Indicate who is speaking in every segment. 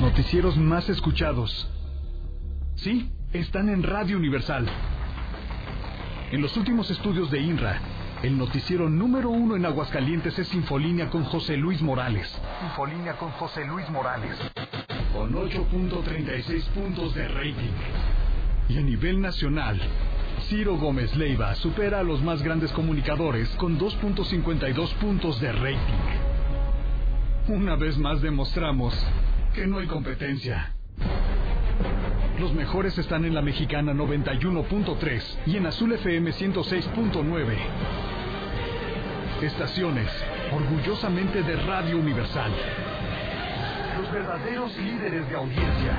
Speaker 1: Los noticieros más escuchados. Sí, están en Radio Universal. En los últimos estudios de INRA, el noticiero número uno en Aguascalientes es Infolínea con José Luis Morales. Infolínea con José Luis Morales. Con 8.36 puntos de rating. Y a nivel nacional, Ciro Gómez Leiva supera a los más grandes comunicadores con 2.52 puntos de rating. Una vez más demostramos que no hay competencia. Los mejores están en la mexicana 91.3 y en Azul FM 106.9. Estaciones, orgullosamente de Radio Universal. Los verdaderos líderes de audiencia.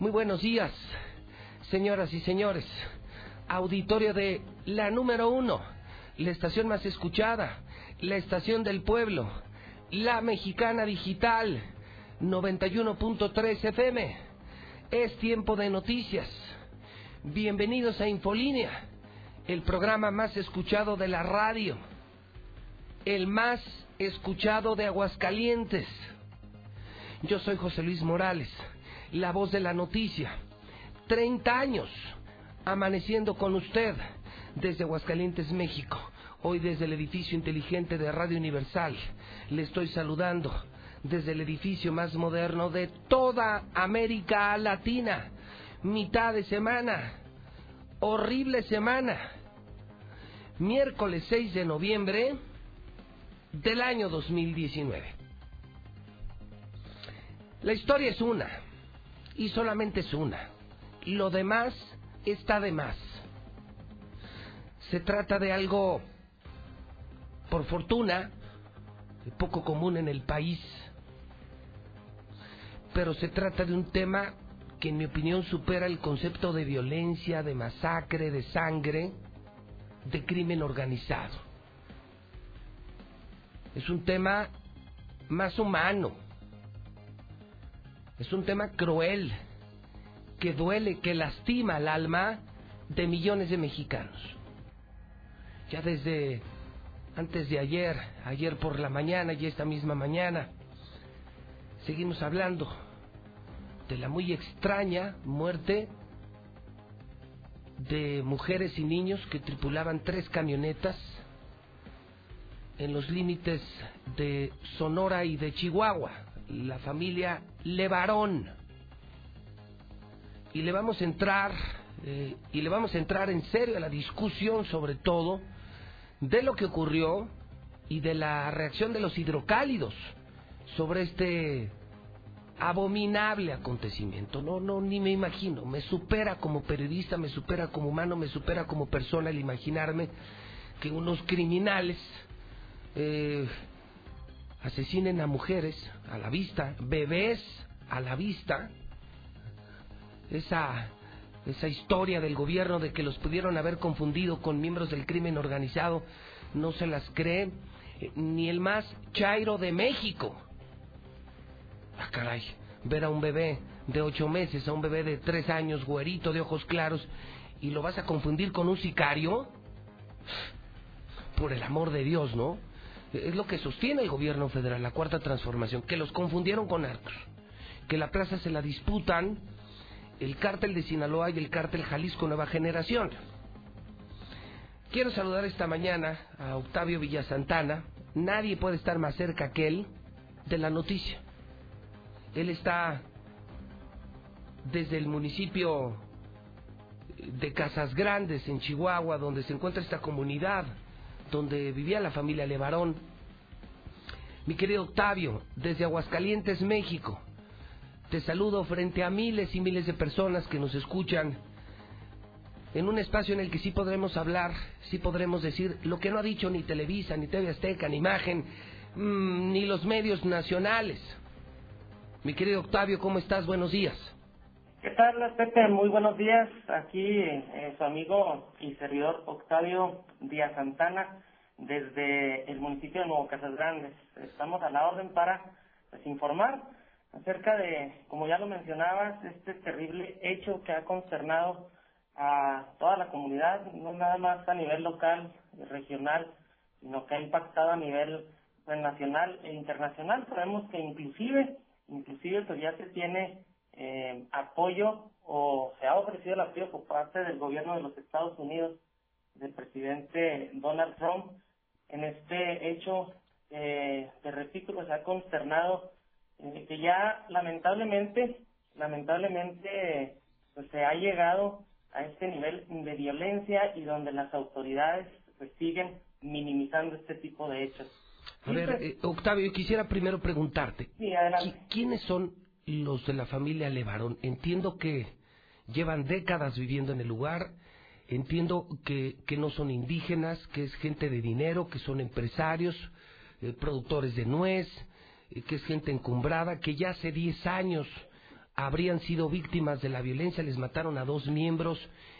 Speaker 2: Muy buenos días, señoras y señores. Auditorio de la número uno, la estación más escuchada, la estación del pueblo, la mexicana digital, 91.3 FM. Es tiempo de noticias. Bienvenidos a Infolínea, el programa más escuchado de la radio, el más escuchado de Aguascalientes. Yo soy José Luis Morales la voz de la noticia. 30 años amaneciendo con usted desde Aguascalientes, México. Hoy desde el edificio inteligente de Radio Universal le estoy saludando desde el edificio más moderno de toda América Latina. Mitad de semana, horrible semana. Miércoles 6 de noviembre del año 2019. La historia es una y solamente es una. Lo demás está de más. Se trata de algo, por fortuna, poco común en el país, pero se trata de un tema que en mi opinión supera el concepto de violencia, de masacre, de sangre, de crimen organizado. Es un tema más humano es un tema cruel, que duele, que lastima el alma de millones de mexicanos. Ya desde antes de ayer, ayer por la mañana y esta misma mañana, seguimos hablando de la muy extraña muerte de mujeres y niños que tripulaban tres camionetas en los límites de Sonora y de Chihuahua, la familia Levarón. Y le vamos a entrar, eh, y le vamos a entrar en serio a la discusión sobre todo de lo que ocurrió y de la reacción de los hidrocálidos sobre este abominable acontecimiento. No, no, ni me imagino. Me supera como periodista, me supera como humano, me supera como persona el imaginarme que unos criminales eh, asesinen a mujeres a la vista, bebés a la vista. Esa, esa historia del gobierno de que los pudieron haber confundido con miembros del crimen organizado, no se las cree eh, ni el más chairo de México. Ah, caray, ver a un bebé de ocho meses, a un bebé de tres años, güerito, de ojos claros, y lo vas a confundir con un sicario. por el amor de Dios, ¿no? Es lo que sostiene el gobierno federal, la cuarta transformación, que los confundieron con narcos, que la plaza se la disputan el cártel de Sinaloa y el cártel Jalisco Nueva Generación. Quiero saludar esta mañana a Octavio Villasantana. Nadie puede estar más cerca que él de la noticia. Él está desde el municipio de Casas Grandes, en Chihuahua, donde se encuentra esta comunidad, donde vivía la familia Levarón. Mi querido Octavio, desde Aguascalientes, México, te saludo frente a miles y miles de personas que nos escuchan en un espacio en el que sí podremos hablar, sí podremos decir lo que no ha dicho ni Televisa, ni TV Azteca, ni Imagen, mm, ni los medios nacionales. Mi querido Octavio, ¿cómo estás? Buenos días.
Speaker 3: ¿Qué tal, Pepe? Muy buenos días. Aquí eh, su amigo y servidor Octavio Díaz Santana, desde el municipio de Nuevo Casas Grandes. Estamos a la orden para pues, informar acerca de, como ya lo mencionabas, este terrible hecho que ha consternado a toda la comunidad, no nada más a nivel local y regional, sino que ha impactado a nivel pues, nacional e internacional. Sabemos que inclusive, inclusive pues ya se tiene eh, apoyo o se ha ofrecido el apoyo por parte del gobierno de los Estados Unidos, del presidente Donald Trump, en este hecho, eh, te repito, pues ha consternado eh, que ya lamentablemente, lamentablemente, pues se ha llegado a este nivel de violencia y donde las autoridades pues siguen minimizando este tipo de hechos.
Speaker 2: A ver,
Speaker 3: pues,
Speaker 2: eh, Octavio, quisiera primero preguntarte,
Speaker 3: Sí, adelante.
Speaker 2: ¿qui- ¿quiénes son los de la familia Levarón? Entiendo que llevan décadas viviendo en el lugar, entiendo que, que no son indígenas, que es gente de dinero, que son empresarios, eh, productores de nuez, eh, que es gente encumbrada, que ya hace 10 años habrían sido víctimas de la violencia, les mataron a dos miembros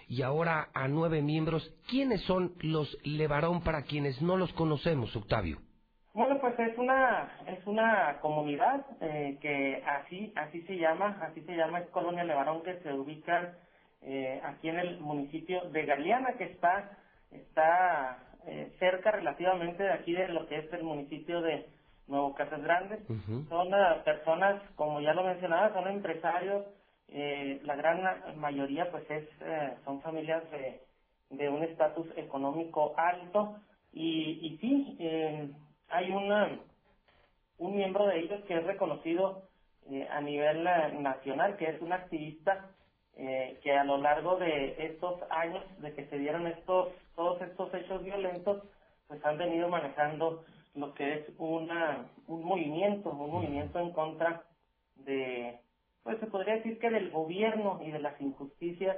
Speaker 2: y ahora a nueve miembros. ¿Quiénes son los Levarón para quienes no los conocemos, Octavio?
Speaker 3: Bueno, pues es una es una comunidad eh, que así así se llama, así se llama, es Colonia Levarón que se ubica eh, aquí en el municipio de Galeana, que está está eh, cerca relativamente de aquí de lo que es el municipio de Nuevo Casas Grandes. Son ah, personas, como ya lo mencionaba, son empresarios. eh, la gran mayoría, pues, es eh, son familias de, de un estatus económico alto. Y, y sí, eh, hay una, un miembro de ellos que es reconocido eh, a nivel eh, nacional, que es un activista eh, que a lo largo de estos años de que se dieron estos todos estos hechos violentos, pues han venido manejando lo que es una un movimiento, un movimiento en contra de, pues se podría decir que del gobierno y de las injusticias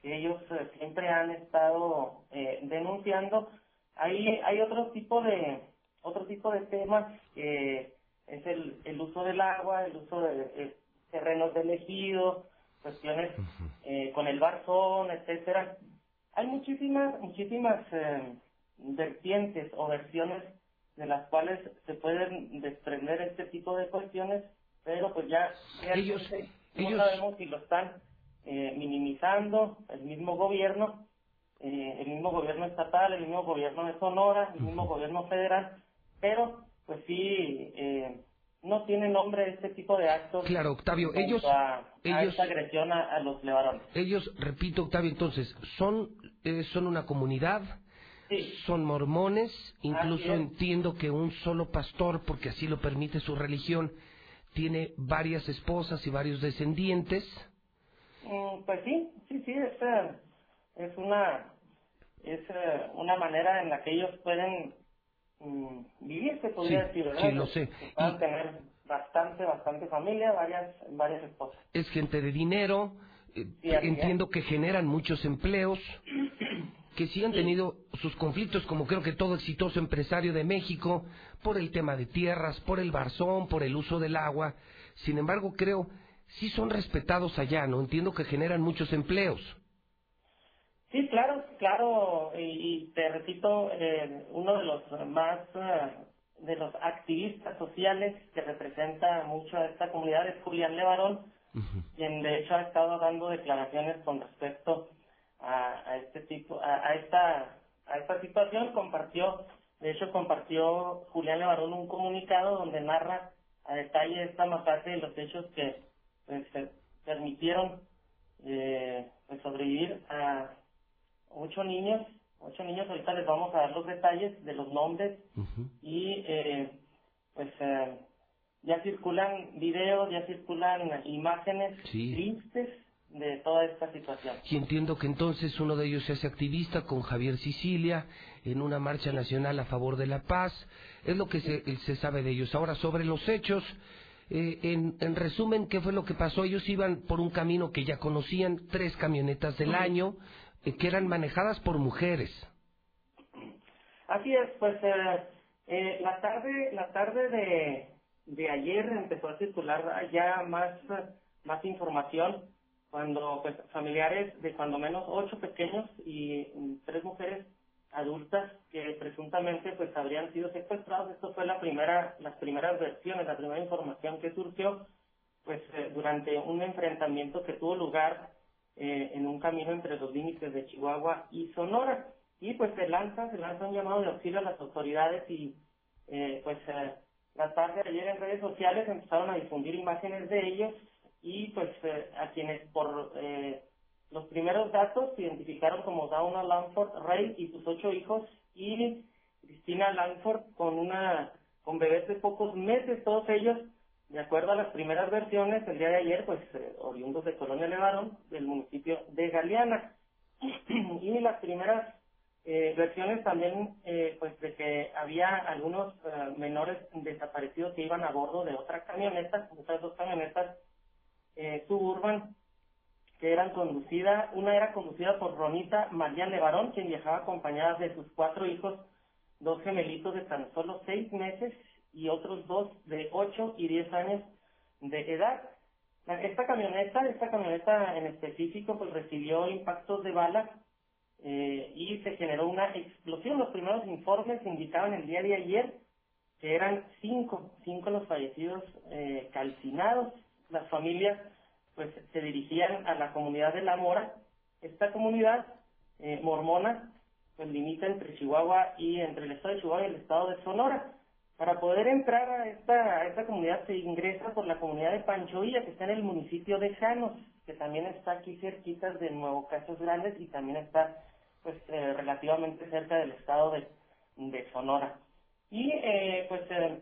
Speaker 3: que ellos siempre han estado eh, denunciando. Hay hay otro tipo de otro tipo de temas que es el, el uso del agua, el uso de, eh, terrenos de ejido, cuestiones eh, con el barzón, etcétera. Hay muchísimas muchísimas eh, vertientes o versiones de las cuales se pueden desprender este tipo de cuestiones, pero pues ya
Speaker 2: Ellos-
Speaker 3: no
Speaker 2: ellos-
Speaker 3: sabemos si lo están eh, minimizando el mismo gobierno, eh, el mismo gobierno estatal, el mismo gobierno de Sonora, el mismo gobierno federal, pero pues sí eh, no tiene nombre este tipo de actos.
Speaker 2: Claro, Octavio, ellos-
Speaker 3: a, a
Speaker 2: ellos-
Speaker 3: esta agresión a, a los levarones.
Speaker 2: Ellos, repito, Octavio, entonces, son, eh, son una comunidad,
Speaker 3: Sí.
Speaker 2: son mormones, incluso entiendo que un solo pastor, porque así lo permite su religión, tiene varias esposas y varios descendientes.
Speaker 3: Mm, Pues sí, sí, sí, es, es una es eh, una manera en la que ellos pueden mm, vivir, se podría
Speaker 2: Sí,
Speaker 3: decir, ¿verdad?
Speaker 2: sí, lo sé.
Speaker 3: Que Puedan
Speaker 2: Y-
Speaker 3: tener bastante, bastante familia, varias, varias esposas.
Speaker 2: Es gente de dinero, eh,
Speaker 3: Sí, así es.
Speaker 2: entiendo que generan muchos empleos, que sí han tenido sus conflictos, como creo que todo exitoso empresario de México, por el tema de tierras, por el barzón, por el uso del agua. Sin embargo, creo, sí son respetados allá, ¿no? Entiendo que generan muchos empleos.
Speaker 3: Sí, claro, claro, y, y te repito, eh, uno de los más eh, de los activistas sociales que representa mucho a esta comunidad es Julián Levarón, quien de hecho ha estado dando declaraciones con respecto a, a este tipo, a, a esta a esta situación. Compartió, de hecho, compartió Julián Levarón un comunicado donde narra a detalle esta masacre y los hechos que pues, permitieron eh, pues, sobrevivir a ocho niños. Ocho niños, ahorita les vamos a dar los detalles de los nombres y eh, pues eh, ya circulan videos, ya circulan imágenes tristes de toda esta situación.
Speaker 2: Y entiendo que entonces uno de ellos se hace activista con Javier Sicilia en una marcha nacional a favor de la paz. Es lo que se, se sabe de ellos. Ahora, sobre los hechos, eh, en, resumen, ¿qué fue lo que pasó? Ellos iban por un camino que ya conocían, tres camionetas del año, que eran manejadas por mujeres.
Speaker 3: Así es, pues eh, la tarde, la tarde de, de ayer empezó a circular ya más, más información cuando pues, familiares de cuando menos ocho pequeños y tres mujeres adultas que presuntamente pues habrían sido secuestrados. Esto fue la primera, las primeras versiones, la primera información que surgió pues eh, durante un enfrentamiento que tuvo lugar eh, en un camino entre los límites de Chihuahua y Sonora. Y pues se lanza, se lanza un llamado de auxilio a las autoridades y eh, pues la tarde de ayer en redes sociales empezaron a difundir imágenes de ellos y pues a quienes por los primeros datos se identificaron como Dauna Lanford Rey y sus ocho hijos y Cristina Lanford con una con bebés de pocos meses, todos ellos, de acuerdo a las primeras versiones, el día de ayer, pues eh, oriundos de Colonia Levarón, del municipio de Galeana. y las primeras eh, versiones también, eh, pues de que había algunos menores desaparecidos que iban a bordo de otra camioneta, otras dos camionetas suburban que eran conducidas, una era conducida por Ronita María Levarón, quien viajaba acompañada de sus cuatro hijos, dos gemelitos de tan solo seis meses y otros dos de ocho y diez años de edad. Esta camioneta, esta camioneta en específico, pues recibió impactos de bala eh, y se generó una explosión. Los primeros informes indicaban el día de ayer que eran cinco, cinco los fallecidos eh, calcinados. Las familias pues se dirigían a la comunidad de La Mora. Esta comunidad eh, mormona pues limita entre Chihuahua y entre el estado de Chihuahua y el estado de Sonora. Para poder entrar a esta, esta comunidad se ingresa por la comunidad de Panchoilla, que está en el municipio de Janos, que también está aquí cerquita de Nuevo Casas Grandes y también está pues eh, relativamente cerca del estado de, Sonora. Y eh, pues eh,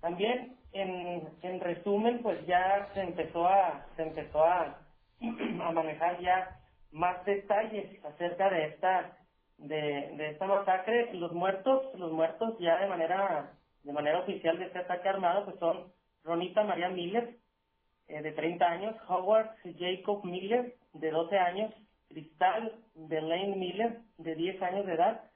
Speaker 3: también en, en resumen, pues ya se empezó a, se empezó a manejar ya más detalles acerca de esta, de, de esta masacre. Los muertos, los muertos ya de manera, de manera oficial de este ataque armado, pues son Ronita María Miller, eh, de 30 años, Howard Jacob Miller, de 12 años, Cristal Delaine Miller, de 10 años de edad,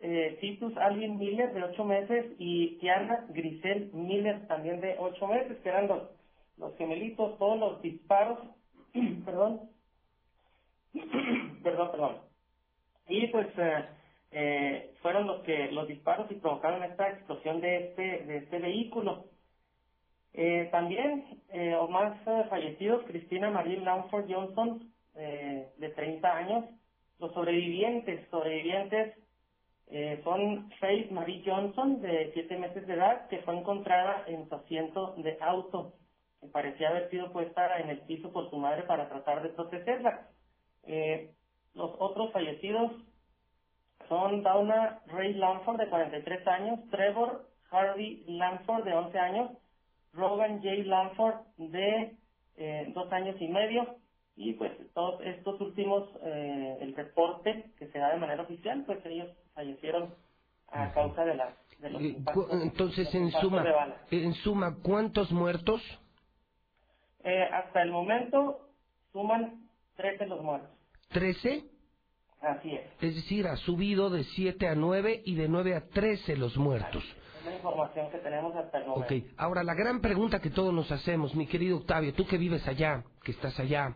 Speaker 3: eh, Titus Alvin Miller de ocho meses y Tiana Grisel Miller también de ocho meses, que eran los, los gemelitos, todos los disparos, perdón, perdón, perdón. Y pues eh, eh, fueron los que los disparos y provocaron esta explosión de este, de este vehículo. Eh, también, eh, o más eh, fallecidos, Cristina Marie Lamford Johnson, de 30 años. Los sobrevivientes, sobrevivientes eh, son Faith Marie Johnson, de siete meses de edad, que fue encontrada en su asiento de auto, que parecía haber sido puesta en el piso por su madre para tratar de protegerla. Eh, los otros fallecidos son Dauna Ray Lamford, de 43 años, Trevor Harvey Lamford, de 11 años, Rogan J. Lamford, de eh, dos años y medio, y pues todos estos últimos, eh, el reporte que se da de manera oficial, pues ellos fallecieron a causa de, la, de los
Speaker 2: Entonces, en suma, en suma, ¿cuántos muertos?
Speaker 3: Eh, hasta el momento suman 13 los muertos.
Speaker 2: ¿13?
Speaker 3: Así es.
Speaker 2: Es decir, ha subido de 7 a 9 y de 9 a 13 los muertos.
Speaker 3: Es la información que tenemos hasta el momento.
Speaker 2: Ok, ahora la gran pregunta que todos nos hacemos, mi querido Octavio, tú que vives allá, que estás allá,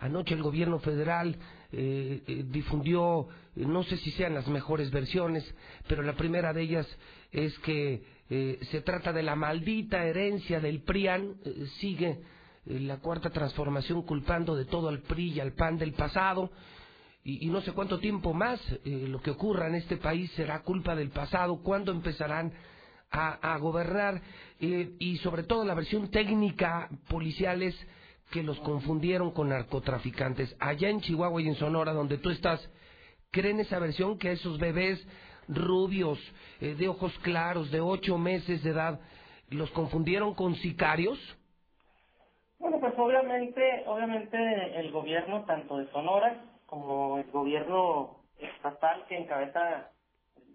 Speaker 2: Anoche el gobierno federal eh, eh, difundió, eh, no sé si sean las mejores versiones, pero la primera de ellas es que se trata de la maldita herencia del PRIAN, sigue la cuarta transformación culpando de todo al PRI y al PAN del pasado. y, no sé cuánto tiempo más eh, lo que ocurra en este país será culpa del pasado, cuándo empezarán a, gobernar eh, y sobre todo la versión técnica policial es que los confundieron con narcotraficantes. Allá en Chihuahua y en Sonora, donde tú estás, ¿creen esa versión que esos bebés rubios, eh, de ojos claros, de ocho meses de edad, los confundieron con sicarios?
Speaker 3: Bueno, pues obviamente, obviamente el gobierno tanto de Sonora como el gobierno estatal que encabeza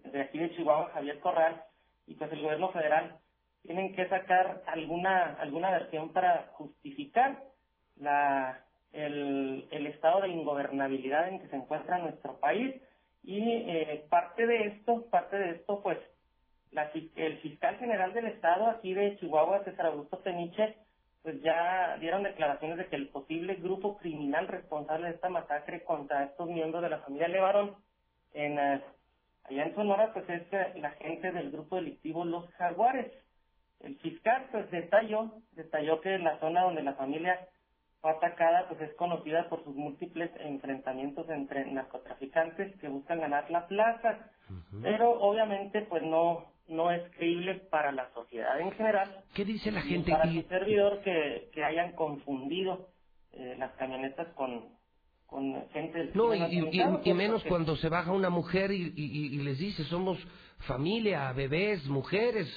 Speaker 3: de aquí de Chihuahua Javier Corral y pues el gobierno federal tienen que sacar alguna alguna versión para justificar la el, el estado de ingobernabilidad en que se encuentra nuestro país. Y eh, parte de esto parte de esto pues la, el fiscal general del estado aquí de Chihuahua César Augusto Peniche pues ya dieron declaraciones de que el posible grupo criminal responsable de esta masacre contra estos miembros de la familia Levarón en eh, allá en Sonora pues es eh, la gente del grupo delictivo Los Jaguares. El fiscal pues detalló, detalló que la zona donde la familia fue atacada pues es conocida por sus múltiples enfrentamientos entre narcotraficantes que buscan ganar la plaza, pero obviamente pues no no es creíble para la sociedad en general.
Speaker 2: ¿Qué dice la gente?
Speaker 3: Para el servidor que, que hayan confundido eh, las camionetas con, con gente
Speaker 2: No, y, y, menos cuando se baja una mujer y, y, les dice, somos familia, bebés, mujeres.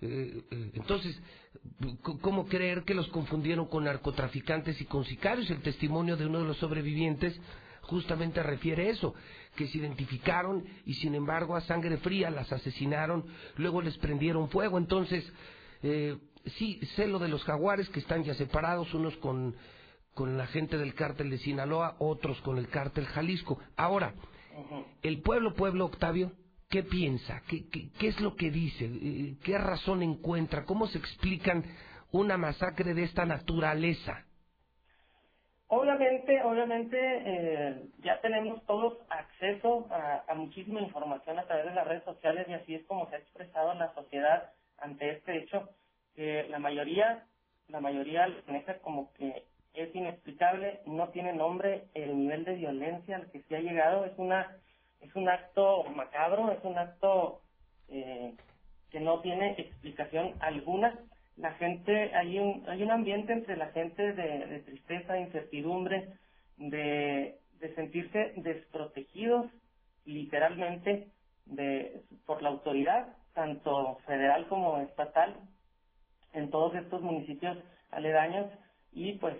Speaker 2: Eh, eh, entonces, ¿cómo creer que los confundieron con narcotraficantes y con sicarios? El testimonio de uno de los sobrevivientes justamente refiere eso, que se identificaron y sin embargo a sangre fría las asesinaron, luego les prendieron fuego. Entonces, eh, sí, sé lo de los jaguares que están ya separados, unos con, con la gente del cártel de Sinaloa, otros con el cártel Jalisco. Ahora, el pueblo, pueblo Octavio, ¿qué piensa? ¿Qué, qué, qué es lo que dice? Eh, ¿Qué razón encuentra? ¿Cómo se explican una masacre de esta naturaleza?
Speaker 3: Obviamente, obviamente eh, ya tenemos todos acceso a, muchísima información a través de las redes sociales y así es como se ha expresado la sociedad ante este hecho. que la mayoría, la mayoría maneja como que es inexplicable, no tiene nombre el nivel de violencia al que se ha llegado, es una, es un acto macabro, es un acto eh, que no tiene explicación alguna la gente, hay un, hay un ambiente entre la gente de, tristeza, de incertidumbre, de, de sentirse desprotegidos literalmente de, por la autoridad, tanto federal como estatal, en todos estos municipios aledaños y pues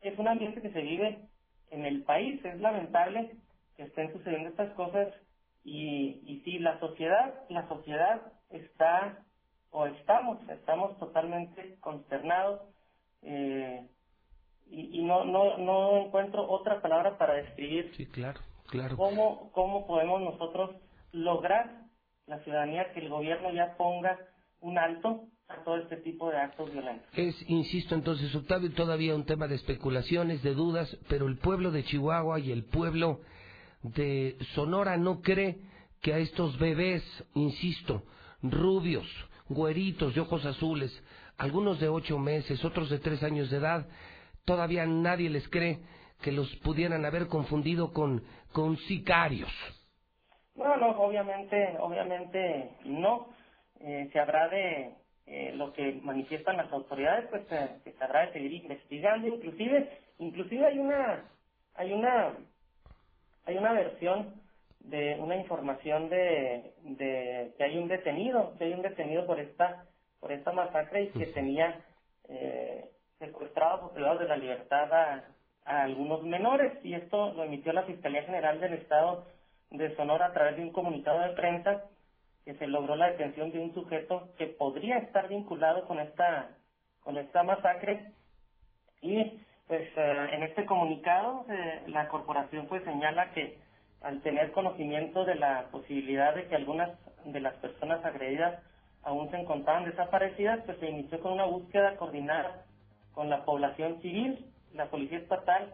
Speaker 3: es un ambiente que se vive en el país. Es lamentable que estén sucediendo estas cosas y, y sí, la sociedad, la sociedad está o estamos, estamos totalmente consternados eh, y, y no, no, no encuentro otra palabra para describir
Speaker 2: sí, claro, claro.
Speaker 3: Cómo, cómo podemos nosotros lograr la ciudadanía que el gobierno ya ponga un alto a todo este tipo de actos violentos.
Speaker 2: Es, insisto entonces, Octavio, todavía un tema de especulaciones, de dudas, pero el pueblo de Chihuahua y el pueblo de Sonora no cree que a estos bebés, insisto, rubios, güeritos de ojos azules, algunos de ocho meses, otros de tres años de edad, todavía nadie les cree que los pudieran haber confundido con, con sicarios.
Speaker 3: No, no, obviamente, obviamente no. Eh, se habrá de eh, lo que manifiestan las autoridades, pues eh, se habrá de seguir investigando. Inclusive, inclusive hay una, hay una, hay una versión de una información de, de que hay un detenido, que hay un detenido por esta por esta masacre y que tenía eh, secuestrados o privados de la libertad a, algunos menores. Y esto lo emitió la Fiscalía General del Estado de Sonora a través de un comunicado de prensa que se logró la detención de un sujeto que podría estar vinculado con esta con esta masacre. Y pues eh, en este comunicado eh, la corporación pues señala que al tener conocimiento de la posibilidad de que algunas de las personas agredidas aún se encontraban desaparecidas, pues se inició con una búsqueda coordinada con la población civil, la Policía Estatal,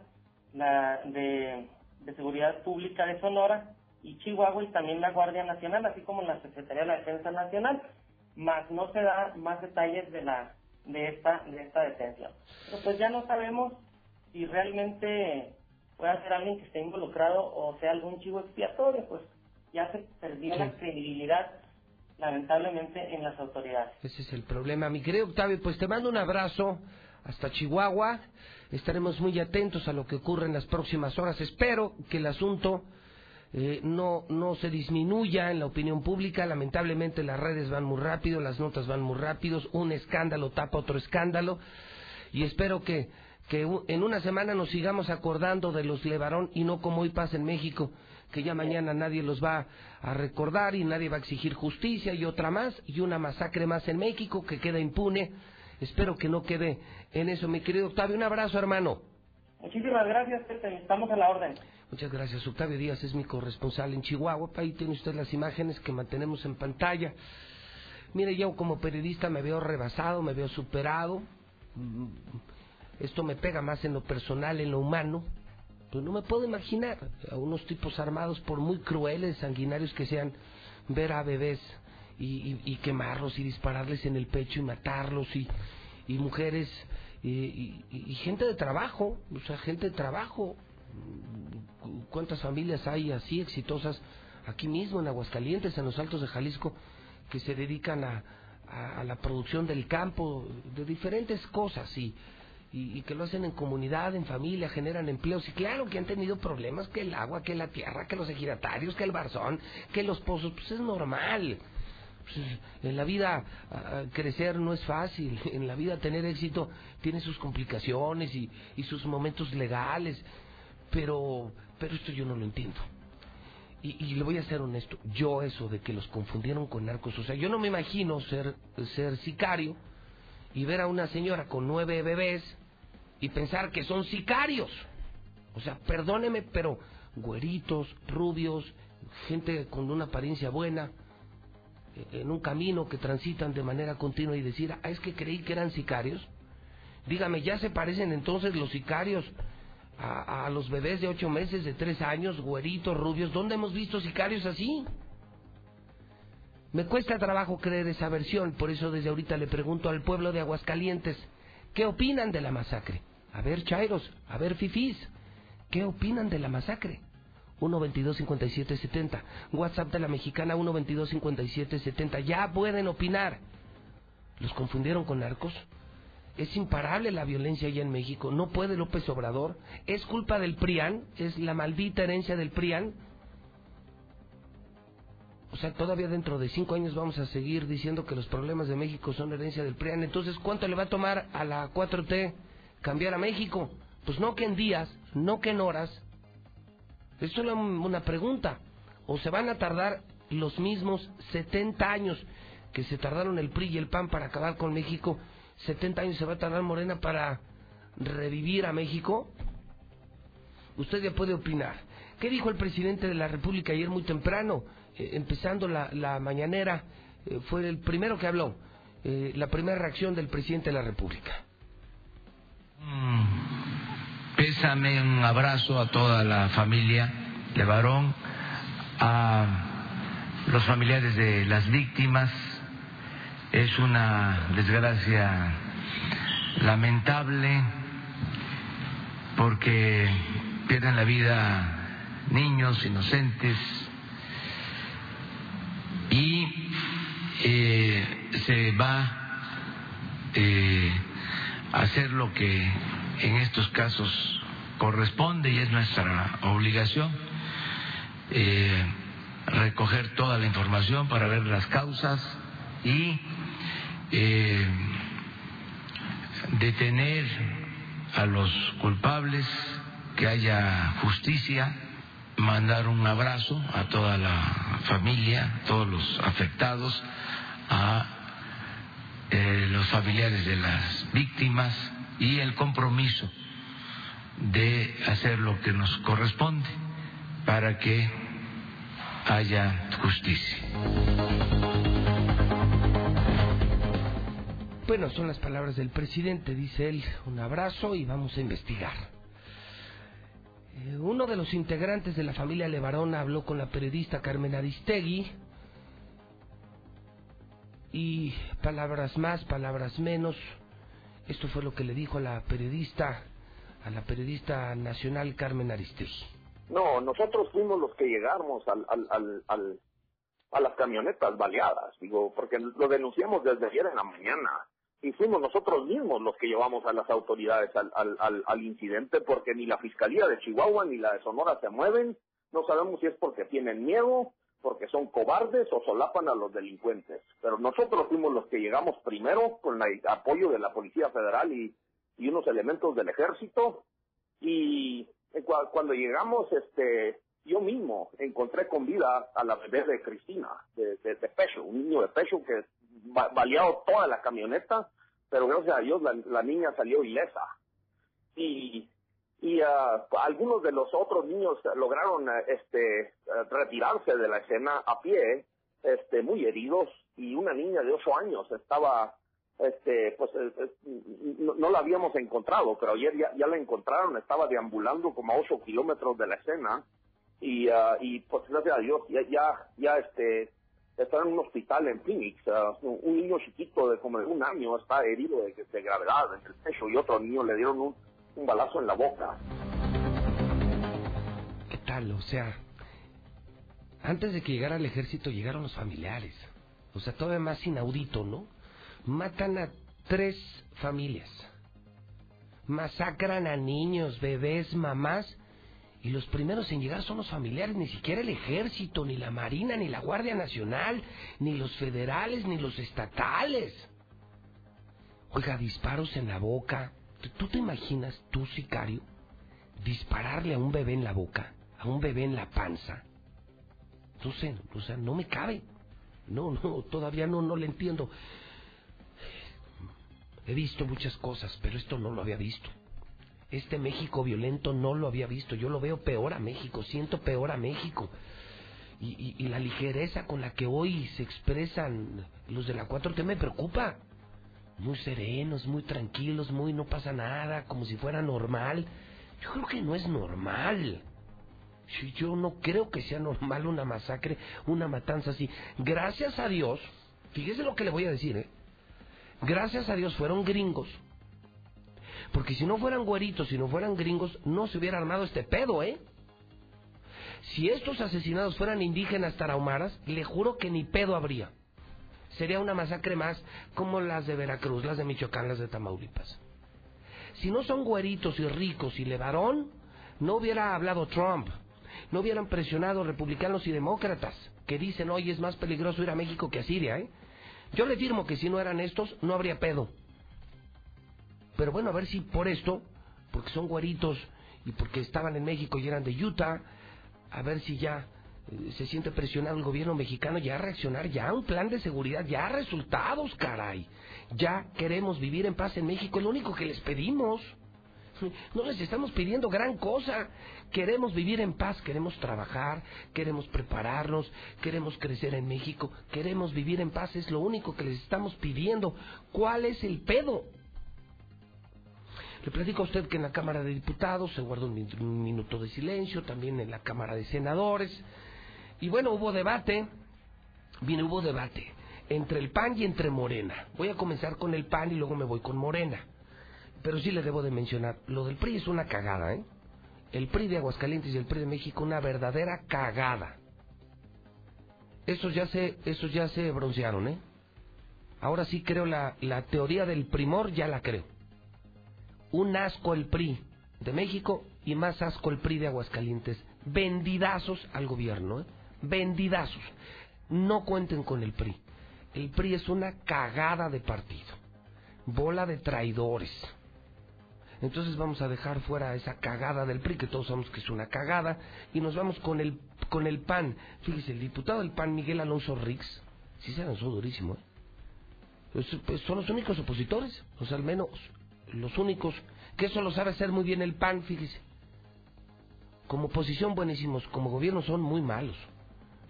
Speaker 3: la de, Seguridad Pública de Sonora y Chihuahua y también la Guardia Nacional, así como la Secretaría de la Defensa Nacional, más no se da más detalles de la de esta de esta detención. Pero pues ya no sabemos si realmente pueda ser alguien que esté involucrado o sea algún chivo expiatorio, pues ya se perdió la credibilidad lamentablemente en las autoridades.
Speaker 2: Ese es el problema. Mi querido Octavio, pues te mando un abrazo hasta Chihuahua. Estaremos muy atentos a lo que ocurre en las próximas horas. Espero que el asunto eh, no, no se disminuya en la opinión pública. Lamentablemente las redes van muy rápido, las notas van muy rápidos, un escándalo tapa otro escándalo. Y espero que, que en una semana nos sigamos acordando de los Levarón y no como hoy pasa en México, que ya mañana nadie los va a recordar y nadie va a exigir justicia y otra más y una masacre más en México que queda impune. Espero que no quede en eso, mi querido Octavio. Un abrazo, hermano.
Speaker 3: Muchísimas gracias, Estamos a la orden.
Speaker 2: Muchas gracias. Octavio Díaz es mi corresponsal en Chihuahua. Ahí tiene usted las imágenes que mantenemos en pantalla. Mire, yo como periodista me veo rebasado, me veo superado. Esto me pega más en lo personal, en lo humano. Pero no me puedo imaginar a unos tipos armados, por muy crueles, sanguinarios que sean, ver a bebés y, quemarlos y dispararles en el pecho y matarlos y, y mujeres y, y, gente de trabajo, o sea, gente de trabajo cuántas familias hay así exitosas aquí mismo en Aguascalientes, en los Altos de Jalisco, que se dedican a, a, la producción del campo, de diferentes cosas y, y, que lo hacen en comunidad, en familia, generan empleos y claro que han tenido problemas, que el agua, que la tierra, que los ejidatarios, que el barzón, que los pozos, pues es normal. Pues, en la vida crecer no es fácil, en la vida tener éxito tiene sus complicaciones y, sus momentos legales pero, pero esto yo no lo entiendo. Y, y, le voy a ser honesto, yo eso de que los confundieron con narcos, o sea, yo no me imagino ser, ser sicario y ver a una señora con nueve bebés y pensar que son sicarios. O sea, perdóneme, pero güeritos, rubios, gente con una apariencia buena, eh, en un camino que transitan de manera continua y decir, ah, es que creí que eran sicarios. Dígame, ¿ya se parecen entonces los sicarios a, los bebés de ocho meses, de tres años, güeritos, rubios. ¿Dónde hemos visto sicarios así? Me cuesta trabajo creer esa versión, por eso desde ahorita le pregunto al pueblo de Aguascalientes, ¿qué opinan de la masacre? A ver, Chairos, a ver, Fifís, ¿qué opinan de la masacre? 122-5770, WhatsApp de la mexicana 122-5770, ya pueden opinar. ¿Los confundieron con narcos? Es imparable la violencia allá en México. No puede López Obrador. Es culpa del PRIAN. Es la maldita herencia del PRIAN. O sea, todavía dentro de cinco años vamos a seguir diciendo que los problemas de México son herencia del PRIAN. Entonces, ¿cuánto le va a tomar a la 4T cambiar a México? Pues no que en días, no que en horas. Es una pregunta. O se van a tardar los mismos 70 años que se tardaron el PRI y el PAN para acabar con México 70 años se va a tardar Morena para revivir a México? Usted ya puede opinar. ¿Qué dijo el presidente de la República ayer muy temprano? Eh, empezando la, la mañanera, eh, fue el primero que habló, eh, la primera reacción del presidente de la República.
Speaker 4: Mm, pésame, un abrazo a toda la familia de varón, a los familiares de las víctimas, es una desgracia lamentable porque pierden la vida niños inocentes y eh, se va eh, hacer lo que en estos casos corresponde y es nuestra obligación eh, recoger toda la información para ver las causas y eh, detener a los culpables, que haya justicia, mandar un abrazo a toda la familia, todos los afectados, a eh, los familiares de las víctimas y el compromiso de hacer lo que nos corresponde para que haya justicia.
Speaker 2: Bueno, son las palabras del presidente, dice él. Un abrazo y vamos a investigar. Eh, uno de los integrantes de la familia Levarón habló con la periodista Carmen Aristegui y palabras más, palabras menos. Esto fue lo que le dijo la periodista a la periodista nacional Carmen Aristegui.
Speaker 5: No, nosotros fuimos los que llegamos al, al, al, al a las camionetas baleadas, digo, porque lo denunciamos desde ayer en la mañana y fuimos nosotros mismos los que llevamos a las autoridades al, incidente porque ni la Fiscalía de Chihuahua ni la de Sonora se mueven, no sabemos si es porque tienen miedo, porque son cobardes o solapan a los delincuentes, pero nosotros fuimos los que llegamos primero con el apoyo de la Policía Federal y, y unos elementos del ejército y cuando llegamos este yo mismo encontré con vida a la bebé de Cristina, de, de, Pecho, un niño de Pecho que baleado toda la camioneta, pero gracias a Dios la, niña salió ilesa. Y, y ah, algunos de los otros niños lograron ah, este retirarse de la escena a pie, este muy heridos, y una niña de ocho años estaba este pues eh, eh, no, la habíamos encontrado pero ayer ya, ya la encontraron estaba deambulando como a ocho kilómetros de la escena y, uh, y pues gracias a Dios ya, ya, ya este, está en un hospital en Phoenix. Uh, un niño chiquito de como de un año está herido de, de gravedad en el pecho y otro niño le dieron un, un balazo en la boca.
Speaker 2: ¿Qué tal? O sea, antes de que llegara el ejército llegaron los familiares. O sea, todavía más inaudito, ¿no? Matan a tres familias. Masacran a niños, bebés, mamás y los primeros en llegar son los familiares, ni siquiera el ejército, ni la Marina, ni la Guardia Nacional, ni los federales, ni los estatales. Oiga, disparos en la boca. ¿Tú te imaginas, tú sicario, dispararle a un bebé en la boca, a un bebé en la panza? No sé, o sea, no me cabe. No, no, todavía no, no le entiendo. He visto muchas cosas, pero esto no lo había visto. Este México violento no lo había visto. Yo lo veo peor a México, siento peor a México. Y, la ligereza con la que hoy se expresan los de la 4T me preocupa. Muy serenos, muy tranquilos, muy no pasa nada, como si fuera normal. Yo creo que no es normal. Yo no creo que sea normal una masacre, una matanza así. Gracias a Dios, fíjese lo que le voy a decir, ¿eh? Gracias a Dios fueron gringos porque si no fueran güeritos, si no fueran gringos, no se hubiera armado este pedo, ¿eh? Si estos asesinados fueran indígenas tarahumaras, le juro que ni pedo habría. Sería una masacre más como las de Veracruz, las de Michoacán, las de Tamaulipas. Si no son güeritos y ricos y levarón, no hubiera hablado Trump. No hubieran presionado republicanos y demócratas que dicen hoy es más peligroso ir a México que a Siria, ¿eh? Yo le firmo que si no eran estos, no habría pedo. Pero bueno, a ver si por esto, porque son güeritos y porque estaban en México y eran de Utah, a ver si ya se siente presionado el gobierno mexicano ya a reaccionar, ya un plan de seguridad, ya resultados, caray. Ya queremos vivir en paz en México, es lo único que les pedimos. No les estamos pidiendo gran cosa. Queremos vivir en paz, queremos trabajar, queremos prepararnos, queremos crecer en México, queremos vivir en paz, es lo único que les estamos pidiendo. ¿Cuál es el pedo? Le platico a usted que en la Cámara de Diputados se guardó un, minuto de silencio, también en la Cámara de Senadores. Y bueno, hubo debate, bien, hubo debate entre el PAN y entre Morena. Voy a comenzar con el PAN y luego me voy con Morena. Pero sí le debo de mencionar, lo del PRI es una cagada, ¿eh? El PRI de Aguascalientes y el PRI de México, una verdadera cagada. Esos ya se, esos ya se broncearon, ¿eh? Ahora sí creo la, la teoría del primor, ya la creo un asco el PRI de México y más asco el PRI de Aguascalientes. Vendidazos al gobierno, ¿eh? Vendidazos. No cuenten con el PRI. El PRI es una cagada de partido. Bola de traidores. Entonces vamos a dejar fuera esa cagada del PRI, que todos sabemos que es una cagada, y nos vamos con el, con el PAN. Fíjese, el diputado del PAN, Miguel Alonso Rix, sí se lanzó durísimo, ¿eh? Pues, son los únicos opositores, o sea, al menos los únicos, que eso lo sabe hacer muy bien el PAN, fíjese. Como oposición buenísimos, como gobierno son muy malos.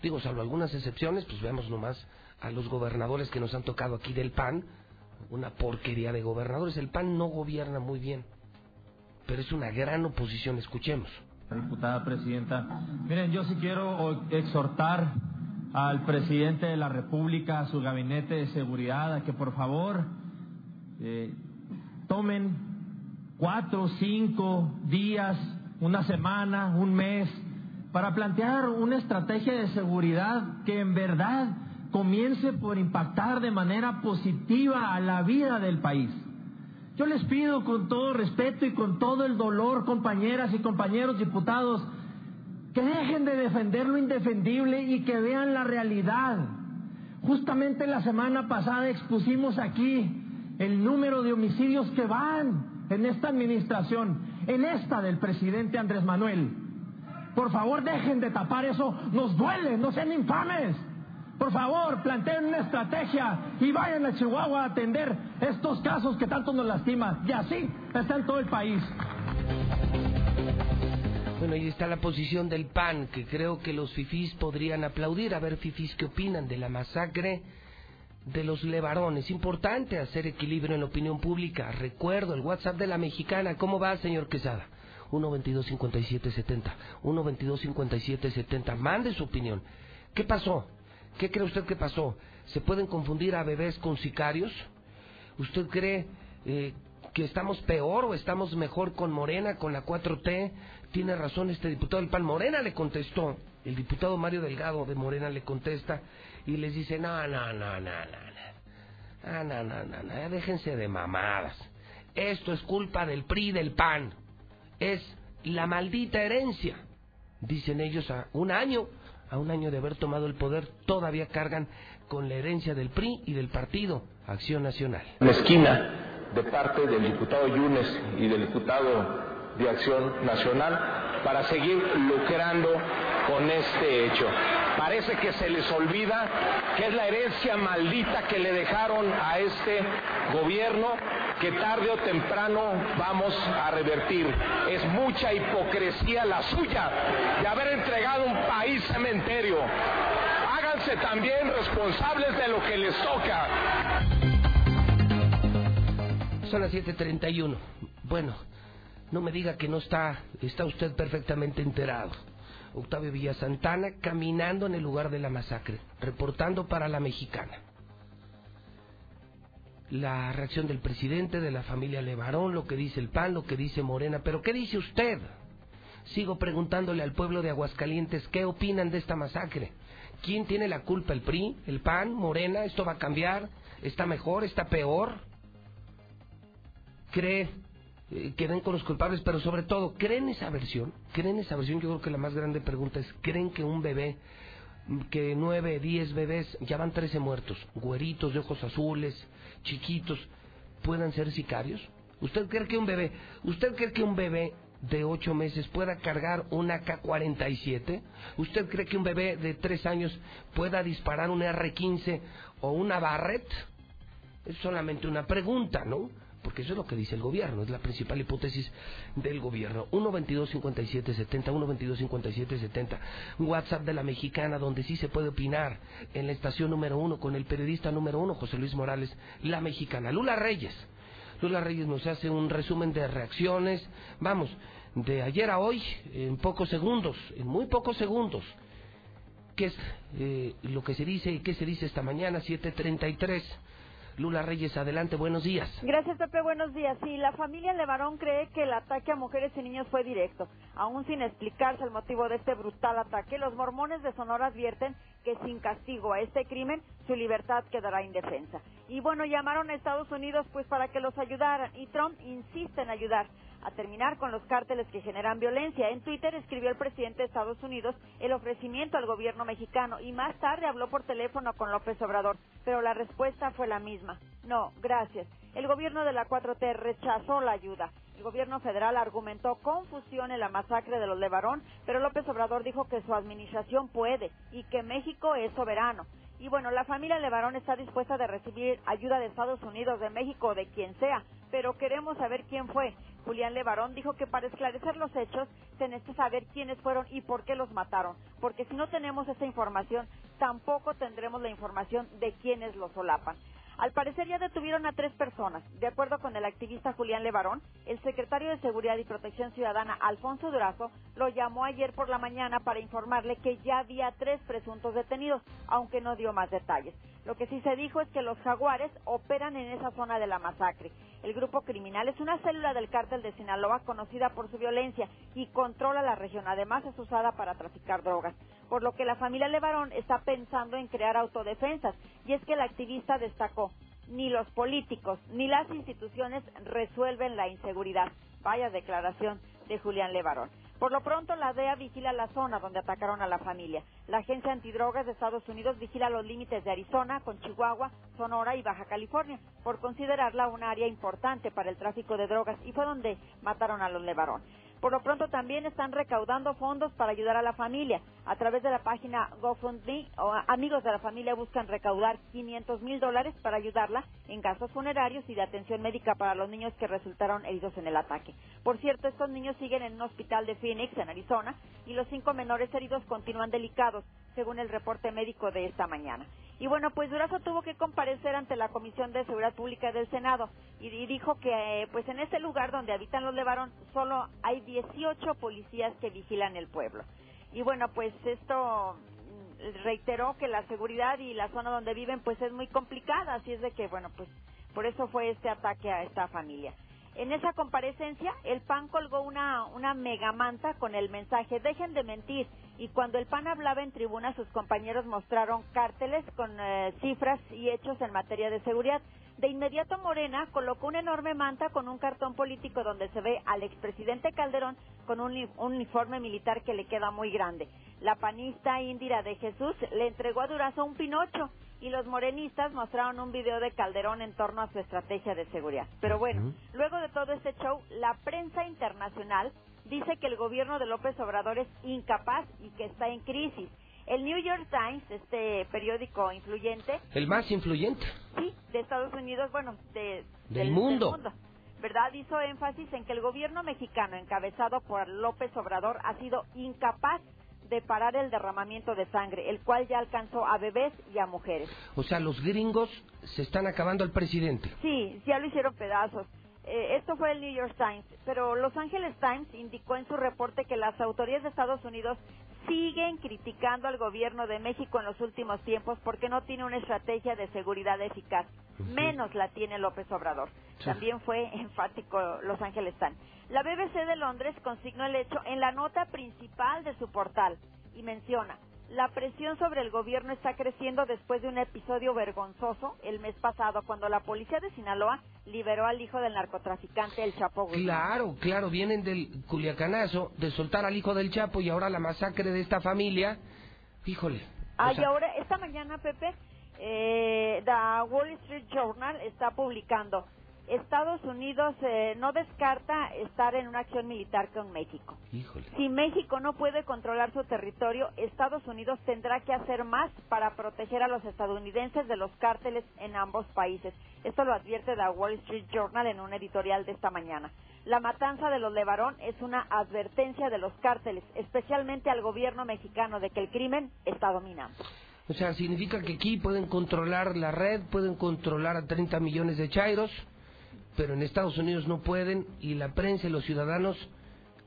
Speaker 2: Digo, salvo algunas excepciones, pues veamos nomás a los gobernadores que nos han tocado aquí del PAN, una porquería de gobernadores. El PAN no gobierna muy bien, pero es una gran oposición, escuchemos.
Speaker 6: Diputada Presidenta, miren, yo sí quiero exhortar al presidente de la República, a su gabinete de seguridad, a que por favor eh, tomen cuatro, cinco días, una semana, un mes, para plantear una estrategia de seguridad que en verdad comience por impactar de manera positiva a la vida del país. Yo les pido con todo respeto y con todo el dolor, compañeras y compañeros diputados, que dejen de defender lo indefendible y que vean la realidad. Justamente la semana pasada expusimos aquí el número de homicidios que van en esta administración, en esta del presidente Andrés Manuel. Por favor, dejen de tapar eso, nos duele, no sean infames. Por favor, planteen una estrategia y vayan a Chihuahua a atender estos casos que tanto nos lastiman. Y así está en todo el país.
Speaker 2: Bueno, ahí está la posición del PAN, que creo que los fifís podrían aplaudir. A ver, fifís, ¿qué opinan de la masacre de los levarones? Importante hacer equilibrio en la opinión pública. Recuerdo el WhatsApp de la mexicana. ¿Cómo va, señor Quesada? 1-22-57-70. 1-22-57-70. Mande su opinión. ¿Qué pasó? ¿Qué cree usted que pasó? ¿Se pueden confundir a bebés con sicarios? ¿Usted cree eh, que estamos peor o estamos mejor con Morena, con la 4T? Tiene razón este diputado del PAN. Morena le contestó. El diputado Mario Delgado de Morena le contesta y les dice, no, no, no, no, no. Ah, no, no, no, no, déjense de mamadas. Esto es culpa del PRI del PAN. Es la maldita herencia. Dicen ellos a un año a un año de haber tomado el poder, todavía cargan con la herencia del PRI y del partido Acción Nacional.
Speaker 7: La esquina de parte del diputado Yunes y del diputado de Acción Nacional para seguir lucrando con este hecho. Parece que se les olvida que es la herencia maldita que le dejaron a este gobierno que tarde o temprano vamos a revertir. Es mucha hipocresía la suya de haber entregado un país cementerio. Háganse también responsables de lo que les toca.
Speaker 2: Son las 7:31. Bueno, no me diga que no está, está usted perfectamente enterado. Octavio Villasantana caminando en el lugar de la masacre, reportando para la mexicana. La reacción del presidente, de la familia Levarón, lo que dice el PAN, lo que dice Morena, pero ¿qué dice usted? Sigo preguntándole al pueblo de Aguascalientes qué opinan de esta masacre. ¿Quién tiene la culpa? ¿El PRI? ¿El PAN? ¿Morena? ¿Esto va a cambiar? ¿Está mejor? ¿Está peor? ¿Cree eh, que ven con los culpables? Pero sobre todo, ¿creen esa versión? ¿Creen esa versión? Yo creo que la más grande pregunta es, ¿creen que un bebé, que nueve, diez bebés, ya van trece muertos, güeritos de ojos azules, chiquitos, puedan ser sicarios? ¿Usted cree que un bebé, usted cree que un bebé de ocho meses pueda cargar una K-47? ¿Usted cree que un bebé de tres años pueda disparar una R-15 o una Barrett? Es solamente una pregunta, ¿no? Porque eso es lo que dice el gobierno, es la principal hipótesis del gobierno. 122-5770, 122-5770. WhatsApp de la mexicana, donde sí se puede opinar en la estación número uno con el periodista número uno, José Luis Morales, la mexicana. Lula Reyes. Lula Reyes nos hace un resumen de reacciones. Vamos, de ayer a hoy, en pocos segundos, en muy pocos segundos. ¿Qué es eh, lo que se dice y qué se dice esta mañana? 733. Lula Reyes, adelante, buenos días.
Speaker 8: Gracias, Pepe, buenos días. Sí, la familia Levarón cree que el ataque a mujeres y niños fue directo. Aún sin explicarse el motivo de este brutal ataque, los mormones de Sonora advierten que sin castigo a este crimen, su libertad quedará indefensa. Y bueno, llamaron a Estados Unidos pues para que los ayudaran y Trump insiste en ayudar a terminar con los cárteles que generan violencia. En Twitter escribió el presidente de Estados Unidos el ofrecimiento al gobierno mexicano y más tarde habló por teléfono con López Obrador, pero la respuesta fue la misma. No, gracias. El gobierno de la 4T rechazó la ayuda. El gobierno federal argumentó confusión en la masacre de los Levarón, pero López Obrador dijo que su administración puede y que México es soberano. Y bueno, la familia Levarón está dispuesta de recibir ayuda de Estados Unidos, de México o de quien sea, pero queremos saber quién fue. Julián Levarón dijo que para esclarecer los hechos se necesita saber quiénes fueron y por qué los mataron, porque si no tenemos esa información, tampoco tendremos la información de quiénes los solapan. Al parecer ya detuvieron a tres personas. De acuerdo con el activista Julián Levarón, el secretario de Seguridad y Protección Ciudadana, Alfonso Durazo, lo llamó ayer por la mañana para informarle que ya había tres presuntos detenidos, aunque no dio más detalles. Lo que sí se dijo es que los jaguares operan en esa zona de la masacre. El grupo criminal es una célula del cártel de Sinaloa conocida por su violencia y controla la región. Además es usada para traficar drogas. Por lo que la familia Levarón está pensando en crear autodefensas. Y es que el activista destacó, ni los políticos ni las instituciones resuelven la inseguridad. Vaya declaración de Julián Levarón. Por lo pronto, la DEA vigila la zona donde atacaron a la familia. La Agencia Antidrogas de Estados Unidos vigila los límites de Arizona con Chihuahua, Sonora y Baja California, por considerarla un área importante para el tráfico de drogas y fue donde mataron a los Levarón. Por lo pronto también están recaudando fondos para ayudar a la familia. A través de la página GoFundMe, amigos de la familia buscan recaudar 500 mil dólares para ayudarla en gastos funerarios y de atención médica para los niños que resultaron heridos en el ataque. Por cierto, estos niños siguen en un hospital de Phoenix, en Arizona, y los cinco menores heridos continúan delicados, según el reporte médico de esta mañana. Y bueno, pues Durazo tuvo que comparecer ante la Comisión de Seguridad Pública del Senado y, dijo que pues en ese lugar donde habitan los Levarón solo hay 18 policías que vigilan el pueblo. Y bueno, pues esto mm, reiteró que la seguridad y la zona donde viven pues es muy complicada, así es de que bueno, pues por eso fue este ataque a esta familia. En esa comparecencia, el PAN colgó una, una megamanta con el mensaje, dejen de mentir. Y cuando el PAN hablaba en tribuna, sus compañeros mostraron cárteles con eh, cifras y hechos en materia de seguridad. De inmediato Morena colocó una enorme manta con un cartón político donde se ve al expresidente Calderón con un, uniforme militar que le queda muy grande. La panista Indira de Jesús le entregó a Durazo un pinocho y los morenistas mostraron un video de Calderón en torno a su estrategia de seguridad. Pero bueno, luego de todo este show, la prensa internacional dice que el gobierno de López Obrador es incapaz y que está en crisis. El New York Times, este periódico influyente.
Speaker 2: El más influyente.
Speaker 8: Sí, de Estados Unidos, bueno, de,
Speaker 2: del, mundo.
Speaker 8: del, mundo. ¿Verdad? Hizo énfasis en que el gobierno mexicano, encabezado por López Obrador, ha sido incapaz de parar el derramamiento de sangre, el cual ya alcanzó a bebés y a mujeres.
Speaker 2: O sea, los gringos se están acabando al presidente.
Speaker 8: Sí, ya lo hicieron pedazos. Eh, esto fue el New York Times, pero Los Angeles Times indicó en su reporte que las autoridades de Estados Unidos siguen criticando al gobierno de México en los últimos tiempos porque no tiene una estrategia de seguridad eficaz. Menos la tiene López Obrador. También fue enfático Los Ángeles Times. La BBC de Londres consignó el hecho en la nota principal de su portal y menciona, la presión sobre el gobierno está creciendo después de un episodio vergonzoso el mes pasado cuando la policía de Sinaloa liberó al hijo del narcotraficante El Chapo Guzmán.
Speaker 2: Claro, claro, vienen del culiacanazo de soltar al hijo del Chapo y ahora la masacre de esta familia. Híjole.
Speaker 8: Ah, y ahora, esta mañana, Pepe, eh, The Wall Street Journal está publicando Estados Unidos eh, no descarta estar en una acción militar con México. Si México no puede controlar su territorio, Estados Unidos tendrá que hacer más para proteger a los estadounidenses de los cárteles en ambos países. Esto lo advierte The Wall Street Journal en un editorial de esta mañana. La matanza de los Levarón es una advertencia de los cárteles, especialmente al gobierno mexicano, de que el crimen está dominando.
Speaker 2: O sea, significa que aquí pueden controlar la red, pueden controlar a 30 millones de chairos pero en Estados Unidos no pueden y la prensa y los ciudadanos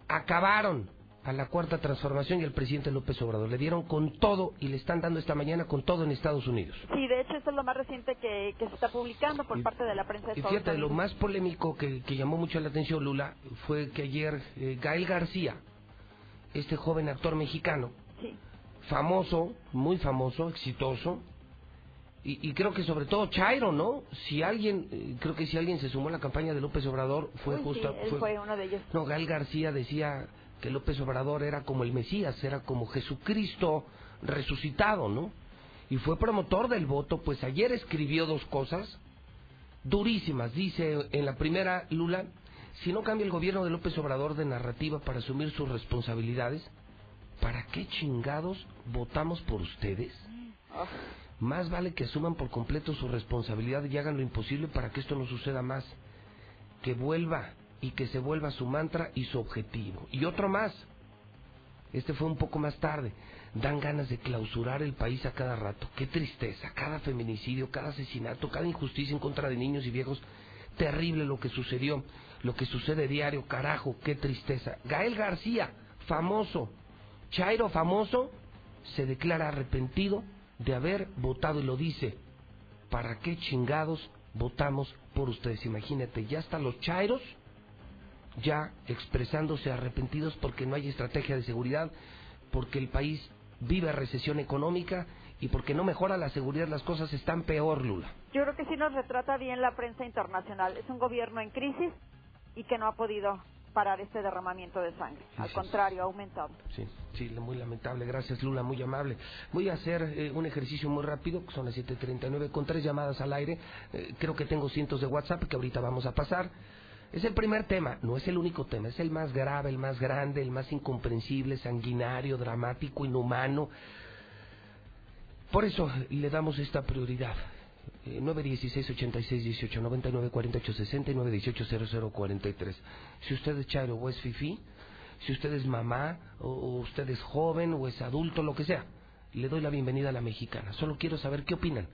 Speaker 2: acabaron a la cuarta transformación y al presidente López Obrador. Le dieron con todo y le están dando esta mañana con todo en Estados Unidos.
Speaker 8: Sí, de hecho, esto es lo más reciente que, se está publicando por parte de la prensa de Estados
Speaker 2: y fíjate, lo más polémico que, llamó mucho la atención, Lula, fue que ayer eh, Gael García, este joven actor mexicano, famoso, muy famoso, exitoso, y, creo que sobre todo Chairo, ¿no? Si alguien, eh, creo que si alguien se sumó a la campaña de López Obrador fue justo...
Speaker 8: fue, uno de ellos.
Speaker 2: No, Gal García decía que López Obrador era como el Mesías, era como Jesucristo resucitado, ¿no? Y fue promotor del voto, pues ayer escribió dos cosas durísimas. Dice en la primera, Lula, si no cambia el gobierno de López Obrador de narrativa para asumir sus responsabilidades, ¿para qué chingados votamos por ustedes? Ah. Más vale que asuman por completo su responsabilidad y hagan lo imposible para que esto no suceda más. Que vuelva y que se vuelva su mantra y su objetivo. Y otro más. Este fue un poco más tarde. dan ganas de clausurar el país a cada rato. Qué tristeza, cada feminicidio, cada asesinato, cada injusticia en contra de niños y viejos. Terrible lo que sucedió, lo que sucede diario, carajo, qué tristeza. Gael García, famoso, Chairo famoso, se declara arrepentido de haber votado y lo dice. ¿Para qué chingados votamos por ustedes? Imagínate, ya hasta los Chairos ya expresándose arrepentidos porque no hay estrategia de seguridad, porque el país vive recesión económica y porque no mejora la seguridad, las cosas están peor, Lula.
Speaker 8: Yo creo que sí nos retrata bien la prensa internacional. Es un gobierno en crisis y que no ha podido parar este derramamiento de sangre. Al contrario, ha aumentado.
Speaker 2: Sí, sí, muy lamentable. Gracias, Lula, muy amable. Voy a hacer eh, un ejercicio muy rápido, son las 7.39, con tres llamadas al aire. Eh, creo que tengo cientos de WhatsApp que ahorita vamos a pasar. Es el primer tema, no es el único tema, es el más grave, el más grande, el más incomprensible, sanguinario, dramático, inhumano. Por eso le damos esta prioridad. Eh, 916 86 18 99 48 60 y 918 0043. Si usted es Chairo o es Fifi, si usted es mamá, o, o usted es joven, o es adulto, lo que sea, le doy la bienvenida a la mexicana. Solo quiero saber qué opinan.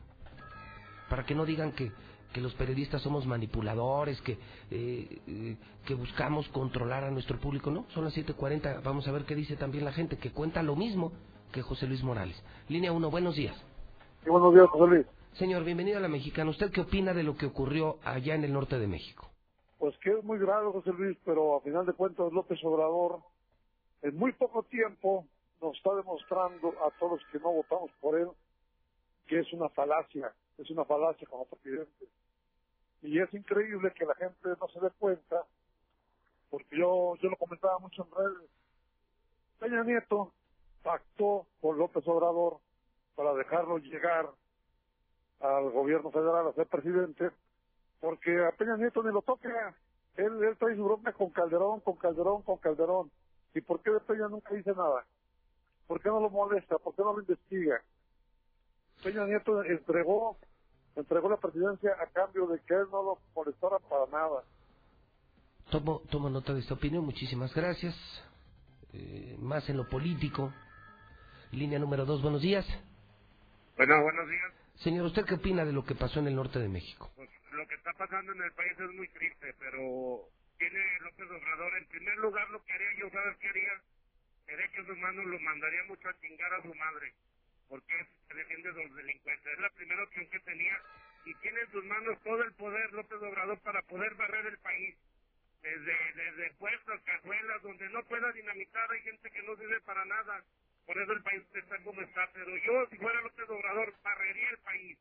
Speaker 2: Para que no digan que, que los periodistas somos manipuladores, que, eh, eh, que buscamos controlar a nuestro público. No, son las 7.40. Vamos a ver qué dice también la gente, que cuenta lo mismo que José Luis Morales. Línea 1, buenos días.
Speaker 9: Sí, buenos días, José Luis.
Speaker 2: Señor, bienvenido a la mexicana. ¿Usted qué opina de lo que ocurrió allá en el norte de México?
Speaker 9: Pues que es muy grave, José Luis, pero a final de cuentas López Obrador en muy poco tiempo nos está demostrando a todos los que no votamos por él que es una falacia, es una falacia como presidente. Y es increíble que la gente no se dé cuenta, porque yo, yo lo comentaba mucho en redes. Peña Nieto pactó con López Obrador para dejarlo llegar al gobierno federal a ser presidente, porque a Peña Nieto ni lo toca. Él, él trae su bronca con Calderón, con Calderón, con Calderón. ¿Y por qué de Peña nunca dice nada? ¿Por qué no lo molesta? ¿Por qué no lo investiga? Peña Nieto entregó, entregó la presidencia a cambio de que él no lo molestara para nada.
Speaker 2: Tomo, tomo nota de esta opinión, muchísimas gracias. Eh, más en lo político. Línea número dos, buenos días.
Speaker 10: Bueno, buenos días.
Speaker 2: Señor, ¿usted qué opina de lo que pasó en el norte de México?
Speaker 10: Pues lo que está pasando en el país es muy triste, pero tiene López Obrador, en primer lugar lo que haría yo, ¿sabes qué haría? Derechos humanos lo mandaría mucho a chingar a su madre, porque que defiende a los delincuentes. Es la primera opción que tenía y tiene en sus manos todo el poder López Obrador para poder barrer el país. Desde, desde puestos, cajuelas, donde no pueda dinamitar, hay gente que no sirve para nada. Por eso el país está como está. Pero yo, si fuera López Obrador, barrería el país.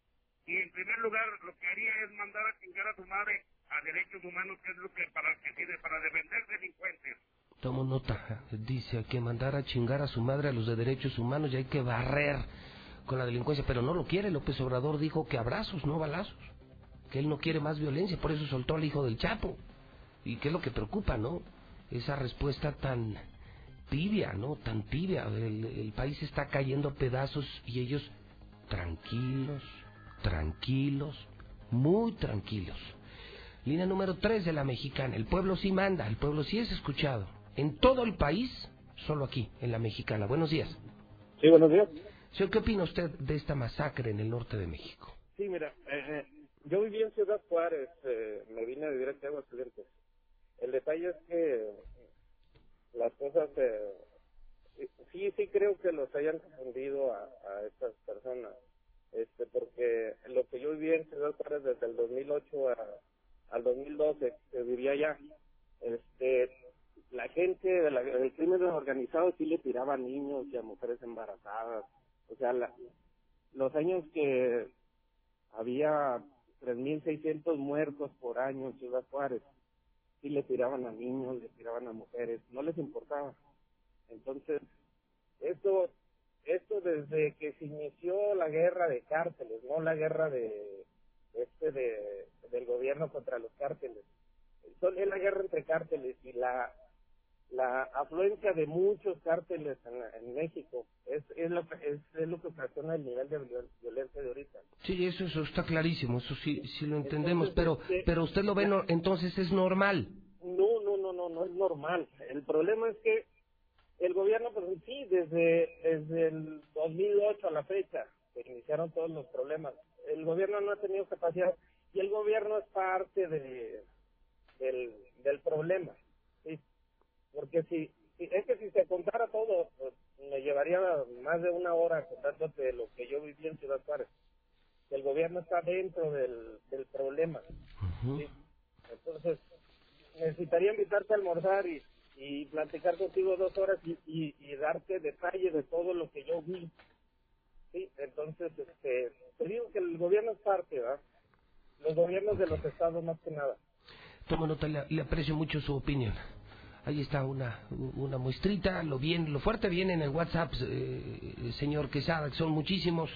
Speaker 10: Y en primer lugar, lo que haría es mandar a chingar a su madre a derechos humanos, que es lo que para que sirve, para defender delincuentes.
Speaker 2: Tomo nota. Dice que mandar a chingar a su madre a los de derechos humanos y hay que barrer con la delincuencia. Pero no lo quiere. López Obrador dijo que abrazos, no balazos. Que él no quiere más violencia. Por eso soltó al hijo del Chapo. ¿Y qué es lo que preocupa, no? Esa respuesta tan tibia, ¿no? Tan tibia. El, el país está cayendo a pedazos y ellos tranquilos, tranquilos, muy tranquilos. Línea número 3 de la mexicana. El pueblo sí manda, el pueblo sí es escuchado. En todo el país, solo aquí, en la mexicana. Buenos días.
Speaker 9: Sí, buenos días.
Speaker 2: Señor, ¿qué opina usted de esta masacre en el norte de México?
Speaker 11: Sí, mira, eh, yo viví en Ciudad Juárez, eh, me vine a vivir aquí a Aguascalientes. El detalle es que las cosas, eh, sí, sí creo que los hayan confundido a, estas personas, este, porque lo que yo viví en Ciudad Juárez desde el 2008 a, al 2012, que vivía allá, este, la gente de del crimen organizado sí le tiraba a niños y a mujeres embarazadas, o sea, la, los años que había 3.600 muertos por año en Ciudad Juárez, sí le tiraban a niños, le tiraban a mujeres, no les importaba. Entonces, esto, esto desde que se inició la guerra de cárteles, no la guerra de este de, del gobierno contra los cárteles. Es la guerra entre cárteles y la la afluencia de muchos cárteles en, en México es, es, lo, que- es, es lo que ocasiona el nivel de viol- violencia de ahorita.
Speaker 2: Sí, eso, eso está clarísimo, eso sí, sí lo entendemos, pero,
Speaker 11: este,
Speaker 2: pero usted lo ve, no- entonces es normal.
Speaker 11: No, no, no, no, no es normal. El problema es que el gobierno, pues sí, desde, desde el 2008 a la fecha, que iniciaron todos los problemas, el gobierno no ha tenido capacidad y el gobierno es parte de, del, del problema. Porque si, si, es que si se contara todo, pues, me llevaría más de una hora contándote lo que yo viví en Ciudad Juárez. El gobierno está dentro del, del problema. ¿sí? Entonces, necesitaría invitarte a almorzar y, y platicar contigo dos horas y, y, y darte detalles de todo lo que yo vi. Sí, entonces, este, te digo que el gobierno es parte, ¿verdad? Los gobiernos de los estados más que nada.
Speaker 2: Tomo nota, le, le aprecio mucho su opinión. Ahí está una, una muestrita, lo bien, lo fuerte viene en el WhatsApp, eh, señor Quesada, que son muchísimos.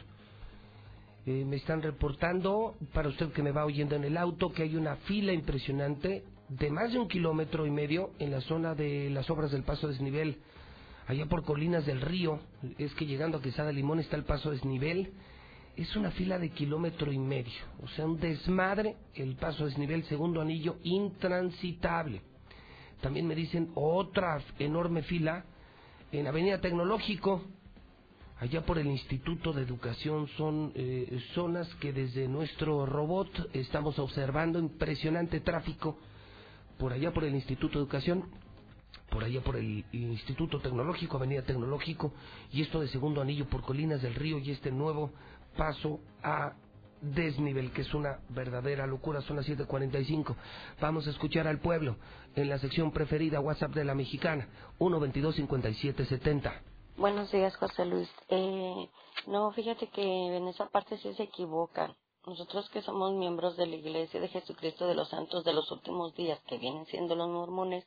Speaker 2: Eh, me están reportando, para usted que me va oyendo en el auto, que hay una fila impresionante de más de un kilómetro y medio en la zona de las obras del paso desnivel, allá por Colinas del Río. Es que llegando a Quesada Limón está el paso desnivel. Es una fila de kilómetro y medio, o sea, un desmadre el paso desnivel, segundo anillo, intransitable. También me dicen otra enorme fila en Avenida Tecnológico, allá por el Instituto de Educación. Son eh, zonas que desde nuestro robot estamos observando impresionante tráfico por allá por el Instituto de Educación, por allá por el Instituto Tecnológico, Avenida Tecnológico, y esto de segundo anillo por Colinas del Río y este nuevo paso a desnivel, que es una verdadera locura, son las 7.45. Vamos a escuchar al pueblo en la sección preferida WhatsApp de la mexicana, 122-5770.
Speaker 12: Buenos días, José Luis. Eh, no, fíjate que en esa parte sí se equivocan. Nosotros que somos miembros de la Iglesia de Jesucristo de los Santos de los últimos días, que vienen siendo los mormones,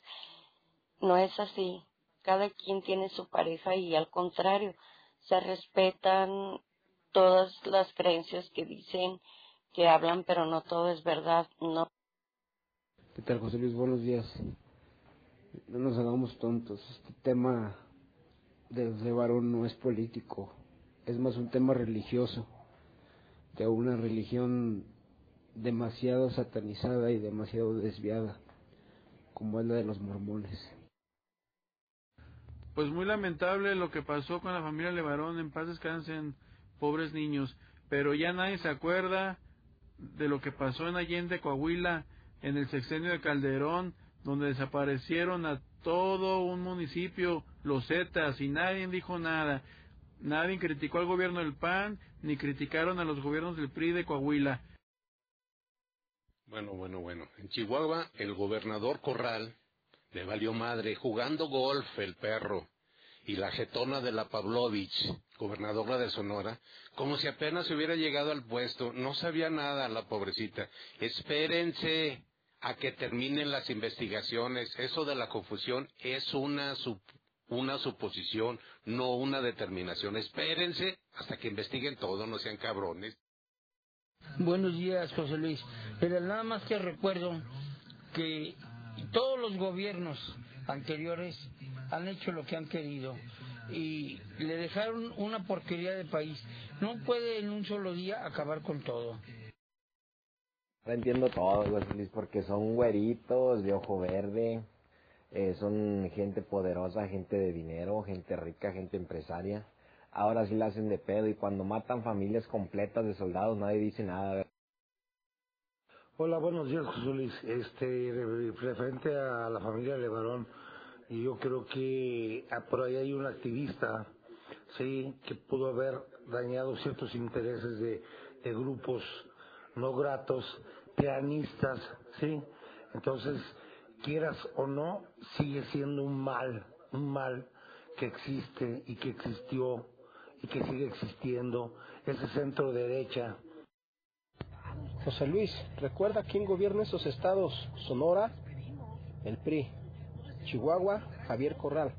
Speaker 12: no es así. Cada quien tiene su pareja y al contrario, se respetan todas las creencias que dicen, que hablan, pero no todo es verdad. No.
Speaker 13: ¿Qué tal, José Luis? Buenos días. No nos hagamos tontos. Este tema de, de varón no es político, es más un tema religioso, de una religión demasiado satanizada y demasiado desviada, como es la de los mormones.
Speaker 14: Pues muy lamentable lo que pasó con la familia Levarón, en paz descansen pobres niños, pero ya nadie se acuerda de lo que pasó en Allende, Coahuila, en el sexenio de Calderón, donde desaparecieron a todo un municipio, los Zetas, y nadie dijo nada. Nadie criticó al gobierno del PAN, ni criticaron a los gobiernos del PRI de Coahuila.
Speaker 15: Bueno, bueno, bueno. En Chihuahua, el gobernador Corral le valió madre jugando golf el perro y la jetona de la Pavlovich, gobernadora de Sonora, como si apenas hubiera llegado al puesto, no sabía nada la pobrecita. Espérense a que terminen las investigaciones. Eso de la confusión es una una suposición, no una determinación. Espérense hasta que investiguen todo, no sean cabrones.
Speaker 16: Buenos días, José Luis. Pero nada más que recuerdo que todos los gobiernos anteriores han hecho lo que han querido y le dejaron una porquería de país. No puede en un solo día acabar con todo.
Speaker 17: Ahora entiendo todo, Luis, porque son güeritos de ojo verde, eh, son gente poderosa, gente de dinero, gente rica, gente empresaria. Ahora sí la hacen de pedo y cuando matan familias completas de soldados nadie dice nada.
Speaker 18: Hola, buenos días, José Luis. Este, referente a la familia Levarón, yo creo que ah, por ahí hay un activista, sí, que pudo haber dañado ciertos intereses de, de grupos no gratos, pianistas, sí. Entonces, quieras o no, sigue siendo un mal, un mal que existe y que existió y que sigue existiendo, ese centro derecha.
Speaker 19: José Luis, ¿recuerda quién gobierna esos estados? Sonora, el PRI. Chihuahua, Javier Corral.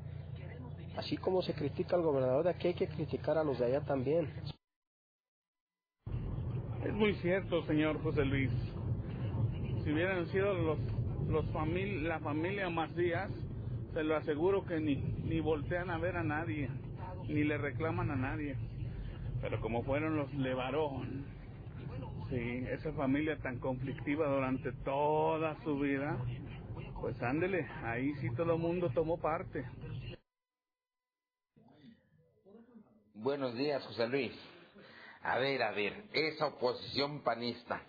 Speaker 19: Así como se critica al gobernador de aquí, hay que criticar a los de allá también.
Speaker 14: Es muy cierto, señor José Luis. Si hubieran sido los, los famili la familia Macías, se lo aseguro que ni, ni voltean a ver a nadie, ni le reclaman a nadie. Pero como fueron los Levarón, sí, esa familia tan conflictiva durante toda su vida, pues ándele, ahí sí todo el mundo tomó parte.
Speaker 20: Buenos días, José Luis. A ver, a ver, esa oposición panista,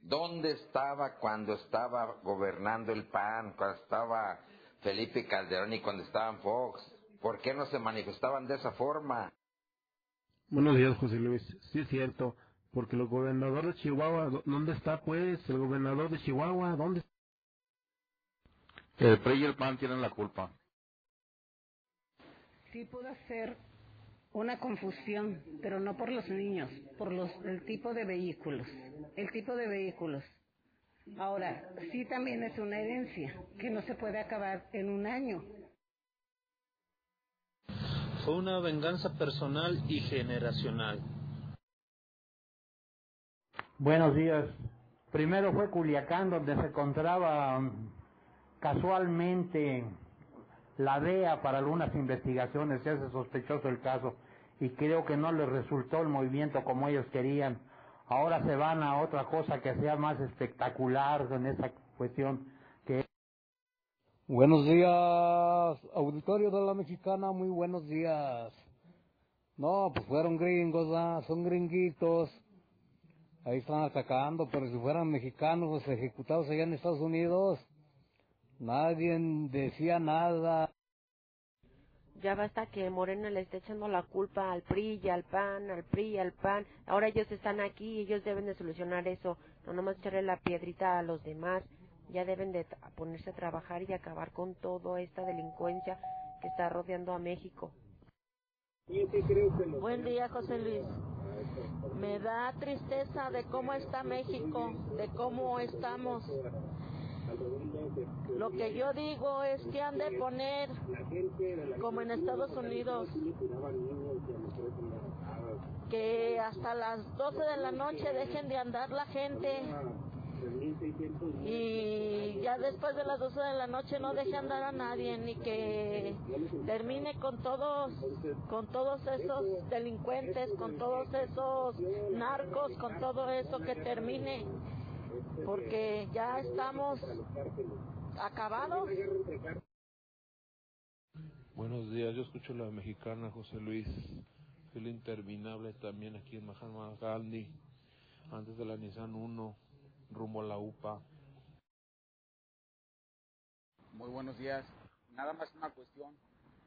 Speaker 20: ¿dónde estaba cuando estaba gobernando el PAN, cuando estaba Felipe Calderón y cuando estaban Fox? ¿Por qué no se manifestaban de esa forma?
Speaker 21: Buenos días, José Luis. Sí es cierto, porque el gobernador de Chihuahua, ¿dónde está pues? El gobernador de Chihuahua, ¿dónde está?
Speaker 22: El PRI y el PAN tienen la culpa.
Speaker 23: Sí pudo ser una confusión, pero no por los niños, por los, el tipo de vehículos. El tipo de vehículos. Ahora, sí también es una herencia que no se puede acabar en un año.
Speaker 24: Fue una venganza personal y generacional.
Speaker 25: Buenos días. Primero fue Culiacán, donde se encontraba um, casualmente la DEA para algunas investigaciones, se hace sospechoso el caso y creo que no les resultó el movimiento como ellos querían. Ahora se van a otra cosa que sea más espectacular en esa cuestión que
Speaker 26: Buenos días, auditorio de la Mexicana, muy buenos días. No, pues fueron gringos, ¿ah? son gringuitos. Ahí están atacando, pero si fueran mexicanos los ejecutados allá en Estados Unidos, nadie decía nada.
Speaker 27: Ya basta que Morena le esté echando la culpa al PRI y al PAN, al PRI y al PAN. Ahora ellos están aquí y ellos deben de solucionar eso. No nomás echarle la piedrita a los demás. Ya deben de ponerse a trabajar y acabar con toda esta delincuencia que está rodeando a México.
Speaker 28: Buen día, José Luis. Me da tristeza de cómo está México, de cómo estamos. Lo que yo digo es que han de poner, como en Estados Unidos, que hasta las 12 de la noche dejen de andar la gente y ya después de las 12 de la noche no deje andar a nadie ni que termine con todos con todos esos delincuentes con todos esos narcos con todo eso que termine porque ya estamos acabados
Speaker 29: Buenos días, yo escucho la mexicana José Luis, filo interminable también aquí en Mahatma Gandhi, antes de la Nissan 1, rumbo a la UPA.
Speaker 30: Muy buenos días. Nada más una cuestión.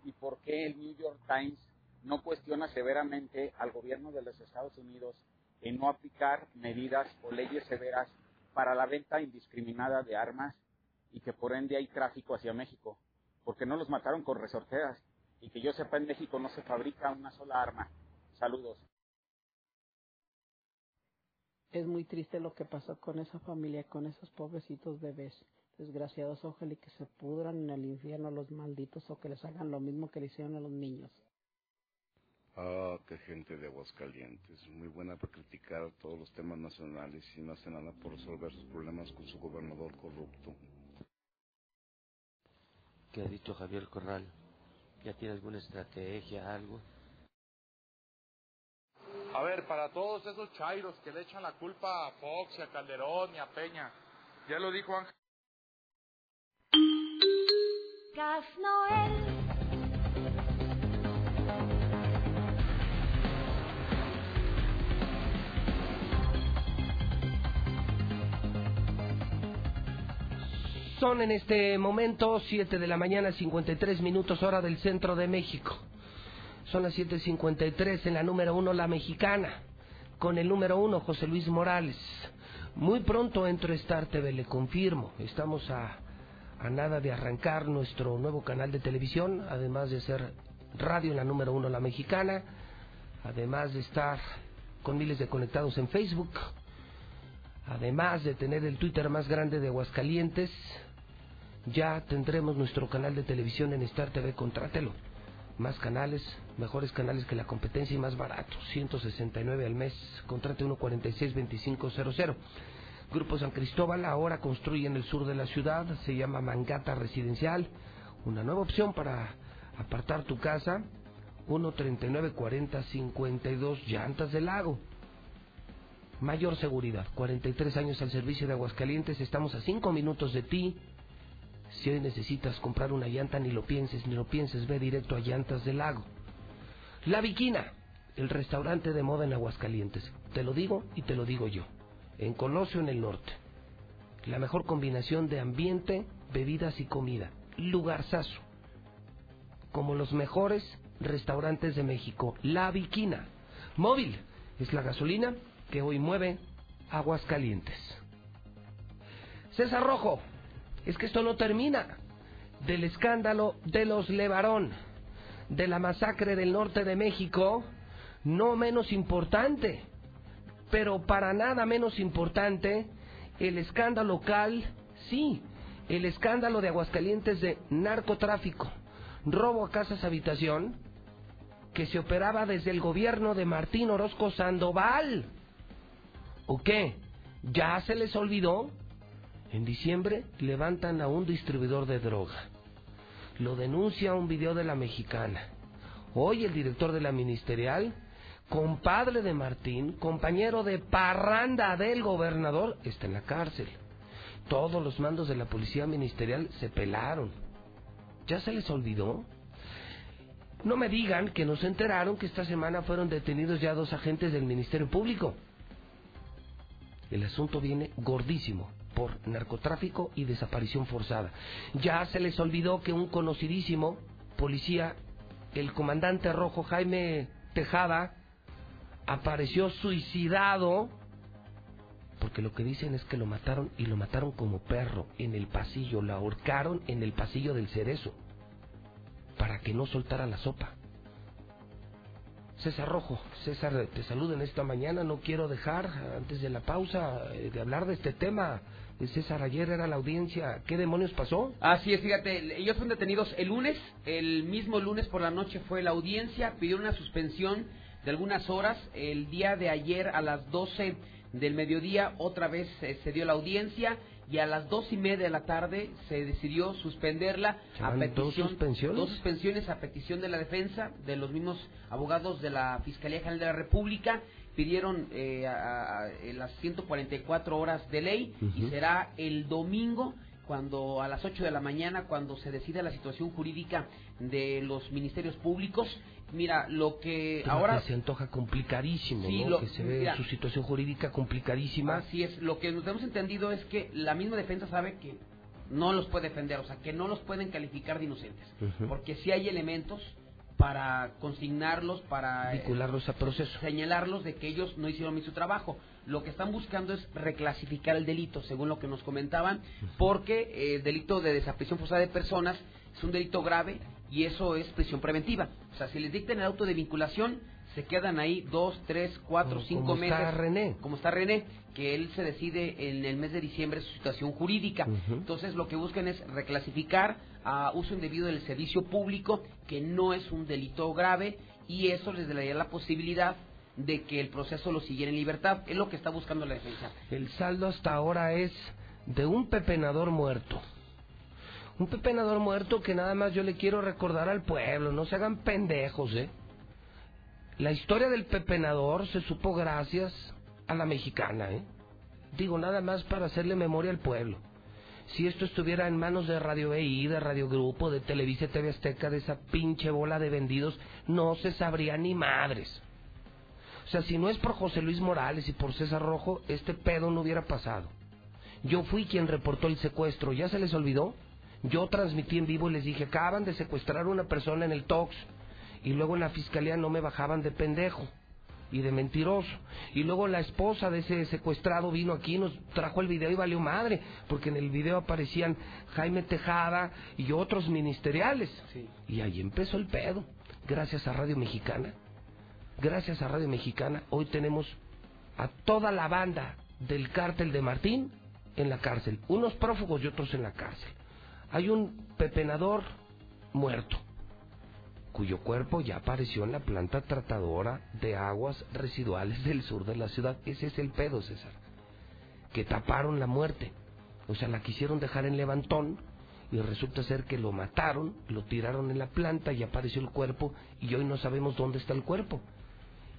Speaker 30: ¿Y por qué el New York Times no cuestiona severamente al gobierno de los Estados Unidos en no aplicar medidas o leyes severas para la venta indiscriminada de armas y que por ende hay tráfico hacia México? Porque no los mataron con resorteras y que yo sepa en México no se fabrica una sola arma. Saludos.
Speaker 31: es muy triste lo que pasó con esa familia, con esos pobrecitos bebés. Desgraciados, ojalá y que se pudran en el infierno los malditos o que les hagan lo mismo que le hicieron a los niños.
Speaker 32: Ah, qué gente de Aguascalientes. Muy buena para criticar todos los temas nacionales y no hace nada por resolver sus problemas con su gobernador corrupto.
Speaker 2: ¿Qué ha dicho Javier Corral? ¿Ya tiene alguna estrategia, algo?
Speaker 33: A ver, para todos esos chairos que le echan la culpa a Fox y a Calderón y a Peña, ya lo dijo Ángel.
Speaker 34: Gas Noel.
Speaker 2: Son en este momento 7 de la mañana, 53 minutos hora del centro de México. Son las 7.53 en la número uno, la mexicana, con el número uno, José Luis Morales. Muy pronto entro a Star TV, le confirmo. Estamos a, a nada de arrancar nuestro nuevo canal de televisión, además de ser radio en la número uno, la mexicana, además de estar con miles de conectados en Facebook, además de tener el Twitter más grande de Aguascalientes, ya tendremos nuestro canal de televisión en Star TV, contrátelo. Más canales, mejores canales que la competencia y más barato, 169 al mes, contrate 146-2500. Grupo San Cristóbal ahora construye en el sur de la ciudad, se llama Mangata Residencial, una nueva opción para apartar tu casa, 139-40-52 llantas del lago. Mayor seguridad, 43 años al servicio de Aguascalientes, estamos a 5 minutos de ti. Si hoy necesitas comprar una llanta, ni lo pienses, ni lo pienses, ve directo a Llantas del Lago. La Viquina, el restaurante de moda en Aguascalientes. Te lo digo y te lo digo yo. En Colosio, en el norte. La mejor combinación de ambiente, bebidas y comida. Lugarzazo. Como los mejores restaurantes de México. La Viquina. Móvil. Es la gasolina que hoy mueve Aguascalientes. César Rojo. Es que esto no termina. Del escándalo de los Levarón. De la masacre del norte de México. No menos importante. Pero para nada menos importante. El escándalo local. Sí. El escándalo de Aguascalientes de narcotráfico. Robo a casas habitación que se operaba desde el gobierno de Martín Orozco Sandoval. ¿O qué? ¿Ya se les olvidó? En diciembre levantan a un distribuidor de droga. Lo denuncia un video de la mexicana. Hoy el director de la ministerial, compadre de Martín, compañero de parranda del gobernador, está en la cárcel. Todos los mandos de la policía ministerial se pelaron. ¿Ya se les olvidó? No me digan que nos enteraron que esta semana fueron detenidos ya dos agentes del Ministerio Público. El asunto viene gordísimo por narcotráfico y desaparición forzada. Ya se les olvidó que un conocidísimo policía, el comandante rojo Jaime Tejada, apareció suicidado porque lo que dicen es que lo mataron y lo mataron como perro en el pasillo, lo ahorcaron en el pasillo del cerezo para que no soltara la sopa. César Rojo, César, te saludo en esta mañana. No quiero dejar, antes de la pausa, eh, de hablar de este tema. Eh, César, ayer era la audiencia. ¿Qué demonios pasó?
Speaker 35: Así es, fíjate, ellos fueron detenidos el lunes. El mismo lunes por la noche fue la audiencia. Pidieron una suspensión de algunas horas. El día de ayer a las 12 del mediodía otra vez eh, se dio la audiencia y a las dos y media de la tarde se decidió suspenderla a
Speaker 2: ¿Llevan dos
Speaker 35: petición
Speaker 2: suspensiones?
Speaker 35: dos suspensiones a petición de la defensa de los mismos abogados de la Fiscalía General de la República pidieron eh, a- a- eh, las 144 horas de ley y será el domingo cuando a las 8 de la mañana cuando se decida la situación jurídica de los ministerios públicos mira lo que ahora
Speaker 2: se antoja complicadísimo,
Speaker 35: Sí,
Speaker 2: ¿no?
Speaker 35: lo-
Speaker 2: que se ve
Speaker 35: mira.
Speaker 2: su situación jurídica complicadísima.
Speaker 35: Así es, lo que nos hemos entendido es que la misma defensa sabe que no los puede defender, o sea, que no los pueden calificar de inocentes, porque sí hay elementos para consignarlos, para eh,
Speaker 2: Vincularlos a proceso.
Speaker 35: señalarlos de que ellos no hicieron bien su trabajo. Lo que están buscando es reclasificar el delito, según lo que nos comentaban, porque eh, el delito de desaparición forzada de personas es un delito grave y eso es prisión preventiva. O sea, si les dictan el auto de vinculación, se quedan ahí dos, tres, cuatro,
Speaker 2: Como-
Speaker 35: cinco
Speaker 2: como
Speaker 35: meses.
Speaker 2: está René.
Speaker 35: Como está René, que él se decide en el mes de diciembre su situación jurídica. Entonces, lo que buscan es reclasificar a uso indebido del servicio público, que no es un delito grave, y eso les daría la posibilidad de que el proceso lo siguiera en libertad. Es lo que está buscando la defensa.
Speaker 2: El saldo hasta ahora es de un pepenador muerto. Un pepenador muerto que nada más yo le quiero recordar al pueblo, no se hagan pendejos, ¿eh? La historia del pepenador se supo gracias a la mexicana, ¿eh? Digo, nada más para hacerle memoria al pueblo. Si esto estuviera en manos de Radio BI, de Radio Grupo, de Televisa TV Azteca, de esa pinche bola de vendidos, no se sabría ni madres. O sea, si no es por José Luis Morales y por César Rojo, este pedo no hubiera pasado. Yo fui quien reportó el secuestro, ¿ya se les olvidó? Yo transmití en vivo y les dije, acaban de secuestrar a una persona en el Tox. Y luego en la fiscalía no me bajaban de pendejo y de mentiroso. Y luego la esposa de ese secuestrado vino aquí, nos trajo el video y valió madre, porque en el video aparecían Jaime Tejada y otros ministeriales. Y ahí empezó el pedo, gracias a Radio Mexicana. Gracias a Radio Mexicana, hoy tenemos a toda la banda del cártel de Martín en la cárcel, unos prófugos y otros en la cárcel. Hay un pepenador muerto, cuyo cuerpo ya apareció en la planta tratadora de aguas residuales del sur de la ciudad. Ese es el pedo, César. Que taparon la muerte. O sea, la quisieron dejar en levantón y resulta ser que lo mataron, lo tiraron en la planta y apareció el cuerpo y hoy no sabemos dónde está el cuerpo.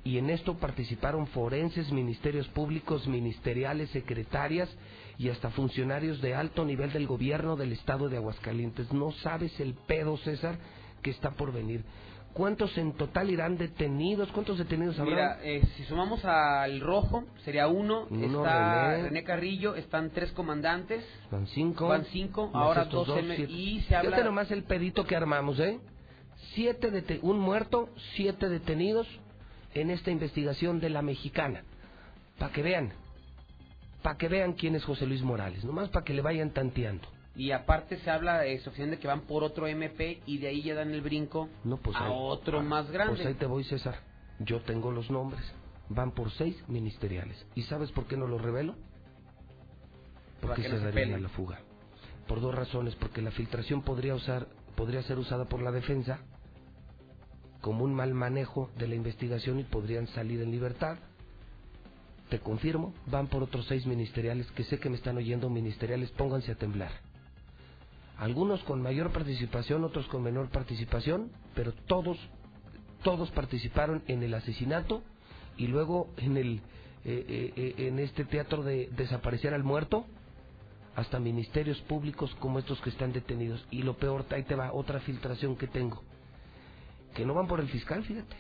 Speaker 2: Y en esto participaron forenses, ministerios públicos, ministeriales, secretarias y hasta funcionarios de alto nivel del gobierno del estado de Aguascalientes. No sabes el pedo, César, que está por venir. ¿Cuántos en total irán detenidos? ¿Cuántos detenidos habrá?
Speaker 35: Mira, eh, si sumamos al rojo, sería uno.
Speaker 2: Uno,
Speaker 35: está
Speaker 2: René.
Speaker 35: René. Carrillo, están tres comandantes.
Speaker 2: Van cinco.
Speaker 35: Van cinco, ahora dos, M-
Speaker 2: siete.
Speaker 35: y se habla...
Speaker 2: Fíjate nomás el pedito que armamos, ¿eh? Siete un muerto, siete detenidos en esta investigación de la mexicana. Para que vean, para que vean quién es José Luis Morales, nomás para que le vayan tanteando.
Speaker 35: Y aparte se habla de Sofía de que van por otro MP y de ahí ya dan el brinco
Speaker 2: No, pues
Speaker 35: a
Speaker 2: ahí-
Speaker 35: otro
Speaker 2: ah,
Speaker 35: más grande.
Speaker 2: Pues ahí te voy, César. Yo tengo los nombres. Van por seis ministeriales. ¿Y sabes por qué no los revelo? Porque
Speaker 35: que
Speaker 2: se
Speaker 35: no se
Speaker 2: darían a la fuga. Por dos razones. Porque la filtración podría, usar, podría ser usada por la defensa como un mal manejo de la investigación y podrían salir en libertad. Te confirmo, van por otros seis ministeriales que sé que me están oyendo ministeriales, pónganse a temblar. Algunos con mayor participación, otros con menor participación, pero todos, todos participaron en el asesinato y luego en el, eh, eh, eh, en este teatro de desaparecer al muerto, hasta ministerios públicos como estos que están detenidos. Y lo peor, ahí te va otra filtración que tengo, que no van por el fiscal, fíjate.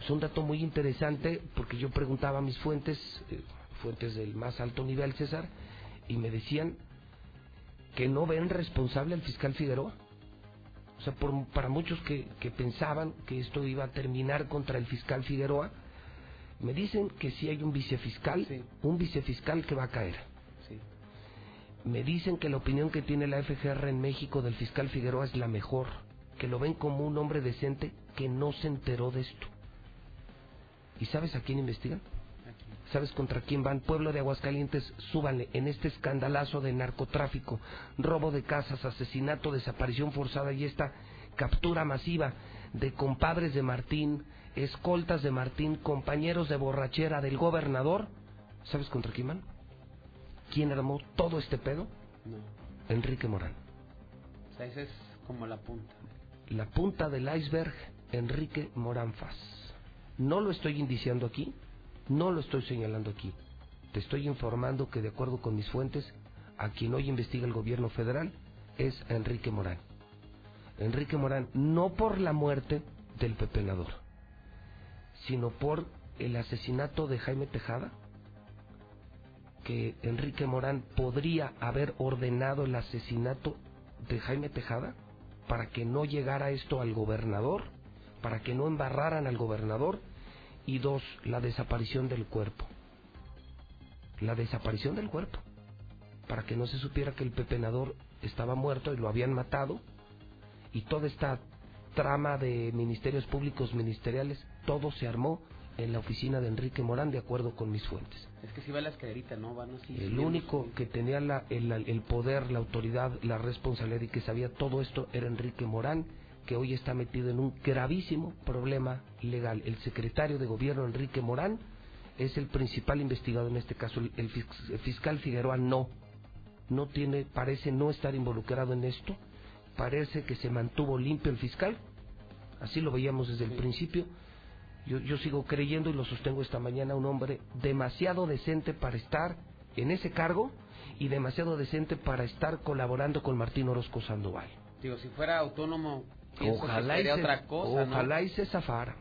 Speaker 2: Es un dato muy interesante porque yo preguntaba a mis fuentes, eh, fuentes del más alto nivel, César, y me decían que no ven responsable al fiscal Figueroa. O sea, por- para muchos que, que pensaban que esto iba a terminar contra el fiscal Figueroa, me dicen que sí hay un vicefiscal, un vicefiscal que va a caer.
Speaker 35: Sí.
Speaker 2: Me dicen que la opinión que tiene la FGR en México del fiscal Figueroa es la mejor, que lo ven como un hombre decente que no se enteró de esto. ¿Y sabes a quién investigan? ¿Sabes contra quién van? Pueblo de Aguascalientes, súbanle en este escandalazo de narcotráfico, robo de casas, asesinato, desaparición forzada y esta captura masiva de compadres de Martín, escoltas de Martín, compañeros de borrachera del gobernador. ¿Sabes contra quién van? ¿Quién armó todo este pedo?
Speaker 35: No.
Speaker 2: Enrique Morán.
Speaker 35: O sea, esa es como la punta.
Speaker 2: La punta del iceberg, Enrique Morán Faz. No lo estoy indiciando aquí, no lo estoy señalando aquí. Te estoy informando que de acuerdo con mis fuentes, a quien hoy investiga el gobierno federal es a Enrique Morán. Enrique Morán, no por la muerte del pepenador, sino por el asesinato de Jaime Tejada, que Enrique Morán podría haber ordenado el asesinato de Jaime Tejada para que no llegara esto al gobernador, para que no embarraran al gobernador, y dos, la desaparición del cuerpo. La desaparición del cuerpo, para que no se supiera que el pepenador estaba muerto y lo habían matado, y toda esta trama de ministerios públicos ministeriales, todo se armó en la oficina de Enrique Morán, de acuerdo con mis fuentes.
Speaker 35: Es que si va la escalerita, ¿no? Van así.
Speaker 2: El único que tenía la- el, el poder, la autoridad, la responsabilidad y que sabía todo esto era Enrique Morán, que hoy está metido en un gravísimo problema legal. El secretario de gobierno Enrique Morán es el principal investigado en este caso. El, el fis- el fiscal Figueroa no, no tiene, parece no estar involucrado en esto. Parece que se mantuvo limpio el fiscal. Así lo veíamos desde el principio. Yo, yo sigo creyendo y lo sostengo esta mañana, un hombre demasiado decente para estar en ese cargo y demasiado decente para estar colaborando con Martín Orozco Sandoval.
Speaker 35: Digo, si fuera autónomo, pienso
Speaker 2: Ojalá,
Speaker 35: que
Speaker 2: y
Speaker 35: sería
Speaker 2: se,
Speaker 35: otra cosa, ¿no?
Speaker 2: ojalá y se zafara.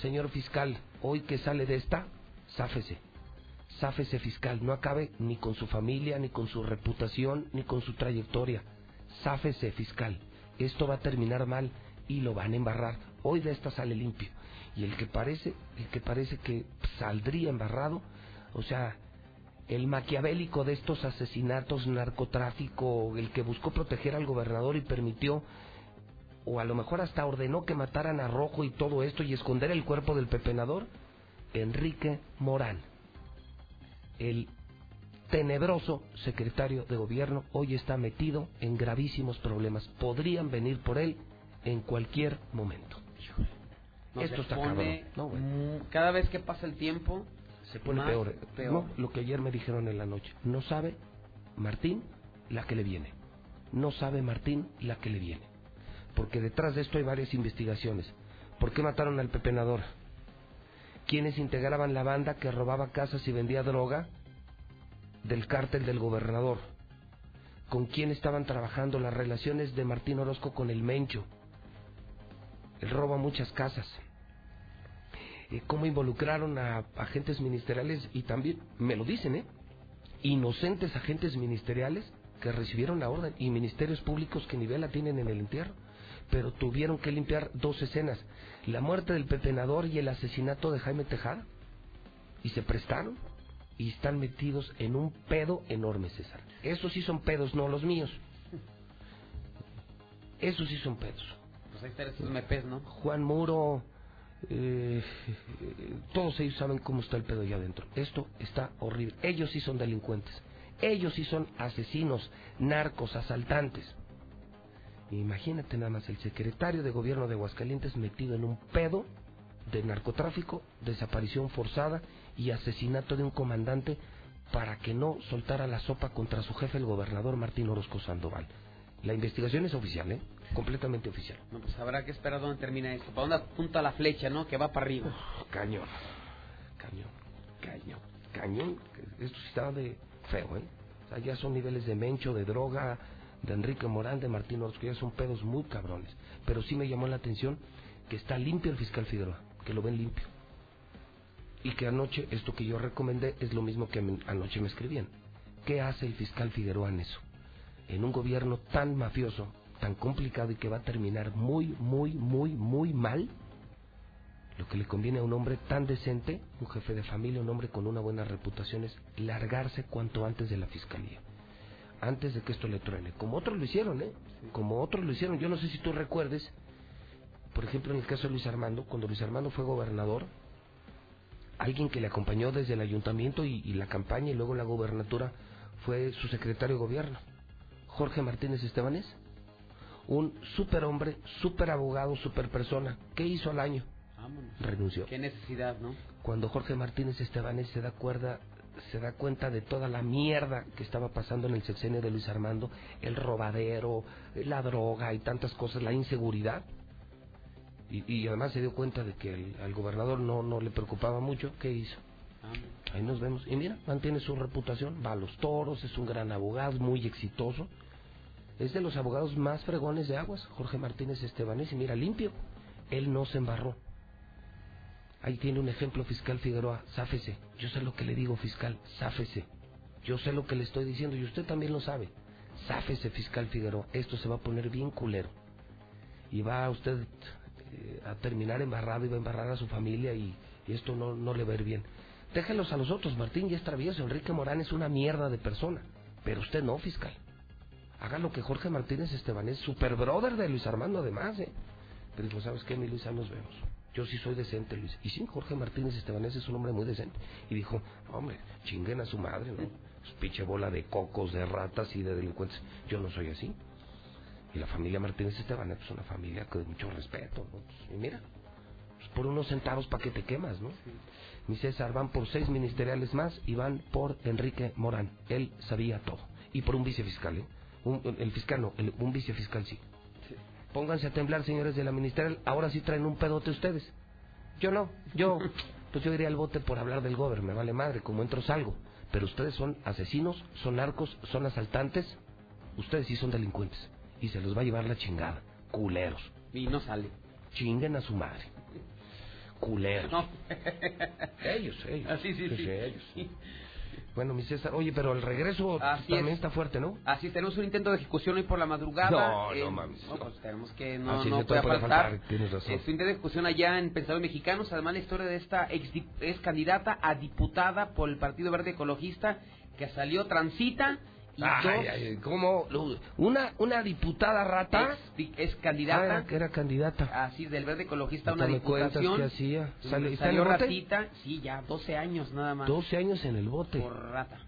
Speaker 2: Señor fiscal, hoy que sale de esta, záfese. Záfese fiscal, no acabe ni con su familia, ni con su reputación, ni con su trayectoria. Záfese fiscal. Esto va a terminar mal y lo van a embarrar. Hoy de esta sale limpio. Y el que parece, el que parece que saldría embarrado, o sea, el maquiavélico de estos asesinatos, narcotráfico, el que buscó proteger al gobernador y permitió o a lo mejor hasta ordenó que mataran a Rojo y todo esto y esconder el cuerpo del pepenador, Enrique Morán, el tenebroso secretario de gobierno, hoy está metido en gravísimos problemas. Podrían venir por él en cualquier momento. Esto está
Speaker 35: pone,
Speaker 2: cabrón. No, bueno.
Speaker 35: Cada vez que pasa el tiempo,
Speaker 2: Se pone peor.
Speaker 35: peor.
Speaker 2: No, lo que ayer me dijeron en la noche. No sabe Martín la que le viene. No sabe Martín la que le viene. Porque detrás de esto hay varias investigaciones. ¿Por qué mataron al pepenador? ¿Quiénes integraban la banda que robaba casas y vendía droga del cártel del gobernador? ¿Con quién estaban trabajando las relaciones de Martín Orozco con el Mencho? el robo a muchas casas, eh, cómo involucraron a agentes ministeriales y también, me lo dicen, ¿eh? Inocentes agentes ministeriales que recibieron la orden y ministerios públicos que ni vela tienen en el entierro, pero tuvieron que limpiar dos escenas, la muerte del pepenador y el asesinato de Jaime Tejada, y se prestaron y están metidos en un pedo enorme, César. Esos sí son pedos, no los míos. Esos sí son pedos.
Speaker 35: Pues ahí están estos MPs, ¿no?
Speaker 2: Juan Muro, eh, todos ellos saben cómo está el pedo allá adentro. Esto está horrible. Ellos sí son delincuentes. Ellos sí son asesinos, narcos, asaltantes. Imagínate nada más el secretario de gobierno de Aguascalientes metido en un pedo de narcotráfico, desaparición forzada y asesinato de un comandante para que no soltara la sopa contra su jefe, el gobernador Martín Orozco Sandoval. La investigación es oficial, ¿eh? Completamente oficial.
Speaker 35: No, pues habrá que esperar dónde termina esto. ¿Para dónde apunta la flecha, no? Que va para arriba.
Speaker 2: cañón. Cañón. Cañón. Cañón. Esto sí está de feo, ¿eh? O sea, ya son niveles de Mencho, de droga, de Enrique Morán, de Martín Orozco. Ya son pedos muy cabrones. Pero sí me llamó la atención que está limpio el fiscal Figueroa. Que lo ven limpio. Y que anoche, esto que yo recomendé, es lo mismo que anoche me escribían. ¿Qué hace el fiscal Figueroa en eso? en un gobierno tan mafioso, tan complicado y que va a terminar muy, muy, muy, muy mal, lo que le conviene a un hombre tan decente, un jefe de familia, un hombre con una buena reputación, es largarse cuanto antes de la fiscalía, antes de que esto le truene, como otros lo hicieron, ¿eh? Como otros lo hicieron. Yo no sé si tú recuerdes, por ejemplo, en el caso de Luis Armando, cuando Luis Armando fue gobernador, alguien que le acompañó desde el ayuntamiento y, y la campaña y luego la gobernatura fue su secretario de gobierno Jorge Martínez Estebanés. Un super hombre, super abogado, super persona. ¿Qué hizo al año? Renunció.
Speaker 35: Qué necesidad, ¿no?
Speaker 2: Cuando Jorge Martínez Estebanés se da cuerda se da cuenta de toda la mierda que estaba pasando en el sexenio de Luis Armando, el robadero, la droga y tantas cosas, la inseguridad. Y, además se dio cuenta de que al gobernador no, no le preocupaba mucho. ¿Qué hizo? Ahí nos vemos. Y mira, mantiene su reputación, va a los toros, es un gran abogado, muy exitoso. Es de los abogados más fregones de aguas, Jorge Martínez Estebanés, y mira, limpio. Él no se embarró. Ahí tiene un ejemplo fiscal Figueroa, sáfese. Yo sé lo que le digo, fiscal, sáfese. Yo sé lo que le estoy diciendo y usted también lo sabe. Sáfese, fiscal Figueroa. Esto se va a poner bien culero. Y va usted eh, a terminar embarrado y va a embarrar a su familia y, y esto no, no le va a ir bien. Déjenlos a los otros. Martín ya es travieso. Enrique Morán es una mierda de persona. Pero usted no, fiscal. Haga lo que Jorge Martínez Estebanés, super brother de Luis Armando, además, ¿eh? Pero dijo, ¿sabes qué, mi Luisa? Nos vemos. Yo sí soy decente, Luis. Y sí, Jorge Martínez Estebanés es un hombre muy decente. Y dijo, hombre, chinguen a su madre, ¿no? Es pinche bola de cocos, de ratas y de delincuentes. Yo no soy así. Y la familia Martínez Estebanés es una familia de mucho respeto, ¿no? Pues, y mira, pues por unos centavos, ¿para qué te quemas, no? mi César, van por seis ministeriales más y van por Enrique Morán. Él sabía todo. Y por un vicefiscal, ¿eh? el fiscal no, un vicefiscal sí. Pónganse a temblar, señores de la ministerial. Ahora sí traen un pedote ustedes. Yo no. Yo, pues yo iría al bote por hablar del gobierno. Me vale madre, como entro salgo. Pero ustedes son asesinos, son narcos, son asaltantes. Ustedes sí son delincuentes. Y se los va a llevar la chingada. Culeros.
Speaker 35: Y no sale.
Speaker 2: Chinguen a su madre culeros. No. ellos, ellos.
Speaker 35: Ah, sí, sí,
Speaker 2: ellos. Bueno, mi César, oye, pero el regreso también está fuerte, ¿no?
Speaker 35: Así tenemos un intento de ejecución hoy por la madrugada.
Speaker 2: No, no mames.
Speaker 35: No, pues tenemos que no, no puede faltar.
Speaker 2: Tienes razón.
Speaker 35: Es un intento de ejecución allá en Pensadores Mexicanos. Además, la historia de esta ex, ex candidata a diputada por el Partido Verde Ecologista que salió transita
Speaker 2: Ay, ¿cómo? Una, una diputada rata.
Speaker 35: Es, candidata.
Speaker 2: Ah, que era candidata.
Speaker 35: Así, del verde ecologista, una diputación.
Speaker 2: que hacía?
Speaker 35: ¿Sale, salió ratita. Sí, ya, 12 años nada más.
Speaker 2: 12 años en el bote.
Speaker 35: Por rata.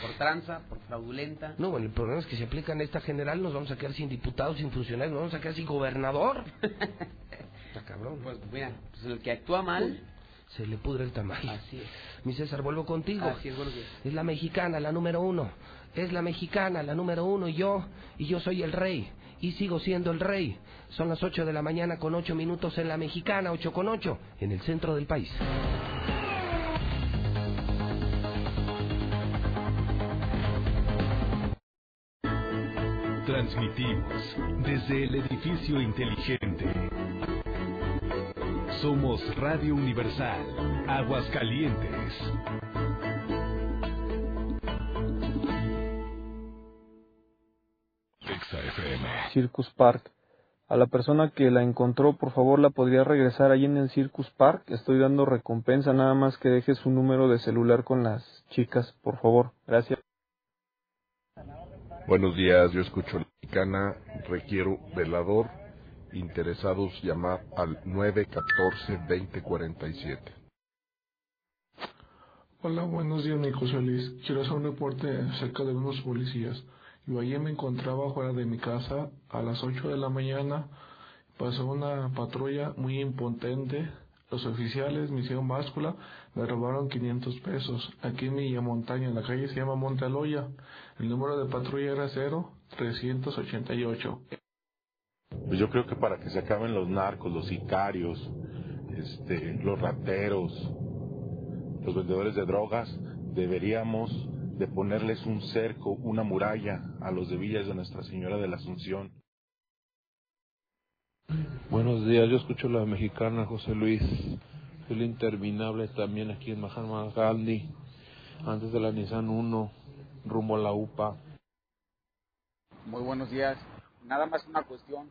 Speaker 35: Por tranza, por fraudulenta.
Speaker 2: No, bueno, el problema es que si aplican esta general nos vamos a quedar sin diputados, sin funcionarios, nos vamos a quedar sin gobernador. Está cabrón.
Speaker 35: Pues mira, pues el que actúa mal...
Speaker 2: Se le pudre el tamaño.
Speaker 35: Así es.
Speaker 2: Mi César, vuelvo contigo.
Speaker 35: Así es, bueno
Speaker 2: es la mexicana, la número uno es la mexicana, la número uno, y yo, y yo soy el rey, y sigo siendo el rey. Son las ocho de la mañana con ocho minutos en la mexicana, ocho con ocho, en el centro del país.
Speaker 36: Transmitimos desde el edificio inteligente Somos Radio Universal, Aguascalientes.
Speaker 37: Circus Park. A la persona que la encontró, por favor, la podría regresar ahí en el Circus Park. Estoy dando recompensa, nada más que deje su número de celular con las chicas, por favor. Gracias.
Speaker 38: Buenos días, yo escucho la mexicana, requiero velador. Interesados llamar al 914-2047.
Speaker 39: Hola, buenos días, mi José Luis. Quiero hacer un reporte acerca de unos policías. Yo ayer me encontraba fuera de mi casa a las 8 de la mañana. Pasó una patrulla muy impotente. Los oficiales me hicieron báscula, me robaron 500 pesos. Aquí en mi montaña, en la calle se llama Montealoya. El número de patrulla era 0388.
Speaker 22: Pues yo creo que para que se acaben los narcos, los sicarios, este, los rateros, los vendedores de drogas, deberíamos de ponerles un cerco, una muralla a los de Villas de Nuestra Señora de la Asunción.
Speaker 29: Buenos días, yo escucho la mexicana José Luis, el interminable también aquí en Mahatma Gandhi, antes de la Nissan 1, rumbo a la UPA.
Speaker 30: Muy buenos días. Nada más una cuestión.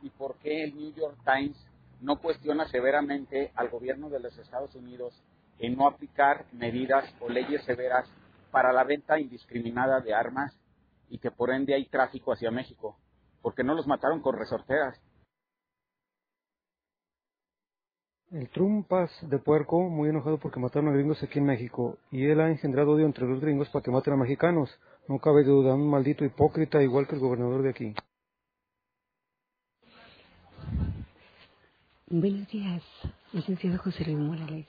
Speaker 30: ¿Y por qué el New York Times no cuestiona severamente al gobierno de los Estados Unidos en no aplicar medidas o leyes severas para la venta indiscriminada de armas y que por ende hay tráfico hacia México? Porque no los mataron con resorteras.
Speaker 40: El Trumpas de puerco, muy enojado porque mataron a gringos aquí en México, y él ha engendrado odio entre los gringos para que maten a mexicanos. No cabe duda, un maldito hipócrita igual que el gobernador de aquí.
Speaker 41: Buenos días, licenciado José Luis Morales.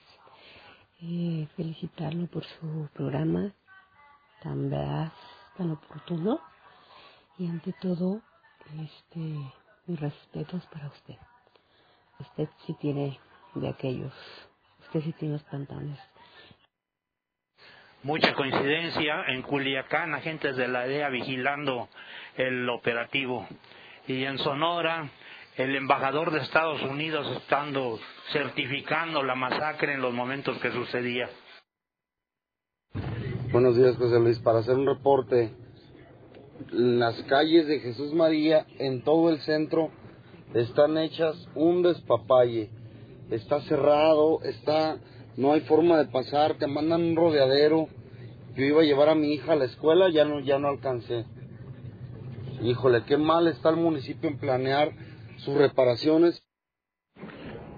Speaker 41: Eh, felicitarlo por su programa tan veraz, tan oportuno. Y ante todo, este, mis respetos para usted. Usted sí tiene de aquellos, usted sí tiene los.
Speaker 42: Mucha coincidencia, en Culiacán, agentes de la DEA vigilando el operativo. Y en Sonora, el embajador de Estados Unidos estando certificando la masacre en los momentos que sucedía.
Speaker 43: Buenos días, José Luis. Para hacer un reporte, las calles de Jesús María en todo el centro están hechas un despapalle. Está cerrado, está, no hay forma de pasar, te mandan un rodeadero. Yo iba a llevar a mi hija a la escuela, ya no, ya no alcancé. Híjole, qué mal está el municipio en planear sus reparaciones.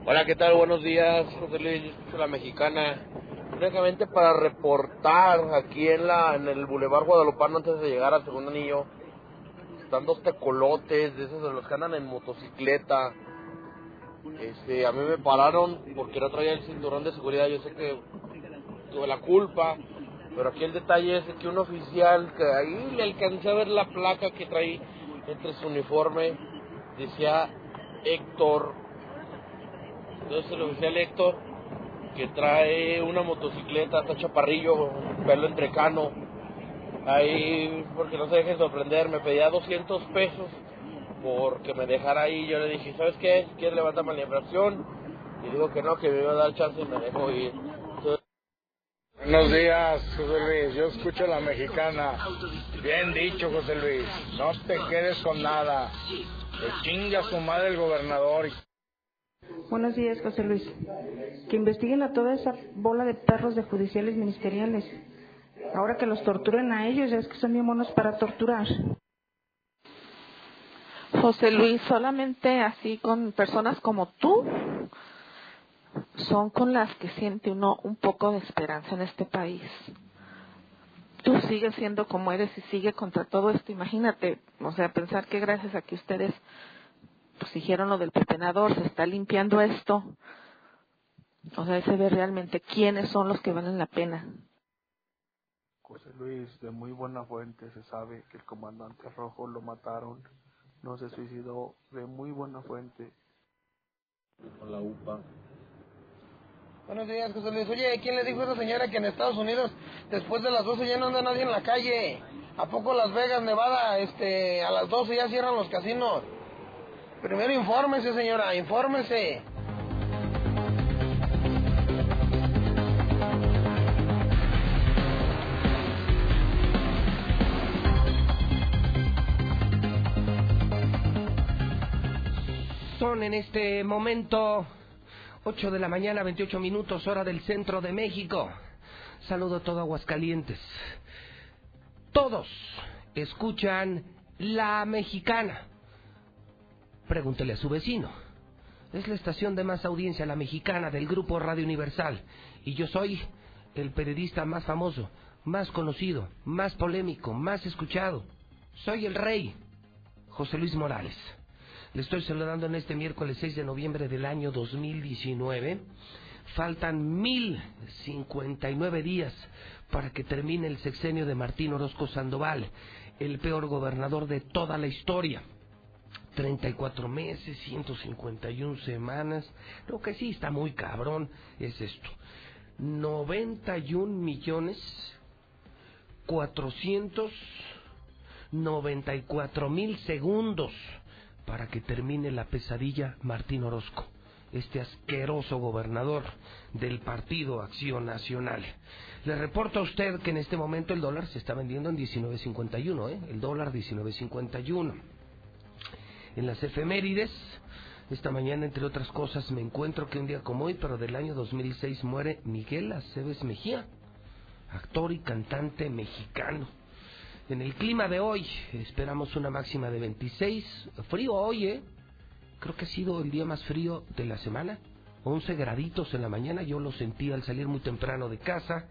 Speaker 44: Hola, ¿qué tal? Buenos días, José Luis, la mexicana. Únicamente para reportar aquí en la en el Boulevard Guadalupano antes de llegar al segundo anillo, están dos tecolotes de esos de los que andan en motocicleta. Este, a mí me pararon porque no traía el cinturón de seguridad, yo sé que tuve la culpa, pero aquí el detalle es que un oficial, que ahí le alcancé a ver la placa que trae entre su uniforme, decía Héctor. Entonces el oficial Héctor, que trae una motocicleta, está chaparrillo, pelo entrecano, ahí, porque no se deje sorprender, me pedía 200 pesos porque me dejara ahí. Yo le dije, ¿sabes qué? ¿Quieres levantarme la? Y dijo que no, que me iba a dar chance y me dejó ir.
Speaker 45: Buenos días, José Luis. Yo escucho la mexicana. Bien dicho, José Luis. No te quedes con nada. Que chinga su madre el gobernador.
Speaker 46: Buenos días, José Luis. Que investiguen a toda esa bola de perros de judiciales ministeriales. Ahora que los torturen a ellos, ya es que son bien monos para torturar.
Speaker 47: José Luis, solamente así con personas como tú son con las que siente uno un poco de esperanza en este país. Tú sigues siendo como eres y sigue contra todo esto. Imagínate, o sea, pensar que gracias a que ustedes pues hicieron lo del pepenador, se está limpiando esto. O sea, se ve realmente quiénes son los que valen la pena.
Speaker 29: José Luis, de muy buena fuente se sabe que el comandante rojo lo mataron, no se suicidó, de muy buena fuente.
Speaker 43: Con la UPA.
Speaker 48: Buenos días, José Luis. Oye, ¿quién le dijo a esa señora que en Estados Unidos después de las 12 ya no anda nadie en la calle? ¿A poco Las Vegas, Nevada, este, a las 12 ya cierran los casinos? Primero infórmese, señora, infórmese.
Speaker 2: Son en este momento 8 de la mañana, 28 minutos, hora del centro de México. Saludo a todo Aguascalientes. Todos escuchan La Mexicana Pregúntele a su vecino. Es la estación de más audiencia, La Mexicana, del Grupo Radio Universal. Y yo soy el periodista más famoso, más conocido, más polémico, más escuchado. Soy el rey, José Luis Morales. Le estoy saludando en este miércoles 6 de noviembre del año 2019. Faltan 1059 días para que termine el sexenio de Martín Orozco Sandoval, el peor gobernador de toda la historia. 34 meses, 151 semanas. Lo que sí está muy cabrón es esto. 91 millones 494 mil segundos para que termine la pesadilla Martín Orozco, este asqueroso gobernador del Partido Acción Nacional. Le reporto a usted que en este momento el dólar se está vendiendo en 19.51, ¿eh? el dólar 19.51. En las efemérides, esta mañana, entre otras cosas, me encuentro que un día como hoy, pero del año 2006, muere Miguel Aceves Mejía, actor y cantante mexicano. En el clima de hoy esperamos una máxima de 26. Frío hoy, ¿eh? Creo que ha sido el día más frío de la semana. 11 graditos en la mañana, yo lo sentí al salir muy temprano de casa.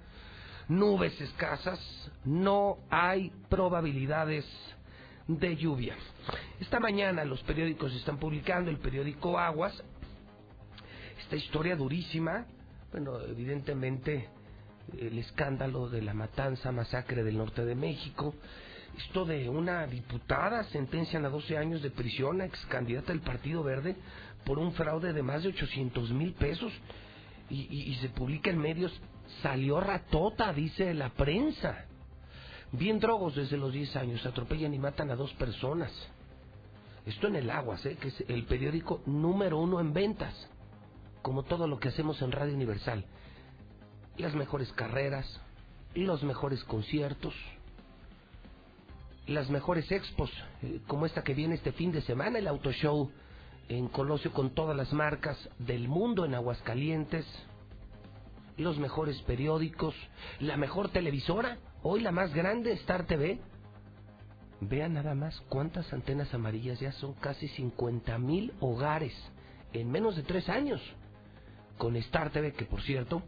Speaker 2: Nubes escasas, no hay probabilidades de lluvia. Esta mañana los periódicos están publicando, el periódico Aguas, esta historia durísima, bueno, evidentemente el escándalo de la matanza, masacre del norte de México, esto de una diputada sentencian a 12 años de prisión ex candidata del Partido Verde por un fraude de más de 800 mil pesos y, y se publica en medios, salió ratota, dice la prensa. Bien drogos desde los 10 años, atropellan y matan a dos personas. Esto en el Aguas, ¿eh? que es el periódico número uno en ventas, como todo lo que hacemos en Radio Universal las mejores carreras, los mejores conciertos, las mejores expos, eh, como esta que viene este fin de semana, el Auto Show en Colosio con todas las marcas del mundo en Aguascalientes, los mejores periódicos, la mejor televisora, hoy la más grande, Star TV. Vean nada más cuántas antenas amarillas, ya son casi 50 mil hogares en menos de tres años con Star TV, que por cierto,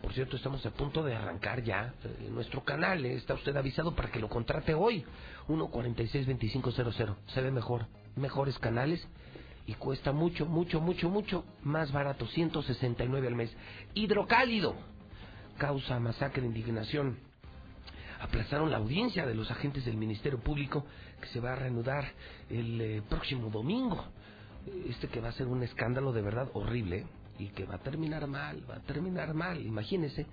Speaker 2: por cierto, estamos a punto de arrancar ya eh, nuestro canal. eh, Está usted avisado para que lo contrate hoy. 146-2500. Se ve mejor. Mejores canales. Y cuesta mucho, mucho, mucho, mucho más barato. 169 al mes. Hidrocálido. Causa masacre, indignación. Aplazaron la audiencia de los agentes del Ministerio Público que se va a reanudar el eh, próximo domingo. Este que va a ser un escándalo de verdad horrible. y que va a terminar mal, va a terminar mal. Imagínese,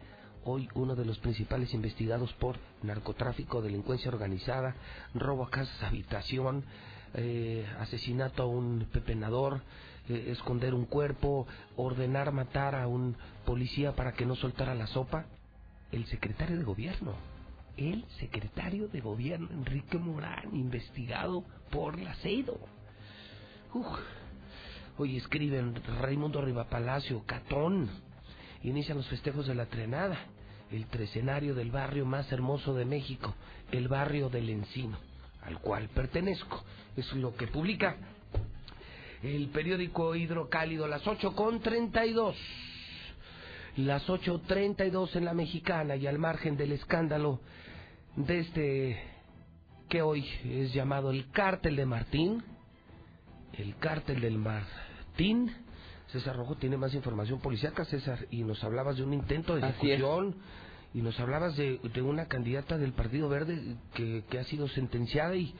Speaker 2: hoy uno de los principales investigados por narcotráfico, delincuencia organizada, robo a casas, habitación, eh, asesinato a un pepenador, eh, esconder un cuerpo, ordenar matar a un policía para que no soltara la sopa, el secretario de gobierno. El secretario de gobierno, Enrique Morán, investigado por la CEDO. Hoy escriben Raimundo Rivapalacio, Catón. Inician los festejos de la trenada, el trecenario del barrio más hermoso de México, el barrio del Encino, al cual pertenezco. Es lo que publica el periódico Hidrocálido, las 8 con 32. Las 8.32 en la mexicana y al margen del escándalo de este que hoy es llamado el cártel de Martín, el cártel del Martín. César Rojo tiene más información policíaca, César, y nos hablabas de un intento de ejecución y nos hablabas de, de una candidata del Partido Verde que, que ha sido sentenciada y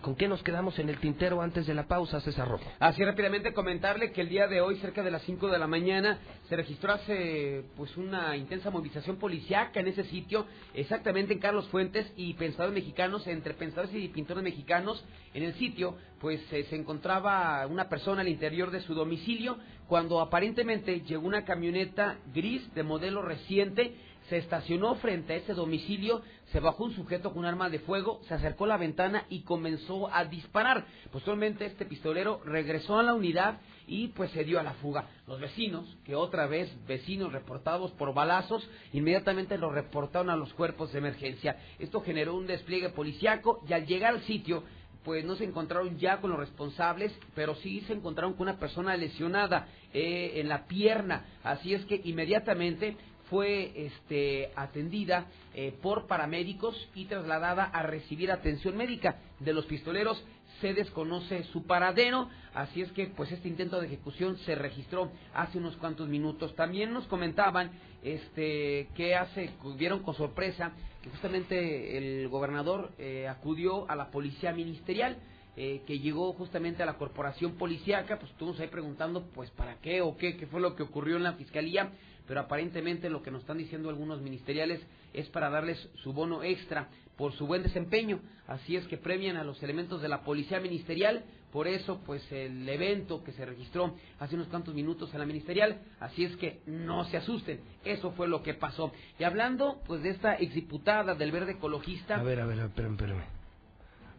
Speaker 2: ¿con qué nos quedamos en el tintero antes de la pausa, César Rojo?
Speaker 35: Así rápidamente comentarle que el día de hoy, cerca de las 5 de la mañana, se registró hace pues una intensa movilización policiaca en ese sitio, exactamente en Carlos Fuentes y pensadores mexicanos, entre pensadores y pintores mexicanos, en el sitio, pues eh, se encontraba una persona al interior de su domicilio, cuando aparentemente llegó una camioneta gris de modelo reciente, se estacionó frente a ese domicilio, se bajó un sujeto con un arma de fuego, se acercó a la ventana y comenzó a disparar. Posteriormente este pistolero regresó a la unidad y pues se dio a la fuga. Los vecinos, que otra vez vecinos reportados por balazos, inmediatamente lo reportaron a los cuerpos de emergencia. Esto generó un despliegue policiaco y al llegar al sitio pues no se encontraron ya con los responsables, pero sí se encontraron con una persona lesionada eh, en la pierna. Así es que inmediatamente fue este, atendida eh, por paramédicos y trasladada a recibir atención médica de los pistoleros. Se desconoce su paradero, así es que pues este intento de ejecución se registró hace unos cuantos minutos. También nos comentaban este, que hace, vieron con sorpresa que justamente el gobernador eh, acudió a la policía ministerial. Eh, que llegó justamente a la corporación policíaca, pues estuvimos ahí preguntando, pues, ¿para qué o qué? ¿Qué fue lo que ocurrió en la fiscalía? Pero aparentemente lo que nos están diciendo algunos ministeriales es para darles su bono extra por su buen desempeño. Así es que premian a los elementos de la policía ministerial. Por eso, pues el evento que se registró hace unos cuantos minutos en la ministerial. Así es que no se asusten. Eso fue lo que pasó. Y hablando, pues, de esta exdiputada del Verde Ecologista.
Speaker 2: A ver, a ver, espérame, espérame.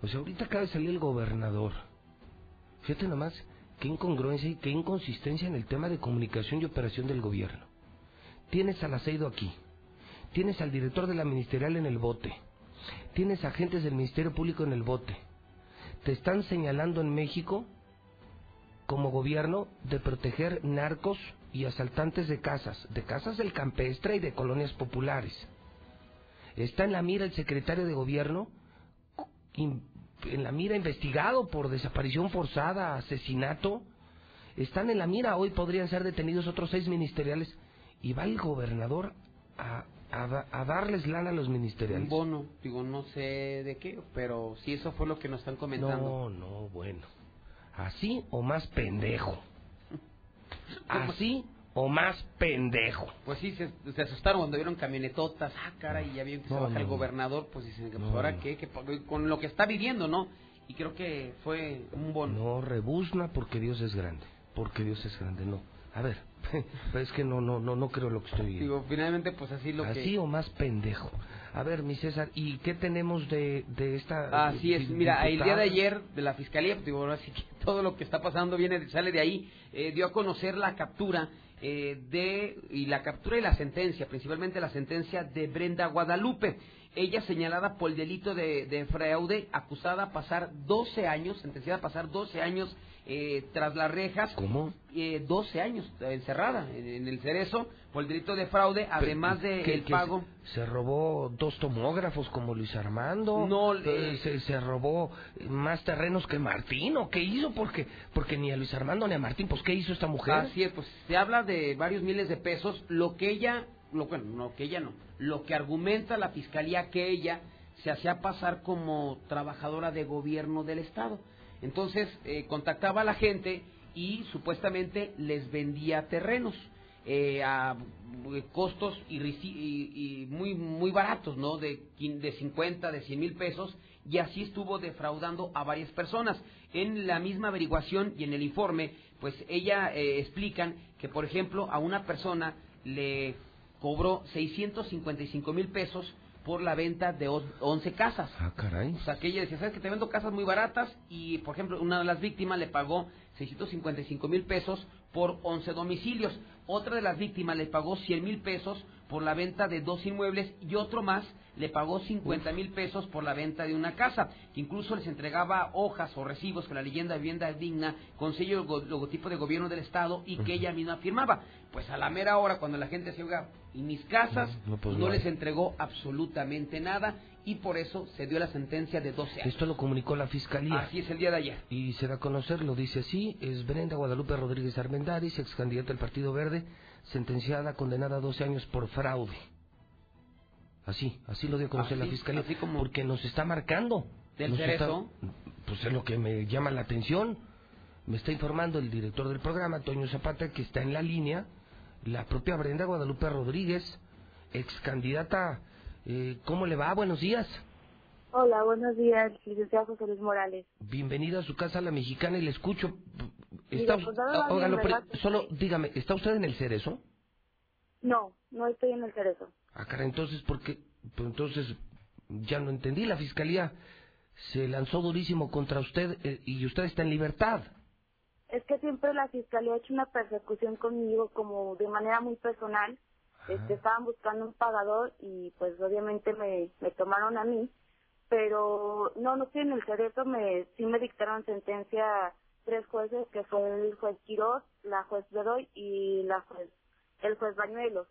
Speaker 2: O sea, ahorita acaba de salir el gobernador. Fíjate nomás qué incongruencia y qué inconsistencia en el tema de comunicación y operación del gobierno. Tienes al Aceido aquí. Tienes al director de la ministerial en el bote. Tienes agentes del Ministerio Público en el bote. Te están señalando en México como gobierno de proteger narcos y asaltantes de casas, de casas del campestre y de colonias populares. Está en la mira el secretario de gobierno, en la mira investigado por desaparición forzada, asesinato. Están en la mira, hoy podrían ser detenidos otros seis ministeriales y va el gobernador a, a, darles lana a los ministeriales.
Speaker 35: Un bono, digo, no sé de qué, pero si eso fue lo que nos están comentando.
Speaker 2: No, no, bueno. Así o más pendejo. Así o más pendejo.
Speaker 35: Pues sí, se, asustaron cuando vieron camionetotas. Ah, cara, y ya vieron que se baja el gobernador. Pues dicen, pues ahora qué, con lo que está viviendo, ¿no? Y creo que fue un bono.
Speaker 2: No, rebuzna porque Dios es grande. Porque Dios es grande, no. A ver, es que no, no, no, no creo lo que estoy viendo.
Speaker 35: Digo, finalmente, pues así lo
Speaker 2: así o más pendejo. A ver, mi César, ¿y qué tenemos de, de esta...
Speaker 35: Así es, mira, el día de ayer de la Fiscalía, pues, digo, así que todo lo que está pasando viene sale de ahí, eh, dio a conocer la captura eh, de, y la captura y la sentencia, principalmente la sentencia de Brenda Guadalupe. Ella señalada por el delito de, de fraude, acusada a pasar 12 años, sentenciada a pasar 12 años eh, tras las rejas.
Speaker 2: ¿Cómo?
Speaker 35: Eh, 12 años encerrada en, el cerezo por el delito de fraude, además de el pago.
Speaker 2: Se, robó dos tomógrafos como Luis Armando.
Speaker 35: No,
Speaker 2: eh, se, se, robó más terrenos que Martín. ¿O qué hizo? Porque, porque ni a Luis Armando ni a Martín, pues ¿qué hizo esta mujer?
Speaker 35: Así es, pues se habla de varios miles de pesos. Lo que ella, lo, bueno, no, que ella no. Lo que argumenta la fiscalía que ella se hacía pasar como trabajadora de gobierno del Estado entonces eh, contactaba a la gente y supuestamente les vendía terrenos eh, a eh, costos y, muy muy baratos, ¿no? De, de 50, de 100 mil pesos y así estuvo defraudando a varias personas. En la misma averiguación y en el informe, pues ella explican que, por ejemplo, a una persona le cobró 655 mil pesos por la venta de 11 casas.
Speaker 2: Ah, caray.
Speaker 35: O sea, que ella decía, ¿sabes que te vendo casas muy baratas? Y, por ejemplo, una de las víctimas le pagó 655 mil pesos por 11 domicilios. Otra de las víctimas le pagó 100 mil pesos por la venta de dos inmuebles y otro más le pagó 50 mil pesos por la venta de una casa, que incluso les entregaba hojas o recibos con la leyenda de vivienda digna, con sello logotipo de gobierno del Estado y que ella misma firmaba. Pues a la mera hora, cuando la gente se oiga, y mis casas, no, pues les entregó absolutamente nada y por eso se dio la sentencia de 12 años.
Speaker 2: Esto lo comunicó la Fiscalía.
Speaker 35: Así es el día de ayer.
Speaker 2: Y se da a conocer, lo dice así, es Brenda Guadalupe Rodríguez Armendáriz, ex candidata del Partido Verde, sentenciada, condenada a 12 años por fraude. Así, así lo dio a conocer la Fiscalía.
Speaker 35: Así como
Speaker 2: porque nos está marcando.
Speaker 35: ¿Del cerezo?
Speaker 2: pues es lo que me llama la atención. Me está informando el director del programa, Toño Zapata, que está en la línea, la propia Brenda Guadalupe Rodríguez, ex candidata. Eh, ¿Cómo le va? Buenos días.
Speaker 49: Hola, buenos días, licenciado José Luis Morales.
Speaker 2: Bienvenida a su casa, la mexicana, y le escucho. Está, pues, solo dígame, ¿está usted en el cerezo?
Speaker 49: No, no estoy en el cerezo.
Speaker 2: Ah, cara, entonces, ¿por qué? Pues entonces, ya no entendí. La fiscalía se lanzó durísimo contra usted eh, y usted está en libertad.
Speaker 49: Es que siempre la fiscalía ha hecho una persecución conmigo como de manera muy personal. Este, estaban buscando un pagador y pues obviamente me, me tomaron a mí. Pero no, no estoy en el cerezo, me, sí me dictaron sentencia tres jueces, que fue el juez Quiroz, la juez Bedoy y la juez, el juez Bañuelos.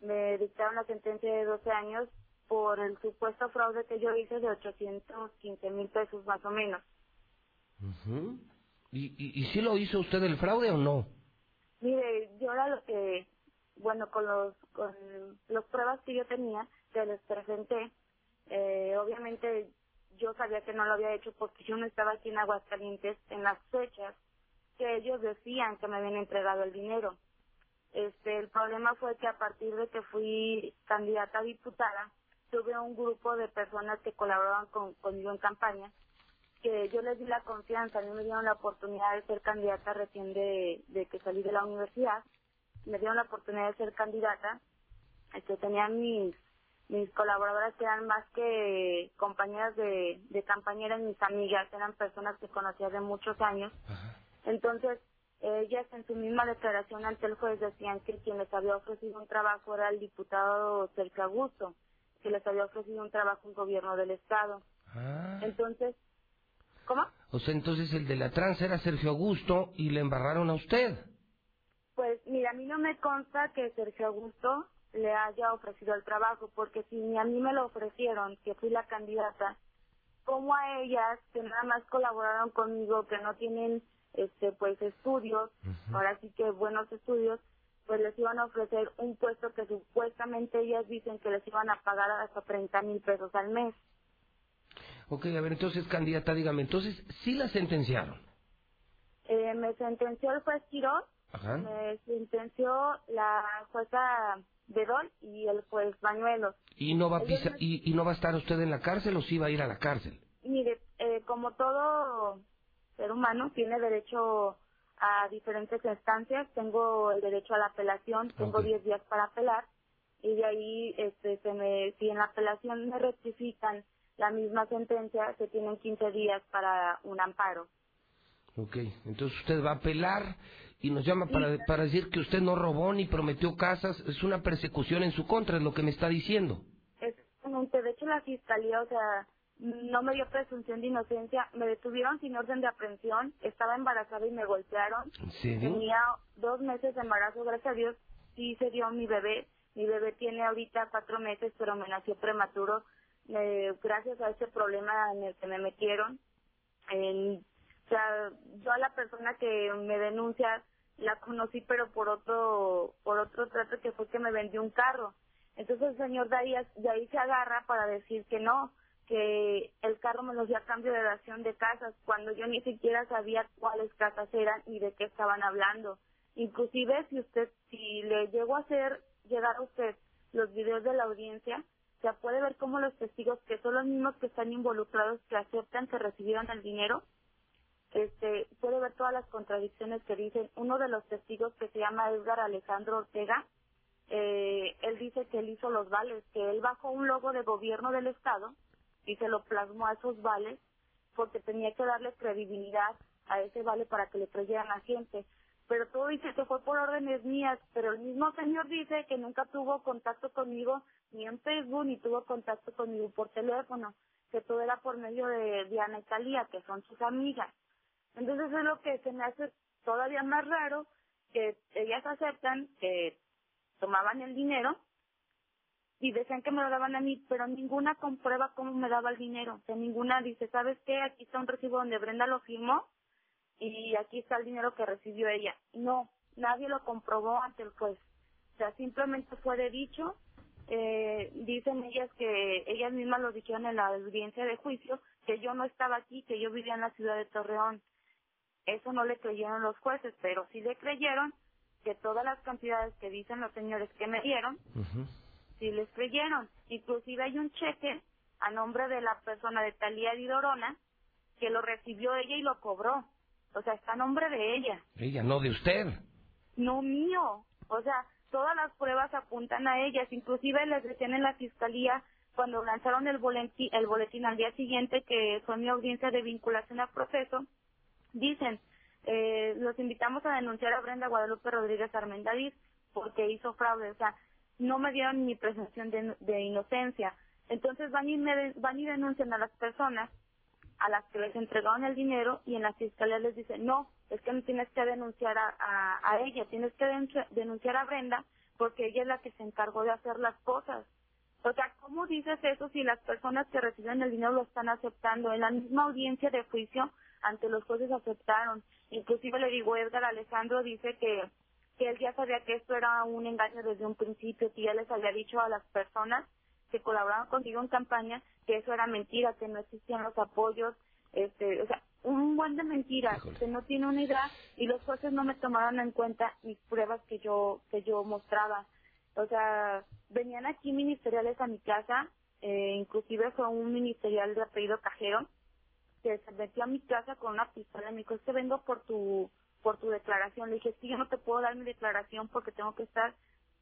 Speaker 49: Me dictaron la sentencia de 12 años por el supuesto fraude que yo hice de 815 mil pesos más o menos.
Speaker 2: Ujú. ¿Y, y, ¿Y sí lo hizo usted el fraude o no?
Speaker 49: Mire, yo era lo que, bueno, con los, con las pruebas que yo tenía, que les presenté, eh, obviamente yo sabía que no lo había hecho porque yo no estaba aquí en Aguascalientes en las fechas que ellos decían que me habían entregado el dinero. Este, el problema fue que a partir de que fui candidata a diputada, tuve un grupo de personas que colaboraban con, conmigo en campaña, que yo les di la confianza, a mí me dieron la oportunidad de ser candidata recién de, de que salí de la universidad, me dieron la oportunidad de ser candidata, este, tenían mis mis colaboradoras eran más que compañeras de, de campaña, eran mis amigas, eran personas que conocía de muchos años. Entonces, ellas en su misma declaración ante el juez decían que quien les había ofrecido un trabajo era el diputado Sergio Augusto, que les había ofrecido un trabajo en gobierno del Estado.
Speaker 2: Ah.
Speaker 49: Entonces, ¿cómo?
Speaker 2: O sea, entonces el de la trans era Sergio Augusto y le embarraron a usted.
Speaker 49: Pues mira, a mí no me consta que Sergio Augusto le haya ofrecido el trabajo, porque si ni a mí me lo ofrecieron, que fui la candidata, como a ellas, que nada más colaboraron conmigo, que no tienen este pues estudios, ahora sí que buenos estudios, pues les iban a ofrecer un puesto que supuestamente ellas dicen que les iban a pagar hasta 30 mil pesos al mes.
Speaker 2: Ok, a ver, entonces, candidata, dígame, entonces, ¿sí la sentenciaron?
Speaker 49: Eh, me sentenció el juez
Speaker 2: Ajá.
Speaker 49: me sentenció la jueza Bedol y el juez Bañuelos.
Speaker 2: ¿Y no va a
Speaker 49: me-
Speaker 2: y, y no va a estar usted en la cárcel o sí va a ir a la cárcel?
Speaker 49: Mire, eh, como todo ser humano tiene derecho a diferentes instancias, tengo el derecho a la apelación, tengo
Speaker 2: Ok.
Speaker 49: 10 días para apelar y de ahí este se me si en la apelación me rectifican la misma sentencia, se tienen 15 días para un amparo.
Speaker 2: Ok, entonces usted va a apelar y nos llama para, para decir que usted no robó ni prometió casas. Es una persecución en su contra, es lo que me está diciendo.
Speaker 49: Exactamente, de hecho la fiscalía, o sea, no me dio presunción de inocencia, me detuvieron sin orden de aprehensión, estaba embarazada y me golpearon. Tenía dos meses de embarazo, gracias a Dios, sí se dio mi bebé. Mi bebé tiene ahorita cuatro meses, pero me nació prematuro. eh, gracias a ese problema en el que me metieron. En- o sea, yo a la persona que me denuncia la conocí, pero por otro, por otro trato que fue que me vendió un carro. Entonces el señor de de ahí se agarra para decir que no, que el carro me lo dio a cambio de dación de casas, cuando yo ni siquiera sabía cuáles casas eran y de qué estaban hablando. Inclusive si usted, si le llego a hacer llegar a usted los videos de la audiencia, se puede ver cómo los testigos, que son los mismos que están involucrados, que aceptan que recibieron el dinero, este, puede ver todas las contradicciones que dicen. Uno de los testigos que se llama Edgar Alejandro Ortega, eh, él dice que él hizo los vales, que él bajó un logo de gobierno del Estado y se lo plasmó a esos vales porque tenía que darle credibilidad a ese vale para que le creyeran a gente. Pero todo dice que fue por órdenes mías, pero el mismo señor dice que nunca tuvo contacto conmigo ni en Facebook ni tuvo contacto conmigo por teléfono, que todo era por medio de Diana y Talía, que son sus amigas. Entonces es lo que se me hace todavía más raro que ellas aceptan que tomaban el dinero y decían que me lo daban a mí, pero ninguna comprueba cómo me daba el dinero. O sea, ninguna dice, ¿sabes qué? Aquí está un recibo donde Brenda lo firmó y aquí está el dinero que recibió ella. No, nadie lo comprobó ante el juez. O sea, simplemente fue de dicho. Eh, dicen ellas que ellas mismas lo dijeron en la audiencia de juicio, que yo no estaba aquí, que yo vivía en la ciudad de Torreón. Eso no le creyeron los jueces, pero sí le creyeron que todas las cantidades que dicen los señores que me dieron, sí les creyeron. Inclusive hay un cheque a nombre de la persona de Talía Didorona que lo recibió ella y lo cobró. O sea, está a nombre de ella,
Speaker 2: Ella, no de usted.
Speaker 49: no mío. O sea, todas las pruebas apuntan a ellas. Inclusive les decían en la fiscalía cuando lanzaron el boletín, el boletín al día siguiente, que fue mi audiencia de vinculación a proceso, dicen, eh, los invitamos a denunciar a Brenda Guadalupe Rodríguez Armendariz porque hizo fraude, o sea, no me dieron ni presunción de, de inocencia. Entonces van y, me- van y denuncian a las personas a las que les entregaron el dinero y en la fiscalía les dicen, no, es que no tienes que denunciar a, a, a ella, tienes que denunci- denunciar a Brenda porque ella es la que se encargó de hacer las cosas. O sea, ¿cómo dices eso si las personas que reciben el dinero lo están aceptando? En la misma audiencia de juicio, ante los jueces aceptaron. Inclusive le digo, Edgar Alejandro dice que, que él ya sabía que esto era un engaño desde un principio, que ya les había dicho a las personas que colaboraban contigo en campaña que eso era mentira, que no existían los apoyos, este, o sea, un buen de mentiras, que no tiene una idea y los jueces no me tomaron en cuenta mis pruebas que yo que yo mostraba. O sea, venían aquí ministeriales a mi casa, eh, inclusive fue un ministerial de apellido Cajero que se metió a mi casa con una pistola y me dijo, es que vengo por tu por tu declaración. Le dije, sí, yo no te puedo dar mi declaración porque tengo que estar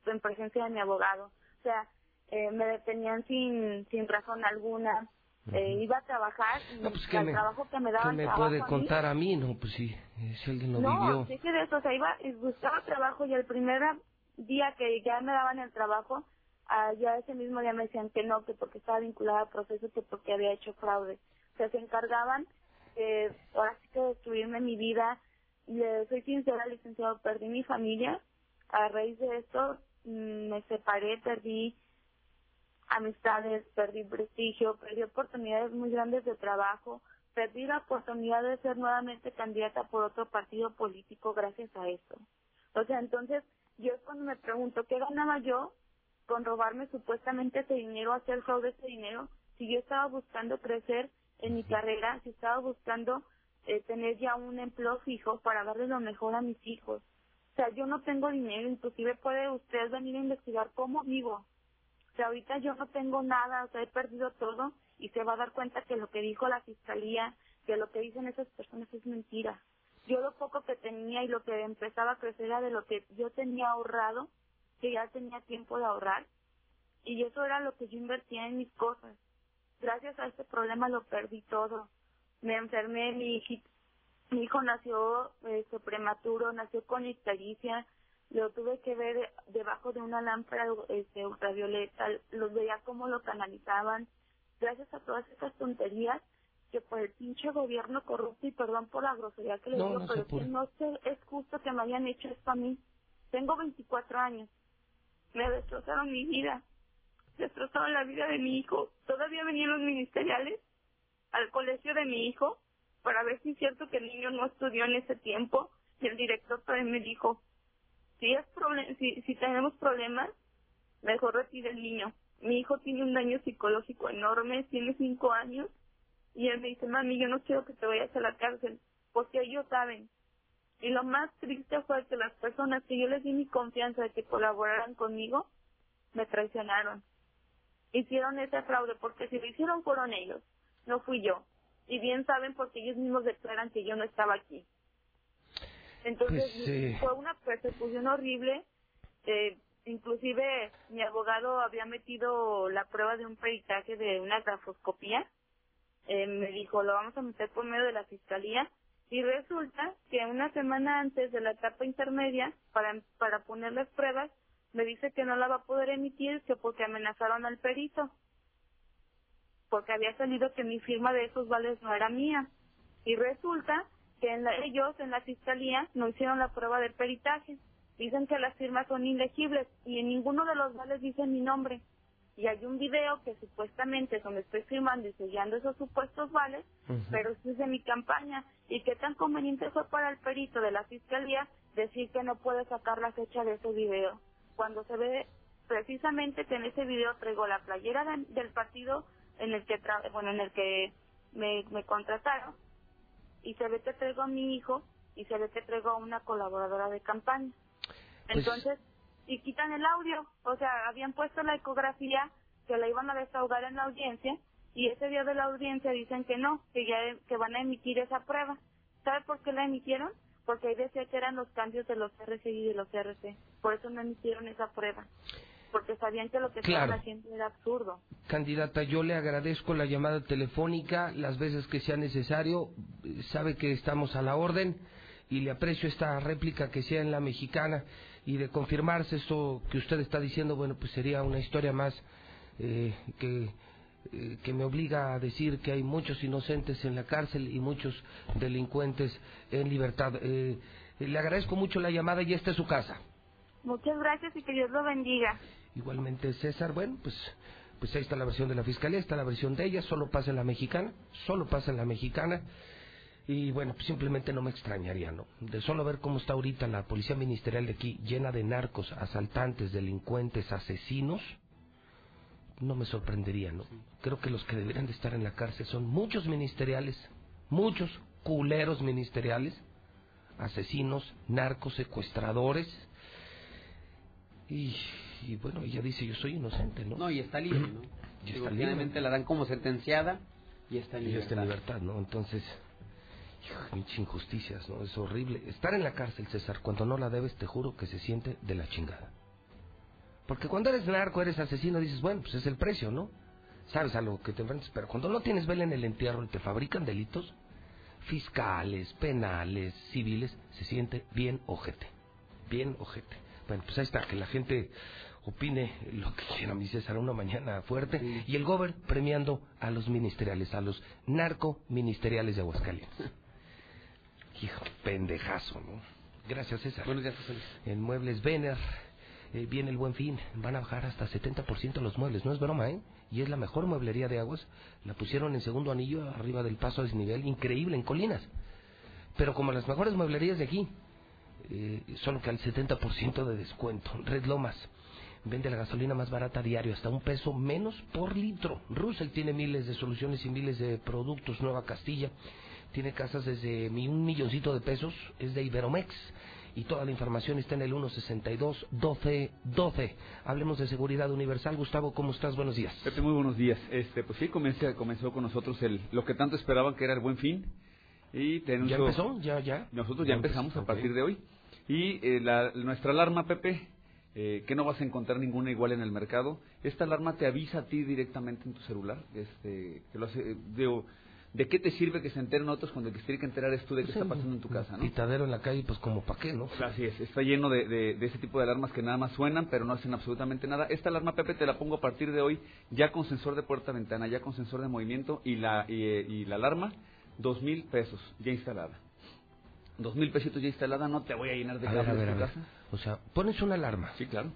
Speaker 49: en presencia de mi abogado. O sea, eh, me detenían sin, sin razón alguna. Eh, iba a trabajar y
Speaker 2: No, pues,
Speaker 49: el
Speaker 2: ¿qué me-
Speaker 49: trabajo que me
Speaker 2: ¿Qué
Speaker 49: daban
Speaker 2: me puede
Speaker 49: a mí,
Speaker 2: contar a mí? No, pues sí, eh, si alguien lo
Speaker 49: no,
Speaker 2: vivió.
Speaker 49: dije de eso, o sea, iba y buscaba trabajo y el primer día que ya me daban el trabajo, ah, ya ese mismo día me decían que no, que porque estaba vinculada al proceso, que porque había hecho fraude. Se encargaban que destruirme mi vida. Le soy sincera, licenciado, perdí mi familia. A raíz de esto mm, me separé, perdí amistades, perdí prestigio, perdí oportunidades muy grandes de trabajo, perdí la oportunidad de ser nuevamente candidata por otro partido político gracias a esto. O sea, entonces yo cuando me pregunto, ¿qué ganaba yo con robarme supuestamente ese dinero, hacer fraude ese dinero? Si yo estaba buscando crecer en mi carrera, si estaba buscando eh, tener ya un empleo fijo para darle lo mejor a mis hijos. O sea, yo no tengo dinero, inclusive puede usted venir a investigar cómo vivo. O sea, ahorita yo no tengo nada, o sea, he perdido todo y se va a dar cuenta que lo que dijo la fiscalía, que lo que dicen esas personas es mentira. Yo lo poco que tenía y lo que empezaba a crecer era de lo que yo tenía ahorrado, que ya tenía tiempo de ahorrar, y eso era lo que yo invertía en mis cosas. Gracias a este problema lo perdí todo. Me enfermé, mi, mi hijo nació este, prematuro, nació con ictericia, lo tuve que ver debajo de una lámpara este, ultravioleta, los veía cómo lo canalizaban. Gracias a todas estas tonterías que por el pinche gobierno corrupto y perdón por la grosería que le
Speaker 2: No,
Speaker 49: digo,
Speaker 2: no
Speaker 49: pero que no sé, es justo que me hayan hecho esto a mí. Tengo 24 años. Me destrozaron mi vida. Destrozaron la vida de mi hijo. Todavía venían los ministeriales al colegio de mi hijo para ver si es cierto que el niño no estudió en ese tiempo. Y el director también me dijo, si, es si, si tenemos problemas, mejor retire el niño. Mi hijo tiene un daño psicológico enorme, tiene cinco años, y él me dice, mami, yo no quiero que te vayas a la cárcel, porque ellos saben. Y lo más triste fue que las personas que yo les di mi confianza de que colaboraran conmigo, me traicionaron. Hicieron ese fraude, porque si lo hicieron fueron ellos, no fui yo. Y bien saben porque ellos mismos declaran que yo no estaba aquí. Entonces
Speaker 2: Pues, eh,
Speaker 49: fue una persecución horrible. Eh, inclusive mi abogado había metido la prueba de un peritaje de una grafoscopía. Eh, me dijo, lo vamos a meter por medio de la fiscalía. Y resulta que una semana antes de la etapa intermedia, para, para poner las pruebas, me dice que no la va a poder emitir, que porque amenazaron al perito. Porque había salido que mi firma de esos vales no era mía. Y resulta que en la- ellos en la fiscalía no hicieron la prueba de peritaje. Dicen que las firmas son ilegibles y en ninguno de los vales dice mi nombre. Y hay un video que supuestamente es donde estoy firmando y sellando esos supuestos vales, pero eso es de mi campaña. ¿Y qué tan conveniente fue para el perito de la fiscalía decir que no puede sacar la fecha de ese video? Cuando se ve precisamente que en ese video traigo la playera de- del partido en el que tra- bueno en el que me, me contrataron y se ve que traigo a mi hijo y se ve que traigo a una colaboradora de campaña.
Speaker 2: Pues-
Speaker 49: Entonces, y quitan el audio, o sea, habían puesto la ecografía que la iban a desahogar en la audiencia y ese día de la audiencia dicen que no, que ya que van a emitir esa prueba. ¿Sabe por qué la emitieron? Porque ahí decía que eran los cambios de los RCI y de los RC. Por eso no emitieron esa prueba, porque sabían que lo que
Speaker 2: Claro.
Speaker 49: estaban haciendo era absurdo.
Speaker 2: Candidata, yo le agradezco la llamada telefónica las veces que sea necesario. Sabe que estamos a la orden y le aprecio esta réplica que sea en la mexicana y de confirmarse esto que usted está diciendo, bueno, pues sería una historia más eh, que, eh, que me obliga a decir que hay muchos inocentes en la cárcel y muchos delincuentes en libertad. Eh, le agradezco mucho la llamada y esta es su casa.
Speaker 49: Muchas gracias y que Dios lo bendiga.
Speaker 2: Igualmente César, bueno, pues pues ahí está la versión de la fiscalía, está la versión de ella, solo pasa en la mexicana, solo pasa en la mexicana. Y bueno, pues simplemente no me extrañaría, ¿no? De solo ver cómo está ahorita la policía ministerial de aquí, llena de narcos, asaltantes, delincuentes, asesinos, no me sorprendería, ¿no? Creo que los que deberían de estar en la cárcel son muchos ministeriales, muchos culeros ministeriales, asesinos, narcos, secuestradores. Y, y bueno, ella dice, yo soy inocente, ¿no?
Speaker 35: No, y está libre, ¿no?
Speaker 2: Y está libre.
Speaker 35: la dan como sentenciada y está en
Speaker 2: Y está en
Speaker 35: libertad.
Speaker 2: libertad, ¿no? Entonces, pinche injusticias, ¿no? Es horrible. Estar en la cárcel, César, cuando no la debes, te juro que se siente de la chingada. Porque cuando eres narco, eres asesino, dices, bueno, pues es el precio, ¿no? Sabes a lo que te enfrentas. Pero cuando no tienes vela en el entierro y te fabrican delitos fiscales, penales, civiles, se siente bien ojete. Bien ojete. Bueno, pues ahí está, que la gente opine lo que quiera, mi César, una mañana fuerte. Y el gober premiando a los ministeriales, a los narco-ministeriales de Aguascalientes. Hijo, pendejazo, ¿no? Gracias, César.
Speaker 35: Buenos días, José Luis.
Speaker 2: En Muebles Vener eh, viene el buen fin. Van a bajar hasta 70% los muebles. No es broma, ¿eh? Y es la mejor mueblería de aguas. La pusieron en segundo anillo, arriba del paso a desnivel. Increíble, en colinas. Pero como las mejores mueblerías de aquí. Eh, solo que al 70% de descuento. Red Lomas vende la gasolina más barata a diario, hasta un peso menos por litro. Russell tiene miles de soluciones y miles de productos. Nueva Castilla tiene casas desde un milloncito de pesos, es de Iberomex. Y toda la información está en el 162 12 12. Hablemos de seguridad universal. Gustavo, ¿cómo estás? Buenos días.
Speaker 50: Pepe, muy buenos días. Este, pues sí, comencé- comenzó con nosotros el, lo que tanto esperaban que era el buen fin. Y te
Speaker 2: ¿Ya empezó? ¿Ya, ya?
Speaker 50: Nosotros ya
Speaker 2: Ya
Speaker 50: empezamos
Speaker 2: empezó,
Speaker 50: a partir de hoy. Y eh, la- nuestra alarma, Pepe, eh, que no vas a encontrar ninguna igual en el mercado. Esta alarma te avisa a ti directamente en tu celular. Este, que lo hace, eh, digo, ¿De qué te sirve que se enteren otros cuando el que se tiene que enterar es tú de qué está pasando en tu casa, no?
Speaker 2: Pitadero en la calle, pues como pa' qué, ¿no?
Speaker 50: Así es, está lleno de, de- de ese tipo de alarmas que nada más suenan, pero no hacen absolutamente nada. Esta alarma, Pepe, te la pongo a partir de hoy, ya con sensor de puerta-ventana, ya con sensor de movimiento y la, y, y la alarma, dos mil pesos ya instalada. Dos mil pesitos ya instalada, no te voy a llenar de
Speaker 2: A ver, a
Speaker 50: tu
Speaker 2: ver.
Speaker 50: casa.
Speaker 2: O sea, pones una alarma.
Speaker 50: Sí, claro.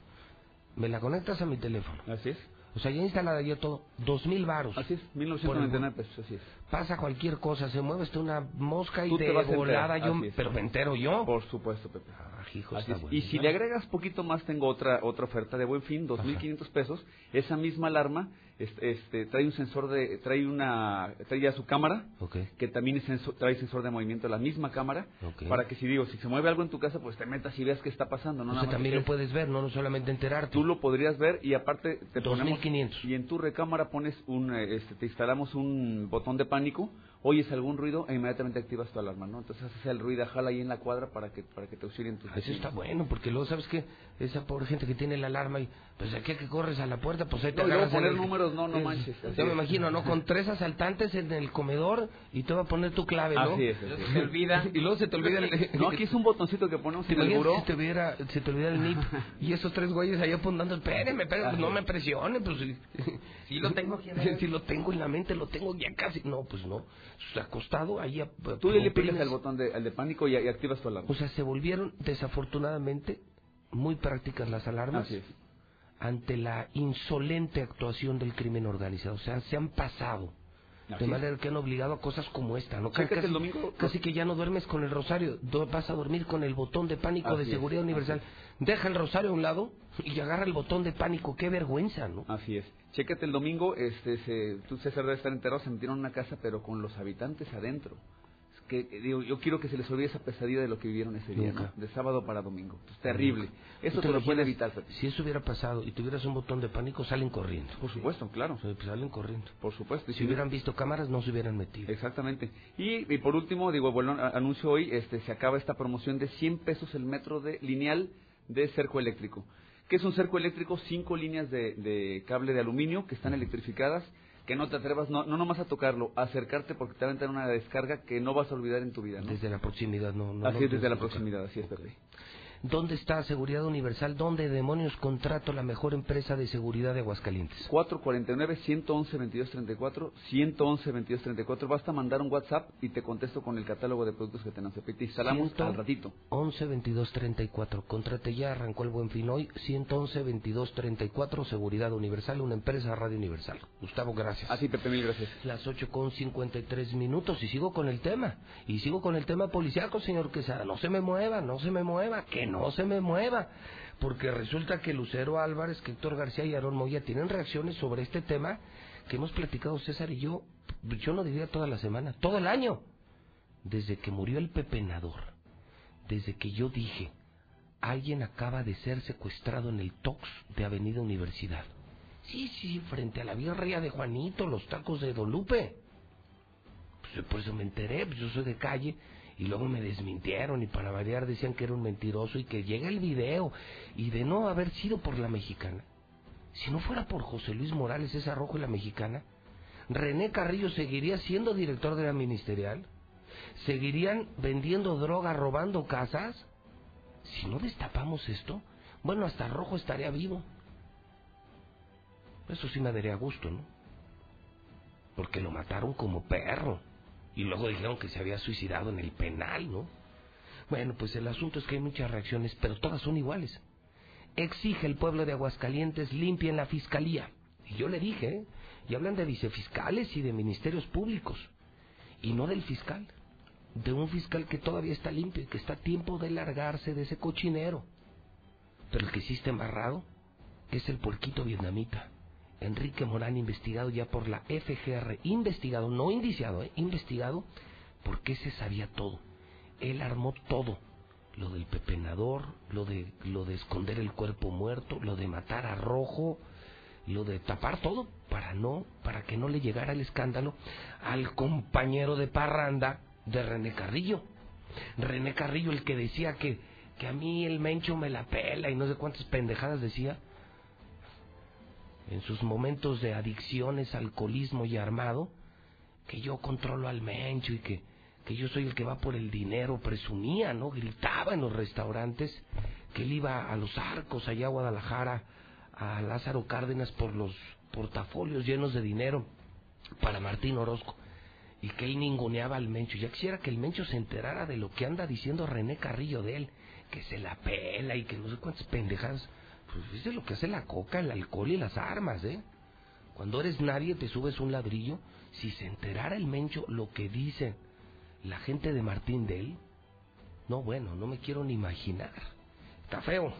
Speaker 2: Me la conectas a mi teléfono.
Speaker 50: Así es.
Speaker 2: O sea, ya instalada ya todo. Dos mil varos.
Speaker 50: Así es, 1999 pesos, así es.
Speaker 2: Pasa cualquier cosa, se mueve hasta una mosca y
Speaker 50: Tú te
Speaker 2: de volada yo...
Speaker 50: es.
Speaker 2: Pero me entero yo.
Speaker 50: Por supuesto, Pepe.
Speaker 2: Ah, hijo, está
Speaker 50: es.
Speaker 2: bueno.
Speaker 50: Y si le agregas poquito más, tengo otra otra oferta de buen fin, 2.500 pesos. Esa misma alarma este, este, trae un sensor de, trae una, trae ya su cámara,
Speaker 2: Ok.
Speaker 50: que también es sensor- trae sensor de movimiento, la misma cámara,
Speaker 2: Ok.
Speaker 50: para que si digo, si se mueve algo en tu casa, pues te metas y veas qué está pasando. No
Speaker 2: o sea, también lo puedes ver, no, no solamente enterarte.
Speaker 50: Tú lo podrías ver y aparte te
Speaker 2: 2500.
Speaker 50: ponemos y en tu recámara pones un eh, este, te instalamos un botón de pánico, pánico oyes algún ruido e inmediatamente activas tu alarma, ¿no? Entonces haces el ruido, jala ahí en la cuadra para que para que te auxilien tus
Speaker 2: Ah, Eso está bueno, porque luego sabes que esa pobre gente que tiene la alarma y pues aquí que corres a la puerta, pues ahí te
Speaker 50: No,
Speaker 2: agarras
Speaker 50: poner
Speaker 2: el-
Speaker 50: números, no, no
Speaker 2: es-
Speaker 50: manches,
Speaker 2: Ya me imagino, ¿no? Con tres asaltantes en el comedor y te va a poner tu clave, ¿no?
Speaker 50: Así es, así
Speaker 2: Luego
Speaker 50: es.
Speaker 2: se te olvida. y luego se te olvida el...
Speaker 50: No, aquí es un botoncito que ponemos
Speaker 2: ¿Te
Speaker 50: en el buró.
Speaker 2: si te, hubiera, si te olvida el NIP y esos tres güeyes ahí apuntando, espéreme, espéreme, pues no me presione, pues sí.
Speaker 35: Sí lo tengo aquí,
Speaker 2: Si lo tengo en la mente, lo tengo ya casi. No, pues no. Sea, acostado ahí. a-
Speaker 50: Tú le
Speaker 2: oprimes.
Speaker 50: al botón de, al de pánico y, y activas tu alarma.
Speaker 2: O sea, se volvieron desafortunadamente muy prácticas las alarmas ante la insolente actuación del crimen organizado. O sea, se han pasado.
Speaker 50: Así
Speaker 2: de
Speaker 50: es.
Speaker 2: manera que han obligado a cosas como esta, ¿no? Casi,
Speaker 50: el domingo.
Speaker 2: casi que ya no duermes con el rosario, vas a dormir con el botón de pánico
Speaker 50: Así
Speaker 2: de seguridad universal. Deja el rosario a un lado y agarra el botón de pánico. Qué vergüenza, ¿no?
Speaker 50: Así es. Chécate el domingo, este, se, tú César debe estar enterado, se metieron en una casa pero con los habitantes adentro. Qué que digo, yo quiero que se les olvide esa pesadilla de lo que vivieron ese día, de sábado para domingo. Es terrible. Eso
Speaker 2: ¿Tú
Speaker 50: te lo puede evitar.
Speaker 2: Si eso hubiera pasado y tuvieras un botón de pánico, salen corriendo.
Speaker 50: Por supuesto, claro.
Speaker 2: Pues salen corriendo.
Speaker 50: Por supuesto. Y
Speaker 2: Si hubieran visto cámaras, no se hubieran metido.
Speaker 50: Exactamente. Y, y por último, digo, bueno, anuncio hoy, este, se acaba esta promoción de 100 pesos el metro de lineal de cerco eléctrico. ¿Qué es un cerco eléctrico? Cinco líneas de, de cable de aluminio que están electrificadas, que no te atrevas, no, no nomás a tocarlo, a acercarte porque te va a entrar una descarga que no vas a olvidar en tu vida. ¿no?
Speaker 2: Desde la proximidad, no. no
Speaker 50: así es, desde la proximidad, así es, Pepe.
Speaker 2: ¿Dónde está Seguridad Universal? ¿Dónde demonios contrato la mejor empresa de seguridad de Aguascalientes?
Speaker 50: 449-111-2234, 111-2234. Basta mandar un WhatsApp y te contesto con el catálogo de productos que tenemos. Te instalamos
Speaker 2: Ciento-
Speaker 50: al ratito.
Speaker 2: 11 22 34. Contrate ya, arrancó el buen fin hoy. 111 22 34. Seguridad Universal, una empresa Radio Universal. Gustavo, gracias.
Speaker 50: Así, Pepe, mil gracias.
Speaker 2: Las 8 con 53 minutos y sigo con el tema. Y sigo con el tema policiaco, señor Quesada. No se me mueva, no se me mueva, que no se me mueva. Porque resulta que Lucero Álvarez, que Héctor García y Aarón Moya tienen reacciones sobre este tema que hemos platicado César y yo, yo no diría toda la semana, todo el año. Desde que murió el pepenador, desde que yo dije, alguien acaba de ser secuestrado en el Tox de Avenida Universidad. Sí, sí, frente a la birria de Juanito, los tacos de Dolupe. Pues por eso me enteré, pues yo soy de calle. Y luego me desmintieron y para variar decían que era un mentiroso y que llega el video. Y de no haber sido por la mexicana, si no fuera por José Luis Morales, ese rojo y la mexicana, René Carrillo seguiría siendo director de la ministerial. ¿Seguirían vendiendo droga, robando casas? Si no destapamos esto, bueno, hasta Rojo estaría vivo. Eso sí me daría gusto, ¿no? Porque lo mataron como perro. Y luego dijeron que se había suicidado en el penal, ¿no? Bueno, pues el asunto es que hay muchas reacciones, pero todas son iguales. Exige el pueblo de Aguascalientes limpien la fiscalía. Y yo le dije, ¿eh? Y hablan de vicefiscales y de ministerios públicos. Y no del fiscal. De un fiscal que todavía está limpio y que está a tiempo de largarse de ese cochinero. Pero el que sí está embarrado es el puerquito vietnamita. Enrique Morán, investigado ya por la FGR, investigado, no indiciado, ¿eh? investigado, porque ese sabía todo. Él armó todo. Lo del pepenador, lo de, lo de esconder el cuerpo muerto, lo de matar a Rojo, lo de tapar todo para no, para que no le llegara el escándalo al compañero de parranda de René Carrillo. René Carrillo, el que decía que, que a mí el mencho me la pela y no sé cuántas pendejadas decía en sus momentos de adicciones, alcoholismo y armado, que yo controlo al mencho y que, que yo soy el que va por el dinero, presumía, ¿no? Gritaba en los restaurantes que él iba a los arcos allá a Guadalajara, a Lázaro Cárdenas por los portafolios llenos de dinero para Martín Orozco y que él ninguneaba al Mencho. Ya quisiera que el Mencho se enterara de lo que anda diciendo René Carrillo de él, que se la pela y que no sé cuántas pendejadas. Pues es lo que hace la coca, el alcohol y las armas, ¿eh? Cuando eres nadie te subes un ladrillo. Si se enterara el Mencho lo que dice la gente de Martín de él, no, bueno, no me quiero ni imaginar. Está feo,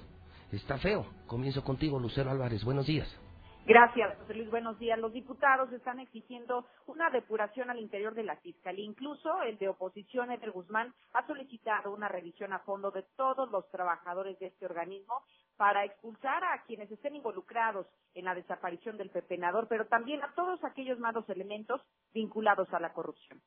Speaker 2: está feo. Comienzo contigo, Lucero Álvarez. Buenos días.
Speaker 51: Gracias, José Luis. Buenos días. Los diputados están exigiendo una depuración al interior de la Fiscalía. Incluso el de oposición, Edel Guzmán, ha solicitado una revisión a fondo de todos los trabajadores de este organismo para expulsar a quienes estén involucrados en la desaparición del pepenador, pero también a todos aquellos malos elementos vinculados a la corrupción.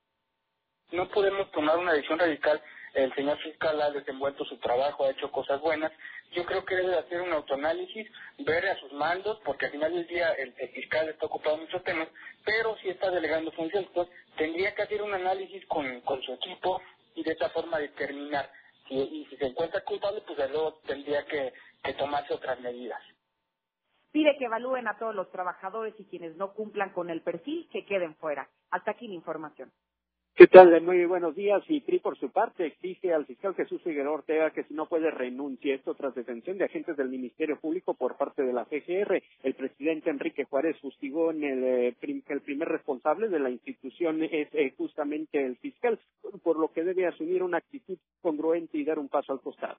Speaker 52: No podemos tomar una decisión radical. El señor fiscal ha desenvuelto su trabajo, ha hecho cosas buenas. Yo creo que debe hacer un autoanálisis, ver a sus mandos, porque al final del día el, fiscal está ocupado en muchos temas, pero sí está delegando funciones. Entonces, tendría que hacer un análisis con, con su equipo y de esta forma determinar. Si, y si se encuentra culpable, pues luego tendría que, que tomarse otras medidas.
Speaker 51: Pide que evalúen a todos los trabajadores y quienes no cumplan con el perfil que queden fuera. Hasta aquí la información.
Speaker 53: ¿Qué tal? Muy buenos días. Y PRI, por su parte, exige al fiscal Jesús Figueroa Ortega que si no puede renuncie. Esto tras detención de agentes del Ministerio Público por parte de la FGR. El presidente Enrique Juárez fustigó en el, eh, prim- que el primer responsable de la institución es eh, justamente el fiscal, por lo que debe asumir una actitud congruente y dar un paso al costado.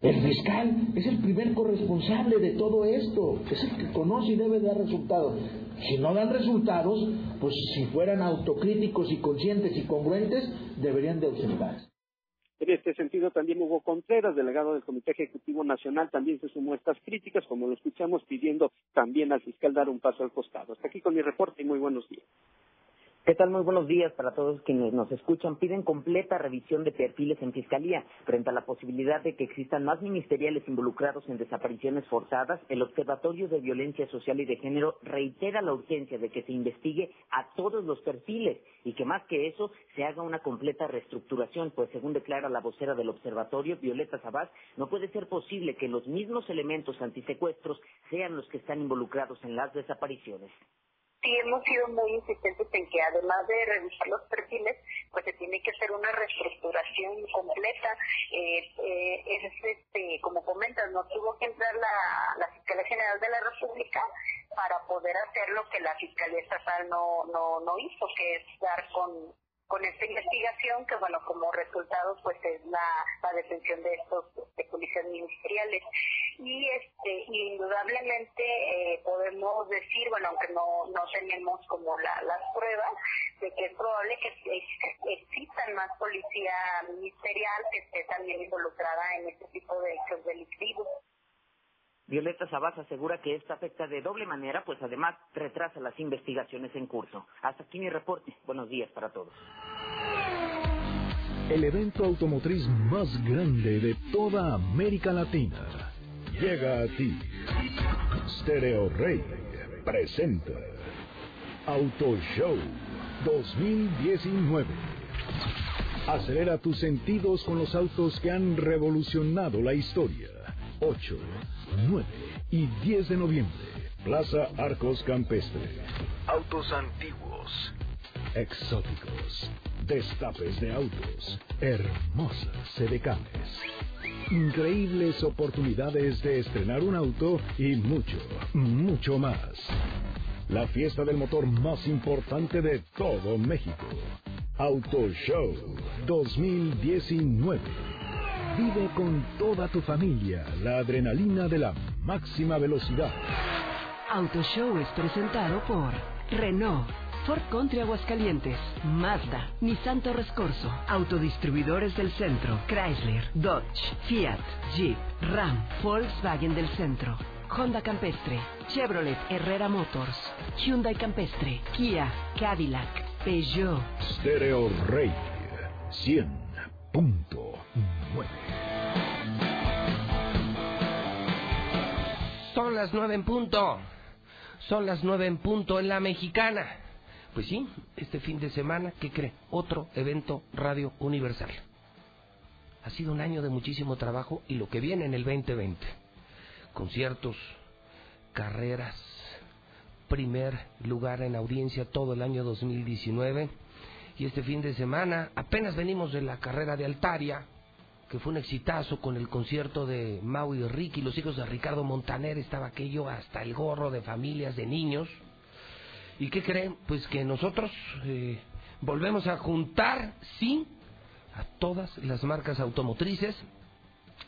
Speaker 54: El fiscal es el primer corresponsable de todo esto, es el que conoce y debe dar resultados. Si no dan resultados, pues si fueran autocríticos y conscientes y congruentes, deberían de ausentarse.
Speaker 53: En este sentido, también Hugo Contreras, delegado del Comité Ejecutivo Nacional, también se sumó a estas críticas, como lo escuchamos, pidiendo también al fiscal dar un paso al costado. Hasta aquí con mi reporte y muy buenos días.
Speaker 55: ¿Qué tal? Muy buenos días para todos quienes nos escuchan. Piden completa revisión de perfiles en Fiscalía. Frente a la posibilidad de que existan más ministeriales involucrados en desapariciones forzadas, el Observatorio de Violencia Social y de Género reitera la urgencia de que se investigue a todos los perfiles y que más que eso se haga una completa reestructuración, pues según declara la vocera del observatorio, Violeta Sabás, no puede ser posible que los mismos elementos antisecuestros sean los que están involucrados en las desapariciones
Speaker 56: sí hemos sido muy insistentes en que además de revisar los perfiles, pues se tiene que hacer una reestructuración completa. Eh, eh, es este, como comentas, no tuvo que entrar la, la Fiscalía General de la República para poder hacer lo que la Fiscalía Estatal no, no, no hizo, que es dar con con esta investigación que bueno como resultado pues es la, la detención de estos de policías ministeriales. Y este indudablemente eh, podemos decir bueno aunque no no tenemos como la, las pruebas de que es probable que existan más policía ministerial que esté también involucrada en este tipo de hechos delictivos
Speaker 55: Violeta Sabás asegura que esto afecta de doble manera, pues además retrasa las investigaciones en curso. Hasta aquí mi reporte. Buenos días para todos.
Speaker 57: El evento automotriz más grande de toda América Latina llega a ti. Stereo Rey presenta Auto Show 2019. Acelera tus sentidos con los autos que han revolucionado la historia. 8 9 y 10 de noviembre. Plaza Arcos Campestre. Autos antiguos, exóticos, destapes de autos, hermosas sedecanes. Increíbles oportunidades de estrenar un auto y mucho, mucho más. La fiesta del motor más importante de todo México. Auto Show 2019 Vive con toda tu familia la adrenalina de la máxima velocidad.
Speaker 58: Auto Show es presentado por Renault, Ford Country Aguascalientes, Mazda, Nissan Torres Corso, Autodistribuidores del Centro, Chrysler, Dodge, Fiat, Jeep, Ram, Volkswagen del Centro, Honda Campestre, Chevrolet Herrera Motors, Hyundai Campestre, Kia, Cadillac, Peugeot.
Speaker 57: Stereo Rey 100.9
Speaker 2: son las nueve en punto. Son las nueve en punto en la mexicana. Pues sí, este fin de semana, ¿qué cree? Otro evento Radio Universal. Ha sido un año de muchísimo trabajo y lo que viene en el 2020. Conciertos, carreras, primer lugar en audiencia todo el año 2019. Y este fin de semana apenas venimos de la carrera de Altaria, que fue un exitazo con el concierto de Mau y Ricky, los hijos de Ricardo Montaner, estaba aquello hasta el gorro de familias, de niños. ¿Y qué creen? Pues que nosotros eh, volvemos a juntar, sí, a todas las marcas automotrices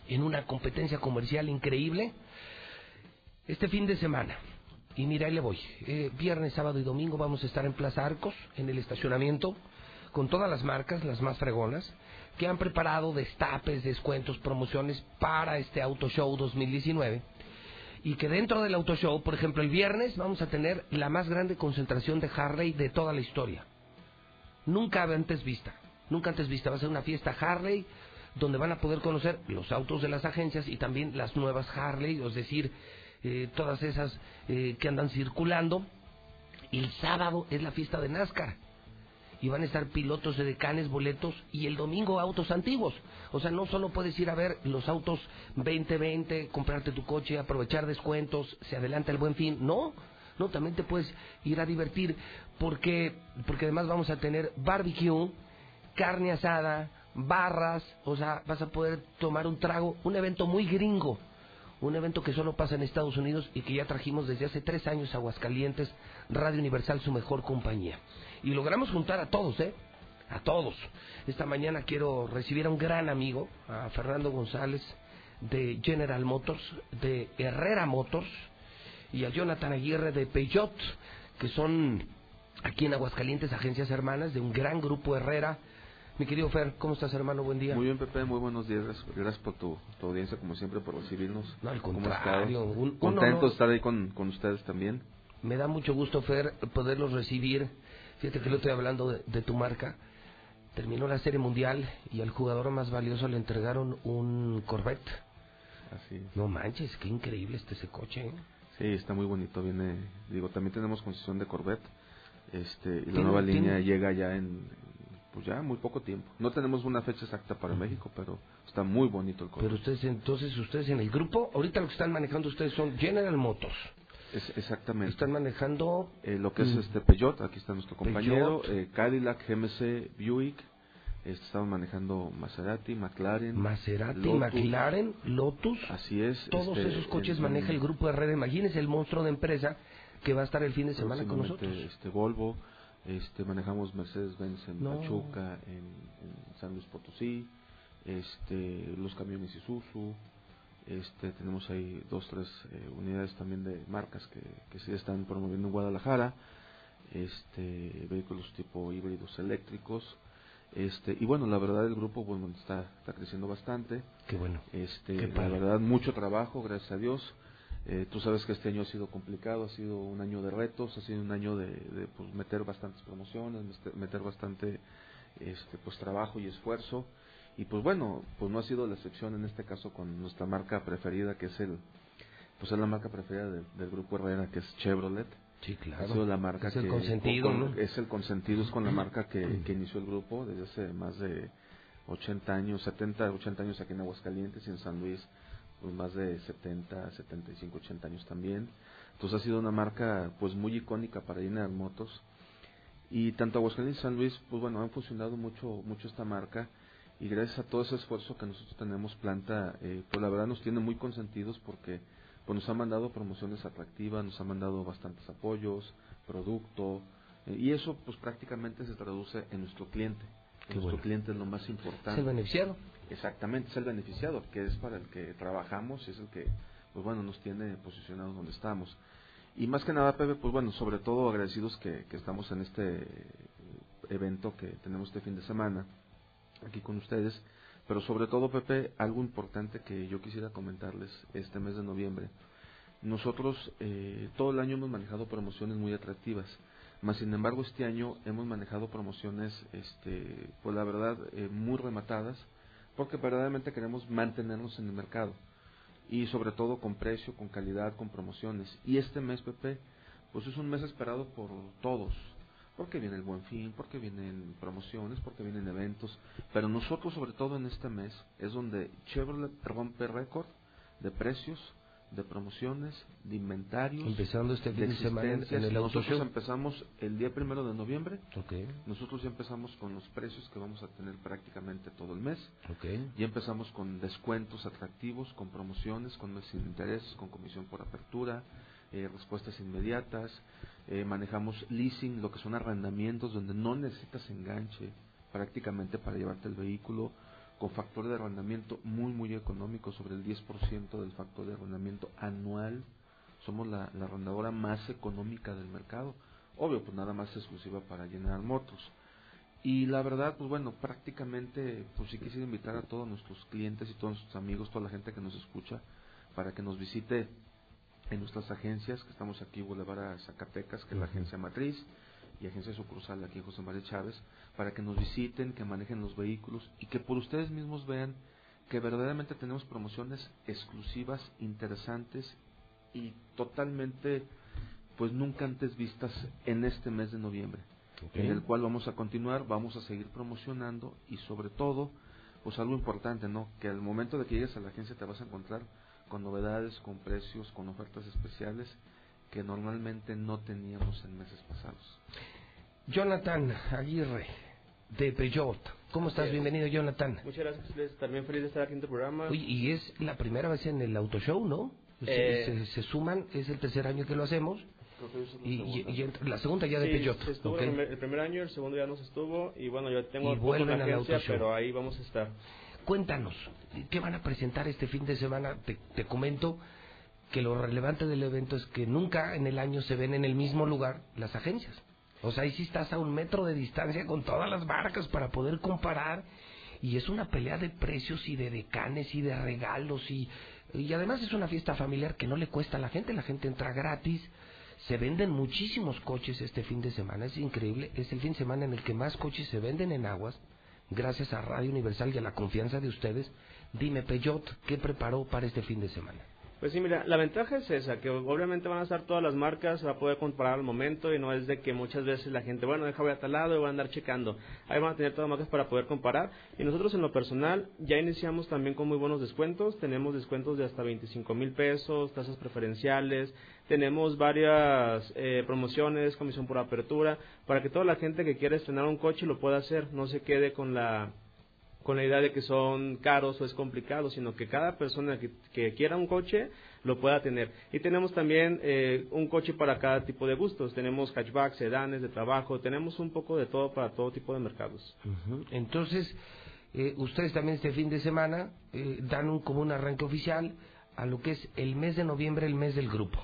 Speaker 2: en una competencia comercial increíble este fin de semana. Y mira, ahí le voy. Eh, viernes, sábado y domingo vamos a estar en Plaza Arcos, en el estacionamiento, con todas las marcas, las más fregonas que han preparado destapes, descuentos, promociones para este Auto Show 2019 y que dentro del Auto Show, por ejemplo, el viernes vamos a tener la más grande concentración de Harley de toda la historia. Nunca antes vista, nunca antes vista. Va a ser una fiesta Harley donde van a poder conocer los autos de las agencias y también las nuevas Harley, es decir, eh, todas esas eh, que andan circulando. El sábado es la fiesta de NASCAR y van a estar pilotos de decanes, boletos y el domingo autos antiguos. O sea, no solo puedes ir a ver los autos 2020, comprarte tu coche, aprovechar descuentos, se adelanta el buen fin. No, no, también te puedes ir a divertir porque, porque además vamos a tener barbecue, carne asada, barras, o sea, vas a poder tomar un trago, un evento muy gringo un evento que solo pasa en Estados Unidos y que ya trajimos desde hace tres años a Aguascalientes, Radio Universal, su mejor compañía. Y logramos juntar a todos, ¿eh? A todos. Esta mañana quiero recibir a un gran amigo, a Fernando González, de General Motors, de Herrera Motors y a Jonathan Aguirre de Peugeot, que son aquí en Aguascalientes agencias hermanas de un gran grupo Herrera. Mi querido Fer, ¿cómo estás, hermano? Buen día.
Speaker 59: Muy bien, Pepe, muy buenos días. Gracias, por tu, tu audiencia, como siempre, por recibirnos.
Speaker 2: No, al
Speaker 59: ¿Cómo has
Speaker 2: contrario, un-
Speaker 59: Contento de estar ahí con, con ustedes también.
Speaker 2: Me da mucho gusto, Fer, poderlos recibir. Fíjate que lo estoy hablando de, de tu marca. Terminó la Serie Mundial y al jugador más valioso le entregaron un Corvette.
Speaker 59: Así es.
Speaker 2: No manches, qué increíble este ese coche. ¿eh?
Speaker 59: Sí, está muy bonito. Viene, digo, también tenemos concesión de Corvette. Este, y la nueva
Speaker 2: tiene-
Speaker 59: línea llega ya en, pues ya muy poco tiempo. No tenemos una fecha exacta para México, pero está muy bonito el Corvette.
Speaker 2: Pero ustedes, entonces, ustedes en el grupo, ahorita lo que están manejando ustedes son General Motors.
Speaker 59: Es, exactamente.
Speaker 2: Están manejando
Speaker 59: Eh, lo que es
Speaker 2: Mm.
Speaker 59: este Peugeot, aquí está nuestro compañero, eh, Cadillac, GMC, Buick, este, estamos manejando Maserati, McLaren,
Speaker 2: Maserati,
Speaker 59: Lotus.
Speaker 2: McLaren, Lotus.
Speaker 59: Así es.
Speaker 2: Todos
Speaker 59: este,
Speaker 2: esos coches maneja el grupo Herrera. Imagínense el monstruo de empresa que va a estar el fin de semana con nosotros.
Speaker 59: Este Volvo, este manejamos Mercedes-Benz en
Speaker 2: No.
Speaker 59: Pachuca, en, en San Luis Potosí, este los camiones Isuzu, este tenemos ahí dos tres eh, unidades también de marcas que, que sí están promoviendo en Guadalajara, este vehículos tipo híbridos eléctricos, este y bueno la verdad el grupo bueno está está creciendo bastante,
Speaker 2: Qué bueno.
Speaker 59: este
Speaker 2: Qué
Speaker 59: la verdad mucho trabajo gracias a Dios. Eh, tú sabes que este año ha sido complicado, ha sido un año de retos, ha sido un año de, de, pues, meter bastantes promociones, meter bastante este, pues trabajo y esfuerzo. Y pues bueno, pues no ha sido la excepción en este caso con nuestra marca preferida que es el pues es la marca preferida del- del grupo Herrera que es Chevrolet.
Speaker 2: Sí, claro.
Speaker 59: Ha sido la marca
Speaker 2: Es el consentido,
Speaker 59: con-
Speaker 2: ¿no?
Speaker 59: es el consentido, es con la marca que, que inició el grupo desde hace más de 80 años, 70, 80 años aquí en Aguascalientes y en San Luis, pues más de 70, 75, 80 años también. Entonces ha sido una marca pues muy icónica para General Motors. Y tanto Aguascalientes y San Luis, pues bueno, han funcionado mucho, mucho esta marca y gracias a todo ese esfuerzo que nosotros tenemos, Planta, eh, pues la verdad nos tiene muy consentidos porque pues nos ha mandado promociones atractivas, nos ha mandado bastantes apoyos, producto, eh, y eso pues prácticamente se traduce en nuestro cliente. Nuestro
Speaker 2: bueno.
Speaker 59: cliente es lo más importante.
Speaker 2: ¿Es el beneficiado?
Speaker 59: Exactamente, es el beneficiado, que es para el que trabajamos y es el que, pues bueno, nos tiene posicionados donde estamos. Y más que nada, Pepe, pues bueno, sobre todo agradecidos que, que estamos en este evento que tenemos este fin de semana aquí con ustedes. Pero sobre todo, Pepe, algo importante que yo quisiera comentarles este mes de noviembre. Nosotros eh, todo el año hemos manejado promociones muy atractivas, más sin embargo este año hemos manejado promociones, este, pues la verdad, eh, muy rematadas, porque verdaderamente queremos mantenernos en el mercado y sobre todo con precio, con calidad, con promociones. Y este mes, Pepe, pues es un mes esperado por todos, porque viene el buen fin, porque vienen promociones, porque vienen eventos, pero nosotros sobre todo en este mes es donde Chevrolet rompe récord de precios, de promociones, de inventarios,
Speaker 2: Empezando este fin de semana en- el
Speaker 59: Nosotros empezamos el día primero de noviembre, nosotros ya empezamos con los precios que vamos a tener prácticamente todo el mes.
Speaker 2: ok.
Speaker 59: Ya empezamos con descuentos atractivos, con promociones, con meses sin intereses, con comisión por apertura, eh, respuestas inmediatas. Eh, manejamos leasing, lo que son arrendamientos donde no necesitas enganche prácticamente para llevarte el vehículo, con factor de arrendamiento muy, muy económico, sobre el 10% del factor de arrendamiento anual. Somos la, la arrendadora más económica del mercado. Obvio, pues nada más exclusiva para General Motors. Y la verdad, pues bueno, prácticamente, pues sí quisiera invitar a todos nuestros clientes y todos nuestros amigos, toda la gente que nos escucha, para que nos visite en nuestras agencias, que estamos aquí, Boulevard a Zacatecas, que es la agencia matriz, y agencia sucursal aquí en José María Chávez, para que nos visiten, que manejen los vehículos y que por ustedes mismos vean que verdaderamente tenemos promociones exclusivas, interesantes y totalmente, pues nunca antes vistas en este mes de noviembre. En el cual vamos a continuar, vamos a seguir promocionando y sobre todo, pues algo importante, ¿no? Que al momento de que llegues a la agencia te vas a encontrar con novedades, con precios, con ofertas especiales que normalmente no teníamos en meses pasados.
Speaker 2: Jonathan Aguirre, de Peugeot. ¿Cómo estás?
Speaker 60: Bien.
Speaker 2: Bienvenido, Jonathan.
Speaker 60: Muchas gracias. También feliz de estar aquí en tu programa.
Speaker 2: Oye, y es la primera vez en el Auto Show, ¿no? Se,
Speaker 60: Eh.
Speaker 2: se- se suman, es el tercer año que lo hacemos.
Speaker 60: Creo que es la
Speaker 2: Y, la segunda ya de
Speaker 60: Sí,
Speaker 2: Peugeot.
Speaker 60: se estuvo
Speaker 2: ok.
Speaker 60: el, primer, el primer año, el segundo ya no se estuvo. Y bueno, yo tengo
Speaker 2: Y vuelven
Speaker 60: la
Speaker 2: al
Speaker 60: agencia,
Speaker 2: Auto Show.
Speaker 60: pero ahí vamos a estar.
Speaker 2: Cuéntanos, ¿qué van a presentar este fin de semana? Te, comento que lo relevante del evento es que nunca en el año se ven en el mismo lugar las agencias. O sea, ahí sí estás a un metro de distancia con todas las marcas para poder comparar y es una pelea de precios y de decanes y de regalos y, y además es una fiesta familiar que no le cuesta a la gente, la gente entra gratis, se venden muchísimos coches este fin de semana, es increíble, es el fin de semana en el que más coches se venden en aguas, gracias a Radio Universal y a la confianza de ustedes. Dime, Peyot, ¿qué preparó para este fin de semana?
Speaker 60: Pues sí, mira, la ventaja es esa, que obviamente van a estar todas las marcas, va a poder comparar al momento y no es de que muchas veces la gente, bueno, deja voy a tal lado y voy a andar checando. Ahí van a tener todas las marcas para poder comparar. Y nosotros en lo personal ya iniciamos también con muy buenos descuentos. Tenemos descuentos de hasta 25 mil pesos, tasas preferenciales. Tenemos varias eh, promociones, comisión por apertura, para que toda la gente que quiera estrenar un coche lo pueda hacer, no se quede con la con la idea de que son caros o es complicado, sino que cada persona que, quiera un coche lo pueda tener. Y tenemos también eh, un coche para cada tipo de gustos. Tenemos hatchbacks, sedanes de trabajo, tenemos un poco de todo para todo tipo de mercados.
Speaker 2: Entonces, eh, ustedes también este fin de semana eh, dan un, como un arranque oficial a lo que es el mes de noviembre, el mes del grupo.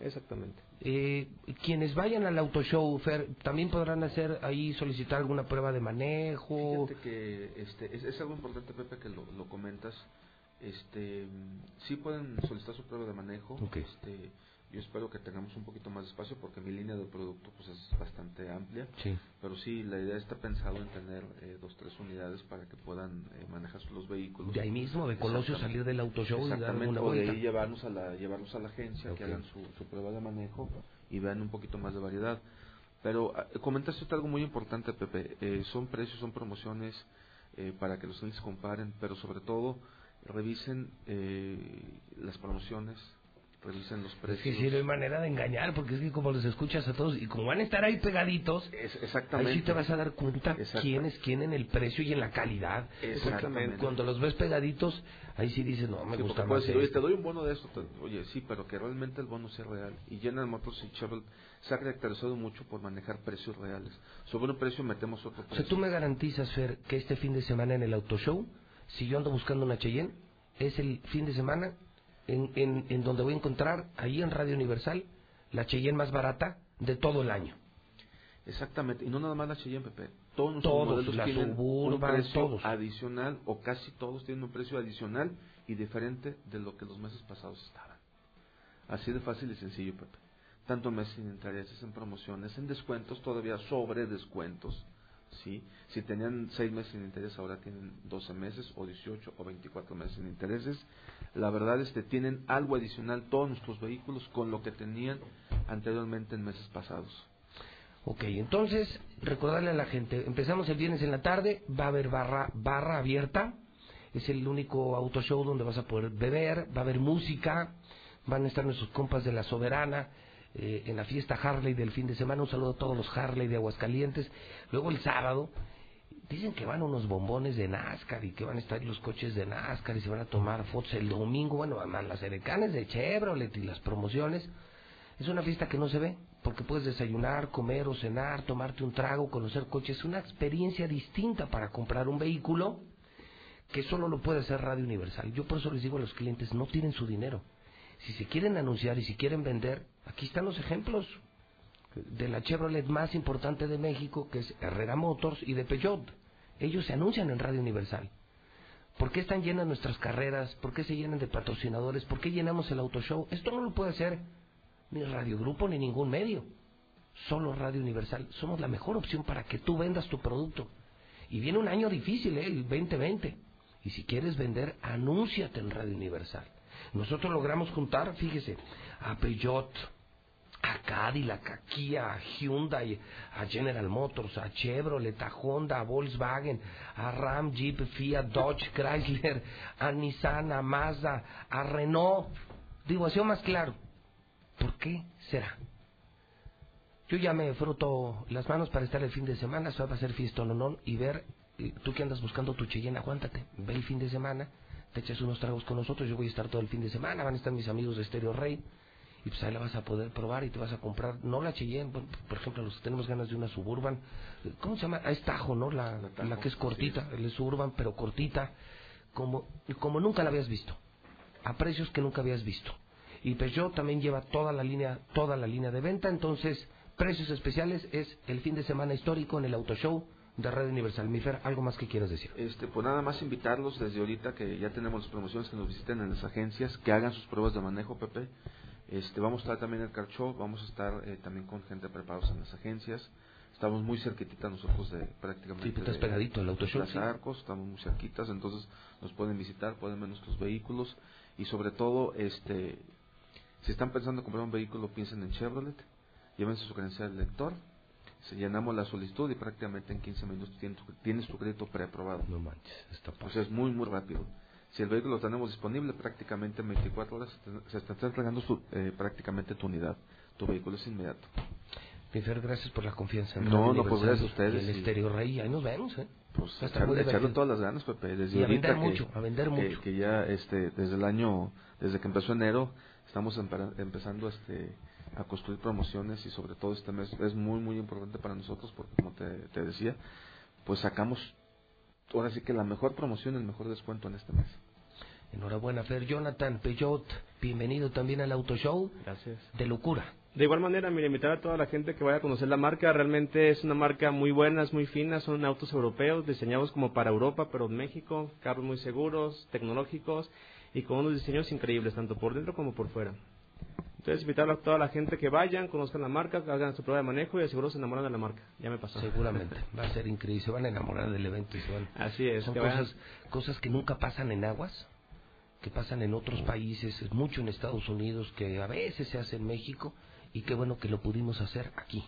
Speaker 60: Exactamente.
Speaker 2: Eh, quienes vayan al auto show, Fer, también podrán hacer ahí solicitar alguna prueba de manejo.
Speaker 59: Fíjate que este, es, algo importante, Pepe, que lo, lo comentas. Este, sí pueden solicitar su prueba de manejo. Este, yo espero que tengamos un poquito más de espacio porque mi línea de producto pues es bastante amplia. Pero sí, la idea está pensado en tener eh, dos, tres unidades para que puedan eh, manejar los vehículos.
Speaker 2: De ahí mismo, de Colosio, salir del auto show y dar una
Speaker 59: o de ahí llevarnos a la, llevarlos a la agencia, que hagan su, su, prueba de manejo y vean un poquito más de variedad. Pero ah, comentaste algo muy importante, Pepe. Eh, son precios, son promociones para que los clientes comparen, pero sobre todo revisen las promociones, revisen los precios.
Speaker 2: Es que si no hay manera de engañar, porque es que como los escuchas a todos y como van a estar ahí pegaditos,
Speaker 59: exactamente.
Speaker 2: ahí sí te vas a dar cuenta quién es quién en el precio y en la calidad. Exactamente. cuando los ves pegaditos, ahí sí dices, no, me gusta más.
Speaker 59: Decir, oye, te doy un bono de esto. oye, sí, pero que realmente el bono sea real. Y General Motors y Chevrolet se ha caracterizado mucho por manejar precios reales. Sobre un precio metemos otro precio.
Speaker 2: O sea, tú me garantizas, Fer, que este fin de semana en el Auto Show, si yo ando buscando una Cheyenne, es el fin de semana en, en, donde voy a encontrar ahí en Radio Universal la Cheyenne más barata de todo el año.
Speaker 59: Exactamente, y no nada más la Cheyenne, Pepe. Todos nuestros modelos tienen un precio adicional, o casi todos tienen un precio adicional y diferente de lo que los meses pasados estaban. Así de fácil y sencillo, Pepe. Tanto meses sin intereses, en promociones, en descuentos, todavía sobre descuentos. ¿Sí? Si tenían 6 meses sin intereses, ahora tienen 12 meses, o 18, o 24 meses sin intereses la verdad es que tienen algo adicional todos nuestros vehículos con lo que tenían anteriormente en meses pasados.
Speaker 2: Ok, entonces, recordarle a la gente, empezamos el viernes en la tarde, va a haber barra, barra abierta, es el único auto show donde vas a poder beber, va a haber música, van a estar nuestros compas de la Soberana, eh, en la fiesta Harley del fin de semana, un saludo a todos los Harley de Aguascalientes, luego el sábado Dicen que van unos bombones de NASCAR y que van a estar los coches de NASCAR y se van a tomar fotos el domingo. Bueno, además las edecanes de Chevrolet y las promociones. Es una fiesta que no se ve, porque puedes desayunar, comer o cenar, tomarte un trago, conocer coches. Es una experiencia distinta para comprar un vehículo que solo lo puede hacer Radio Universal. Yo por eso les digo a los clientes, no tienen su dinero. Si se quieren anunciar y si quieren vender, aquí están los ejemplos de la Chevrolet más importante de México, que es Herrera Motors, y de Peugeot. Ellos se anuncian en Radio Universal. ¿Por qué están llenas nuestras carreras? ¿Por qué se llenan de patrocinadores? ¿Por qué llenamos el auto show? Esto no lo puede hacer ni Radio Grupo ni ningún medio. Solo Radio Universal. Somos la mejor opción para que tú vendas tu producto. Y viene un año difícil, ¿eh? el 2020. Y si quieres vender, anúnciate en Radio Universal. Nosotros logramos juntar, fíjese, a Peugeot, a Cadillac, a Kia, a Hyundai, a General Motors, a Chevrolet, a Honda, a Volkswagen, a Ram, Jeep, Fiat, Dodge, Chrysler, a Nissan, a Mazda, a Renault. Digo, sido más claro. ¿Por qué será? Yo ya me fruto las manos para estar el fin de semana, se va a hacer fiesta no y ver, tú que andas buscando tu Cheyenne, aguántate, ve el fin de semana, te echas unos tragos con nosotros, yo voy a estar todo el fin de semana, van a estar mis amigos de Stereo Rey, y pues ahí la vas a poder probar y te vas a comprar, no la Cheyenne, por, ejemplo, los que tenemos ganas de una Suburban, ¿cómo se llama? Ah, es Tajo, ¿no? La, la, que es cortita, el Suburban, pero cortita, como, como nunca la habías visto, a precios que nunca habías visto. Y Peugeot también lleva toda la línea, toda la línea de venta, entonces precios especiales es el fin de semana histórico en el Auto Show de Red Universal. Mifer, ¿algo más que quieras decir?
Speaker 59: Este, pues nada más invitarlos desde ahorita que ya tenemos las promociones que nos visiten en las agencias, que hagan sus pruebas de manejo, Pepe. Este, vamos a estar también en el Car Show, vamos a estar eh, también con gente preparados en las agencias. Estamos muy cerquititas nosotros de prácticamente.
Speaker 2: Sí, estás
Speaker 59: de-
Speaker 2: pegadito el Auto Show,
Speaker 59: Plaza
Speaker 2: sí.
Speaker 59: Arcos, estamos muy cerquitas, entonces nos pueden visitar, pueden ver nuestros vehículos y sobre todo, este, si están pensando en comprar un vehículo, piensen en Chevrolet, llévense su credencial de lector, se llenamos la solicitud y prácticamente en 15 minutos tienes tu, tienes tu crédito preaprobado.
Speaker 2: No manches, está
Speaker 59: Pues es muy, muy rápido. Si el vehículo lo tenemos disponible, prácticamente en 24 horas se está entregando su- eh, prácticamente tu unidad. Tu vehículo es inmediato.
Speaker 2: Mifer, gracias por la confianza. en
Speaker 59: No, no, pues gracias a ustedes
Speaker 2: el
Speaker 59: y-
Speaker 2: Estéreo Rey, ahí nos vemos, ¿eh?
Speaker 59: Pues
Speaker 2: Va a estar muy
Speaker 59: echarle, todas las ganas, Pepe. Desde
Speaker 2: Y a vender
Speaker 59: que-
Speaker 2: mucho, a vender mucho.
Speaker 59: Que ya, este, desde el año, desde que empezó enero, estamos empara- empezando, este, a construir promociones y sobre todo este mes es muy, muy importante para nosotros porque como te, te decía, pues sacamos, ahora sí que la mejor promoción, el mejor descuento en este mes.
Speaker 2: Enhorabuena, Fer. Jonathan Peyot, bienvenido también al Auto Show.
Speaker 60: Gracias.
Speaker 2: De locura.
Speaker 60: De igual manera, mira, invitar a toda la gente que vaya a conocer la marca. Realmente es una marca muy buena, es muy fina. Son autos europeos diseñados como para Europa, pero en México. Carros muy seguros, tecnológicos y con unos diseños increíbles, tanto por dentro como por fuera. Entonces, invitar a toda la gente que vayan, conozcan la marca, hagan su prueba de manejo y de seguro se enamoran de la marca. Ya me pasó.
Speaker 2: Seguramente. Va a ser increíble. Se van a enamorar del evento y se van.
Speaker 60: Así es,
Speaker 2: Son
Speaker 60: que vayan-
Speaker 2: cosas, cosas que nunca pasan en aguas, que pasan en otros países, es mucho en Estados Unidos, que a veces se hace en México y qué bueno que lo pudimos hacer aquí.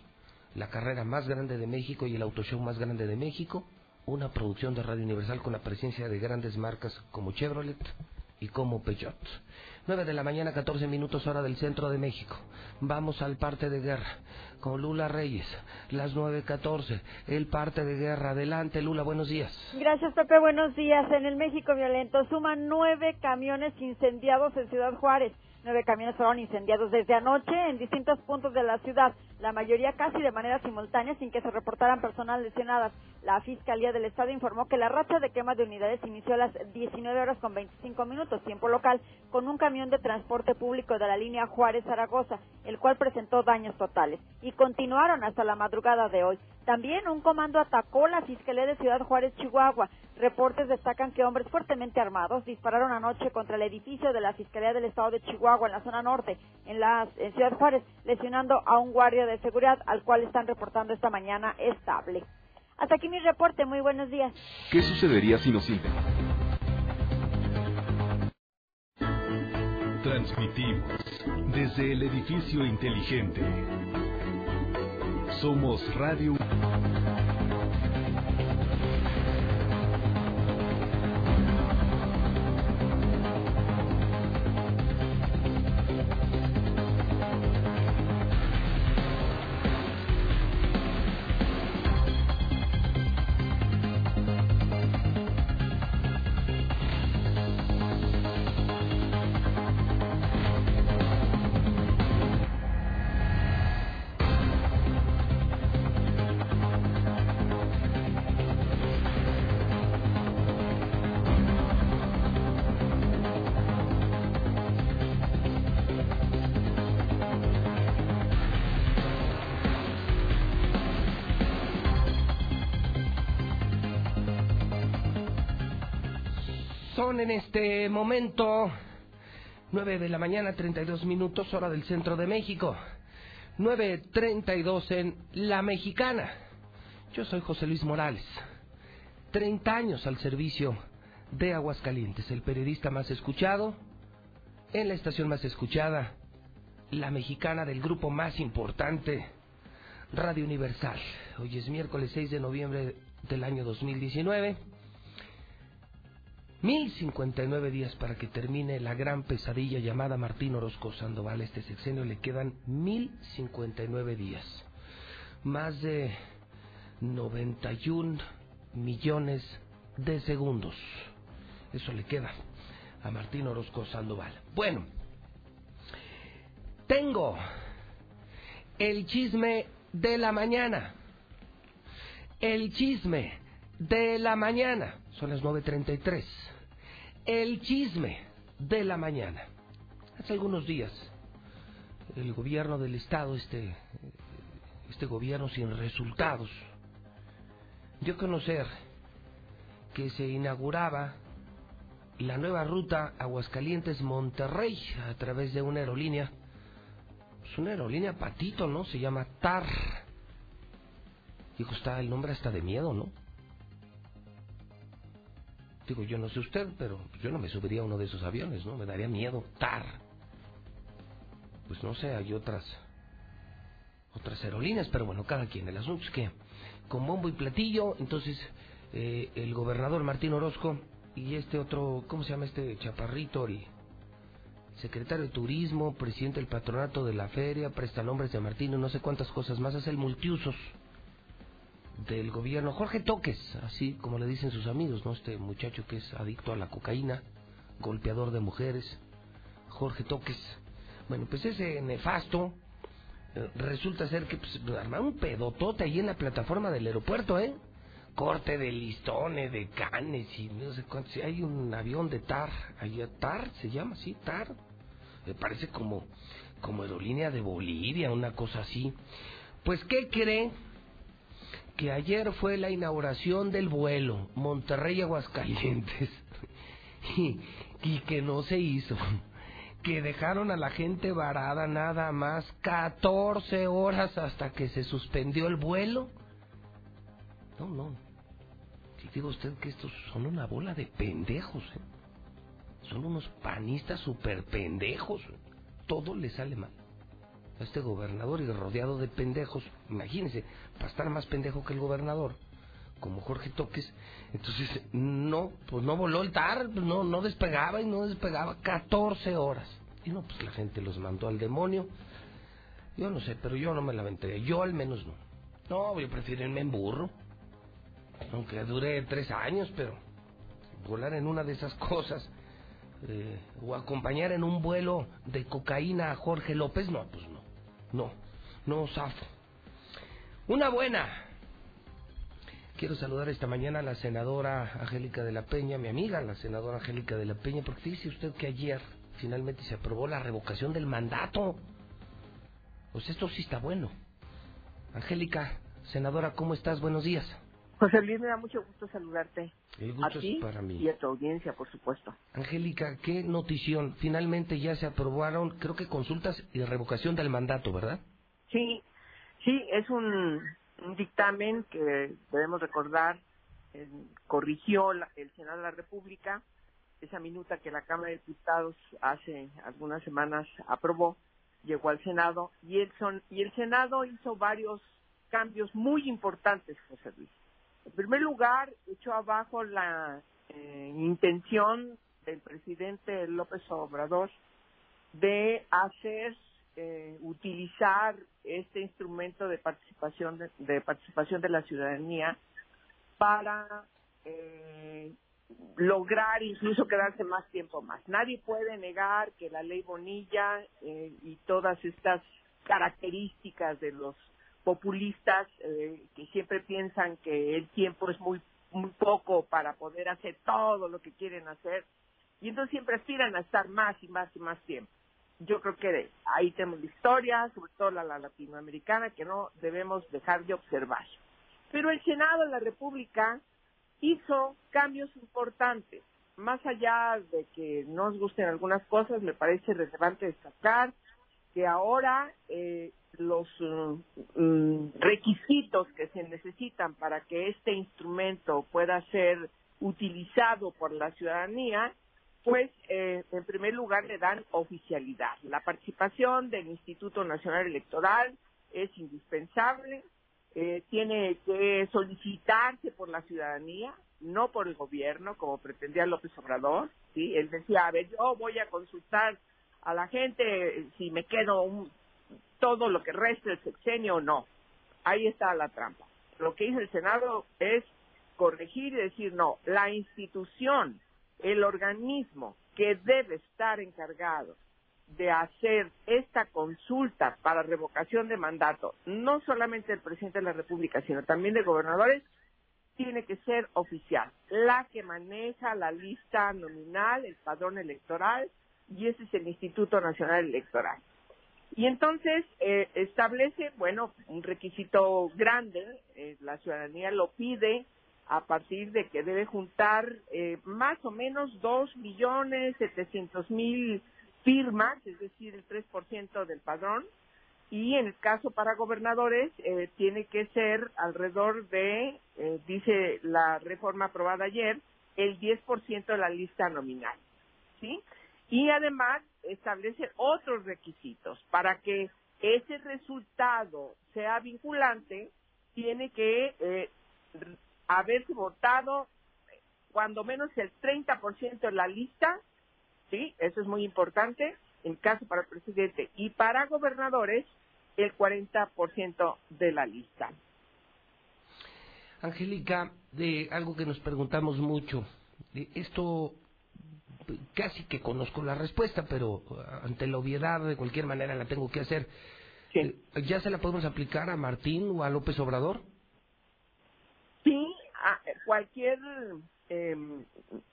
Speaker 2: La carrera más grande de México y el auto show más grande de México, una producción de Radio Universal con la presencia de grandes marcas como Chevrolet y como Peugeot. 9 de la mañana, 14 minutos hora del centro de México. Vamos al parte de guerra con Lula Reyes. Las 9.14, el parte de guerra. Adelante, Lula, buenos días.
Speaker 8: Gracias, Pepe. Buenos días. En el México violento suman nueve camiones incendiados en Ciudad Juárez. Nueve camiones fueron incendiados desde anoche en distintos puntos de la ciudad, la mayoría casi de manera simultánea sin que se reportaran personas lesionadas. La Fiscalía del Estado informó que la racha de quema de unidades inició a las 19 horas con 25 minutos, tiempo local, con un camión de transporte público de la línea Juárez-Zaragoza, el cual presentó daños totales. Y continuaron hasta la madrugada de hoy. También un comando atacó la Fiscalía de Ciudad Juárez, Chihuahua. Reportes destacan que hombres fuertemente armados dispararon anoche contra el edificio de la Fiscalía del Estado de Chihuahua en la zona norte, en, la, en Ciudad Juárez, lesionando a un guardia de seguridad al cual están reportando esta mañana estable. Hasta aquí mi reporte. Muy buenos días.
Speaker 1: ¿Qué sucedería si nos silben? Transmitimos desde el edificio inteligente. Somos Radio.
Speaker 2: En este momento 9 de la mañana, 32 minutos, hora del centro de México. 9.32 en La Mexicana. Yo soy José Luis Morales. 30 años al servicio de Aguascalientes, el periodista más escuchado, en la estación más escuchada, la mexicana del grupo más importante, Radio Universal. Hoy es miércoles 6 de noviembre del año 2019. 1059 días para que termine la gran pesadilla llamada Martín Orozco Sandoval. Este sexenio le quedan 1059 días. Más de 91 millones de segundos. Eso le queda a Martín Orozco Sandoval. Bueno, tengo el chisme de la mañana. El chisme de la mañana. Son las 9.33. el chisme de la mañana. Hace algunos días, el gobierno del Estado, este, este gobierno sin resultados, dio a conocer que se inauguraba la nueva ruta Aguascalientes-Monterrey a través de una aerolínea. Es una aerolínea patito, ¿no? Se llama TAR. Digo, está el nombre hasta de miedo, ¿no? Digo, yo no sé usted, pero yo no me subiría a uno de esos aviones, ¿no? Me daría miedo. TAR. Pues no sé, hay otras otras aerolíneas, pero bueno, cada quien. El asunto es que con bombo y platillo, entonces eh, el gobernador Martín Orozco y este otro, ¿cómo se llama este chaparrito? El secretario de Turismo, presidente del patronato de la feria, prestanombres de Martín, no sé cuántas cosas más, es el multiusos del gobierno. Jorge Toques, así como le dicen sus amigos, ¿no? Este muchacho que es adicto a la cocaína, golpeador de mujeres, Jorge Toques. Bueno, pues ese nefasto eh, resulta ser que pues, un pedotote ahí en la plataforma del aeropuerto, ¿eh? corte de listones, de canes y no sé cuánto. Si hay un avión de TAR, ahí TAR se llama, sí, TAR. Me parece como, como aerolínea de Bolivia, una cosa así. Pues, ¿qué cree? Que ayer fue la inauguración del vuelo Monterrey-Aguascalientes y, y que no se hizo. Que dejaron a la gente varada nada más 14 horas hasta que se suspendió el vuelo no, no. Si digo usted que estos son una bola de pendejos, ¿eh? Son unos panistas super pendejos. Todo le sale mal. Este gobernador y rodeado de pendejos, imagínense, para estar más pendejo que el gobernador, como Jorge Toques, entonces no, pues no voló el TAR, pues no, no despegaba y no despegaba 14 horas. Y no, pues la gente los mandó al demonio. Yo no sé, pero yo no me la Yo al menos no. No, yo prefiero irme en burro aunque dure tres años, pero volar en una de esas cosas eh, o acompañar en un vuelo de cocaína a Jorge López, no, pues no, no, zafo. Una buena. Quiero saludar esta mañana a la senadora Angélica de la Peña, mi amiga, la senadora Angélica de la Peña, porque dice usted que ayer finalmente se aprobó la revocación del mandato. Pues esto sí está bueno. Angélica, senadora, ¿cómo estás? Buenos días.
Speaker 61: José Luis, me da mucho gusto saludarte.
Speaker 2: El gusto
Speaker 61: a ti
Speaker 2: es para mí.
Speaker 61: Y a tu audiencia, por supuesto.
Speaker 2: Angélica, qué notición. Finalmente ya se aprobaron, creo que consultas y revocación del mandato, ¿verdad?
Speaker 61: Sí, sí, es un, dictamen que debemos recordar, eh, corrigió el Senado de la República, esa minuta que la Cámara de Diputados hace algunas semanas aprobó, llegó al Senado y el, son, y el Senado hizo varios cambios muy importantes, José Luis. En primer lugar, echó abajo la eh, intención del presidente López Obrador de hacer eh, utilizar este instrumento de participación de, participación de la ciudadanía para eh, lograr incluso quedarse más tiempo más. Nadie puede negar que la ley Bonilla y todas estas características de los populistas eh, que siempre piensan que el tiempo es muy muy poco para poder hacer todo lo que quieren hacer y entonces siempre aspiran a estar más y más y más tiempo. Yo creo que ahí tenemos la historia, sobre todo la, la latinoamericana, que no debemos dejar de observar. Pero el Senado de la República hizo cambios importantes. Más allá de que nos gusten algunas cosas, me parece relevante destacar que ahora eh, los mm, requisitos que se necesitan para que este instrumento pueda ser utilizado por la ciudadanía, pues eh, en primer lugar le dan oficialidad. La participación del Instituto Nacional Electoral es indispensable, eh, tiene que solicitarse por la ciudadanía, no por el gobierno, como pretendía López Obrador. ¿sí? Él decía, a ver, yo voy a consultar a la gente si me quedo un, todo lo que resta el sexenio o no. Ahí está la trampa. Lo que hizo el Senado es corregir y decir, no, la institución, el organismo que debe estar encargado de hacer esta consulta para revocación de mandato, no solamente del presidente de la República, sino también de gobernadores, tiene que ser oficial, la que maneja la lista nominal, el padrón electoral, y ese es el Instituto Nacional Electoral. Y entonces eh, establece, bueno, un requisito grande, eh, la ciudadanía lo pide a partir de que debe juntar eh, más o menos dos millones setecientos mil firmas, es decir, el 3% del padrón, y en el caso para gobernadores eh, tiene que ser alrededor de, eh, dice la reforma aprobada ayer, el 10% de la lista nominal, ¿sí? Y además establece otros requisitos para que ese resultado sea vinculante, tiene que eh, haberse votado cuando menos el 30% de la lista, ¿sí? Eso es muy importante, en caso para el presidente. Y para gobernadores, el 40% de la lista.
Speaker 2: Angélica, de algo que nos preguntamos mucho, esto casi que conozco la respuesta, pero ante la obviedad de cualquier manera la tengo que hacer. Eh, ¿Ya se la podemos aplicar a Martín o a López Obrador?
Speaker 61: Sí, a cualquier eh,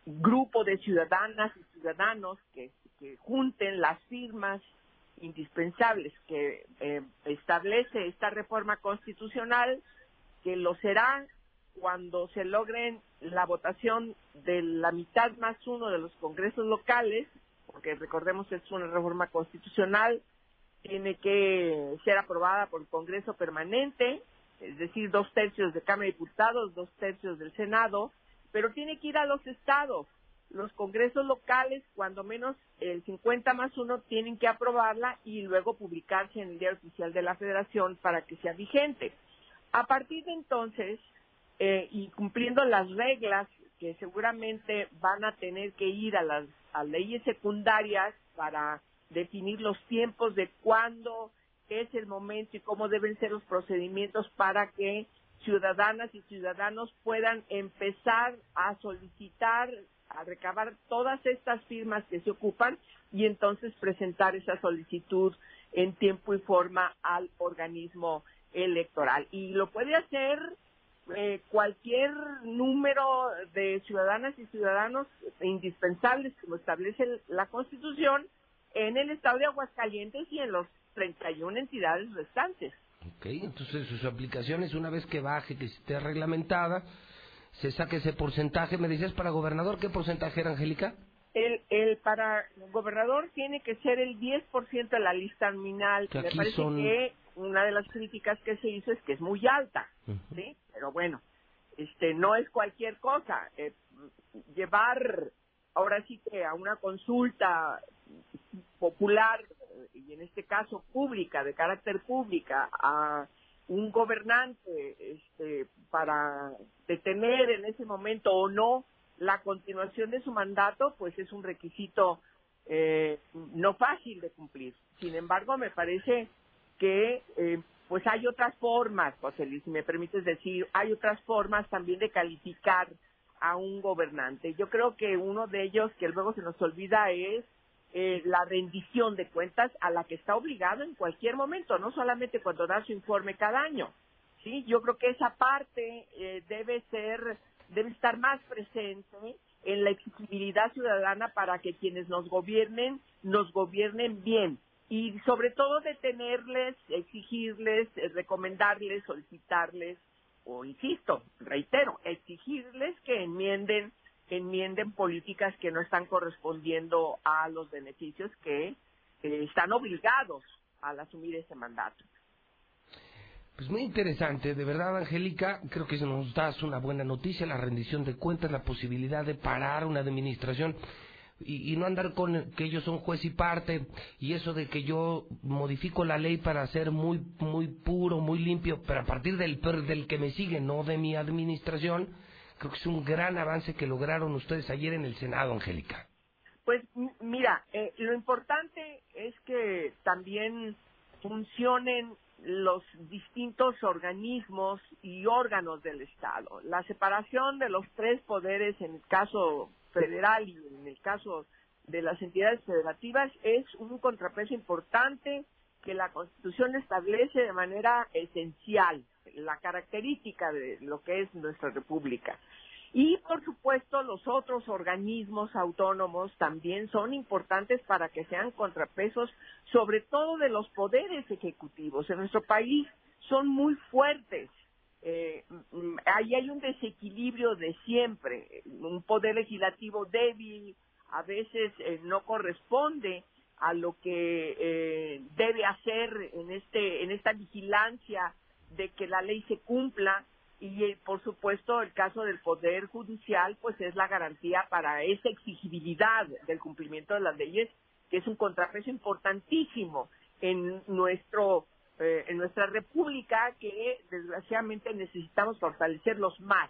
Speaker 61: grupo de ciudadanas y ciudadanos que, que junten las firmas indispensables que eh, establece esta reforma constitucional, que lo será cuando se logren la votación de la mitad más uno de los congresos locales, porque recordemos es una reforma constitucional, tiene que ser aprobada por el Congreso permanente, es decir, dos tercios de Cámara de Diputados, dos tercios del Senado, pero tiene que ir a los estados los congresos locales, cuando menos el 50 más uno, tienen que aprobarla y luego publicarse en el Diario Oficial de la Federación para que sea vigente. A partir de entonces, eh, y cumpliendo las reglas que seguramente van a tener que ir a las a leyes secundarias para definir los tiempos de cuándo es el momento y cómo deben ser los procedimientos para que ciudadanas y ciudadanos puedan empezar a solicitar a recabar todas estas firmas que se ocupan y entonces presentar esa solicitud en tiempo y forma al organismo electoral. Y lo puede hacer eh, cualquier número de ciudadanas y ciudadanos indispensables, como establece la Constitución, en el estado de Aguascalientes y en los 31 entidades restantes.
Speaker 2: Ok, entonces sus aplicaciones, una vez que baje, que esté reglamentada, se saque ese porcentaje. ¿Me dices para gobernador qué porcentaje era, Angélica?
Speaker 61: El, el para gobernador tiene que ser el 10% de la lista nominal. Me parece que una de las críticas que se hizo es que es muy alta, ¿sí? Pero bueno, este no es cualquier cosa. Eh, llevar ahora sí que a una consulta popular y en este caso pública, de carácter pública, a un gobernante este, para detener en ese momento o no la continuación de su mandato, pues es un requisito eh, no fácil de cumplir. Sin embargo, me parece que eh, pues hay otras formas, José Luis, si me permites decir, hay otras formas también de calificar a un gobernante. Yo creo que uno de ellos que luego se nos olvida es eh, la rendición de cuentas a la que está obligado en cualquier momento, no solamente cuando da su informe cada año. Sí, yo creo que esa parte eh, debe ser, debe estar más presente en la exigibilidad ciudadana para que quienes nos gobiernen nos gobiernen bien y sobre todo detenerles, exigirles, eh, recomendarles, solicitarles o insisto, reitero, exigirles que enmienden enmienden políticas que no están correspondiendo a los beneficios que están obligados al asumir ese mandato.
Speaker 2: Pues muy interesante, de verdad, Angélica, creo que nos das una buena noticia, la rendición de cuentas, la posibilidad de parar una administración y, y, no andar con que ellos son juez y parte y eso de que yo modifico la ley para ser muy muy puro, muy limpio, pero a partir del, del que me sigue, no de mi administración, Creo que es un gran avance que lograron ustedes ayer en el Senado, Angélica.
Speaker 61: Pues mira, eh, lo importante es que también funcionen los distintos organismos y órganos del Estado. La separación de los tres poderes en el caso federal y en el caso de las entidades federativas es un contrapeso importante que la Constitución establece de manera esencial la característica de lo que es nuestra república. Y por supuesto los otros organismos autónomos también son importantes para que sean contrapesos, sobre todo de los poderes ejecutivos. En nuestro país son muy fuertes. Eh, mm, ahí hay un desequilibrio de siempre, un poder legislativo débil, a veces eh, no corresponde a lo que eh, debe hacer en este en esta vigilancia de que la ley se cumpla. Y eh, por supuesto el caso del poder judicial pues es la garantía para esa exigibilidad del cumplimiento de las leyes que es un contrapeso importantísimo en nuestro eh, en nuestra república que desgraciadamente necesitamos fortalecerlos más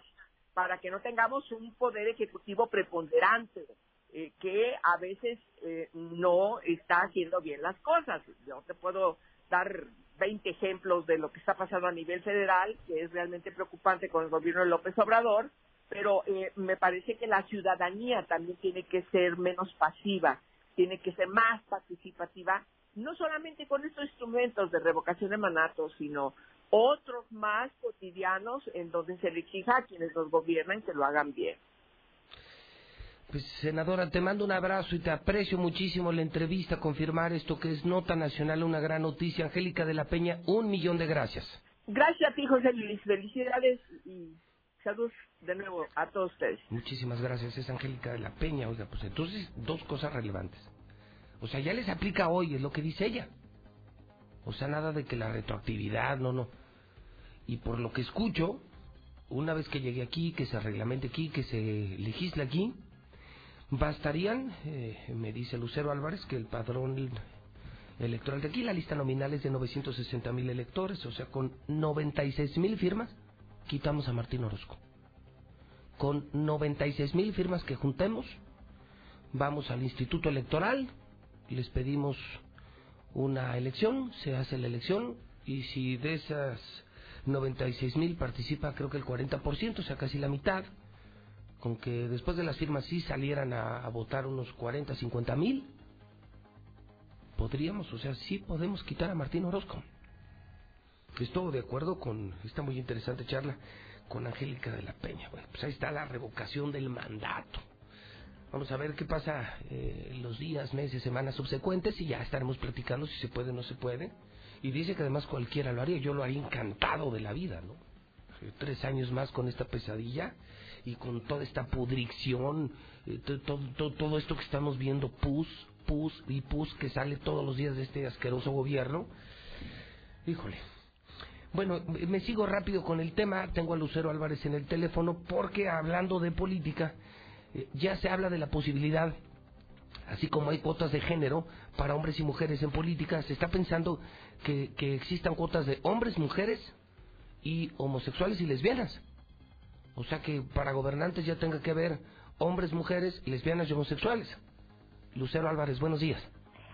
Speaker 61: para que no tengamos un poder ejecutivo preponderante eh, que a veces eh, no está haciendo bien las cosas. Yo te puedo dar 20 ejemplos de lo que está pasando a nivel federal, que es realmente preocupante con el gobierno de López Obrador, pero eh, me parece que la ciudadanía también tiene que ser menos pasiva, tiene que ser más participativa, no solamente con estos instrumentos de revocación de mandatos, sino otros más cotidianos en donde se le exija a quienes nos gobiernan que lo hagan bien.
Speaker 2: Pues, senadora, te mando un abrazo y te aprecio muchísimo la entrevista, confirmar esto que es nota nacional, una gran noticia. Angélica de la Peña, un millón de gracias.
Speaker 61: Gracias a ti, José Luis. Felicidades y saludos de nuevo a todos ustedes.
Speaker 2: Muchísimas gracias. Es Angélica de la Peña. Oiga, pues entonces, dos cosas relevantes. O sea, ya les aplica hoy, es lo que dice ella. O sea, nada de que la retroactividad, no, no. Y por lo que escucho, una vez que llegue aquí, que se reglamente aquí, que se legisle aquí, Bastarían, eh, me dice Lucero Álvarez, que el padrón electoral de aquí, la lista nominal es de 960 mil electores, o sea, con 96 mil firmas, quitamos a Martín Orozco. Con 96 mil firmas que juntemos, vamos al Instituto Electoral, les pedimos una elección, se hace la elección, y si de esas 96 mil participa creo que el 40%, o sea, casi la mitad, con que después de las firmas sí salieran a, votar unos 40, 50 mil, podríamos, o sea, sí podemos quitar a Martín Orozco. Estoy de acuerdo con esta muy interesante charla con Angélica de la Peña. Bueno, pues ahí está la revocación del mandato. Vamos a ver qué pasa eh, los días, meses, semanas subsecuentes y ya estaremos platicando si se puede o no se puede. Y dice que además cualquiera lo haría. Yo lo haría encantado de la vida, ¿no? Tres años más con esta pesadilla y con toda esta pudricción, eh, todo, todo, esto que estamos viendo, pus, pus y pus que sale todos los días de este asqueroso gobierno, híjole. Bueno, me sigo rápido con el tema, tengo a Lucero Álvarez en el teléfono porque hablando de política, eh, ya se habla de la posibilidad así como hay cuotas de género para hombres y mujeres en política, se está pensando que, que, existan cuotas de hombres, mujeres y homosexuales y lesbianas. O sea que para gobernantes ya tenga que haber hombres, mujeres, lesbianas y homosexuales. Lucero Álvarez, buenos días.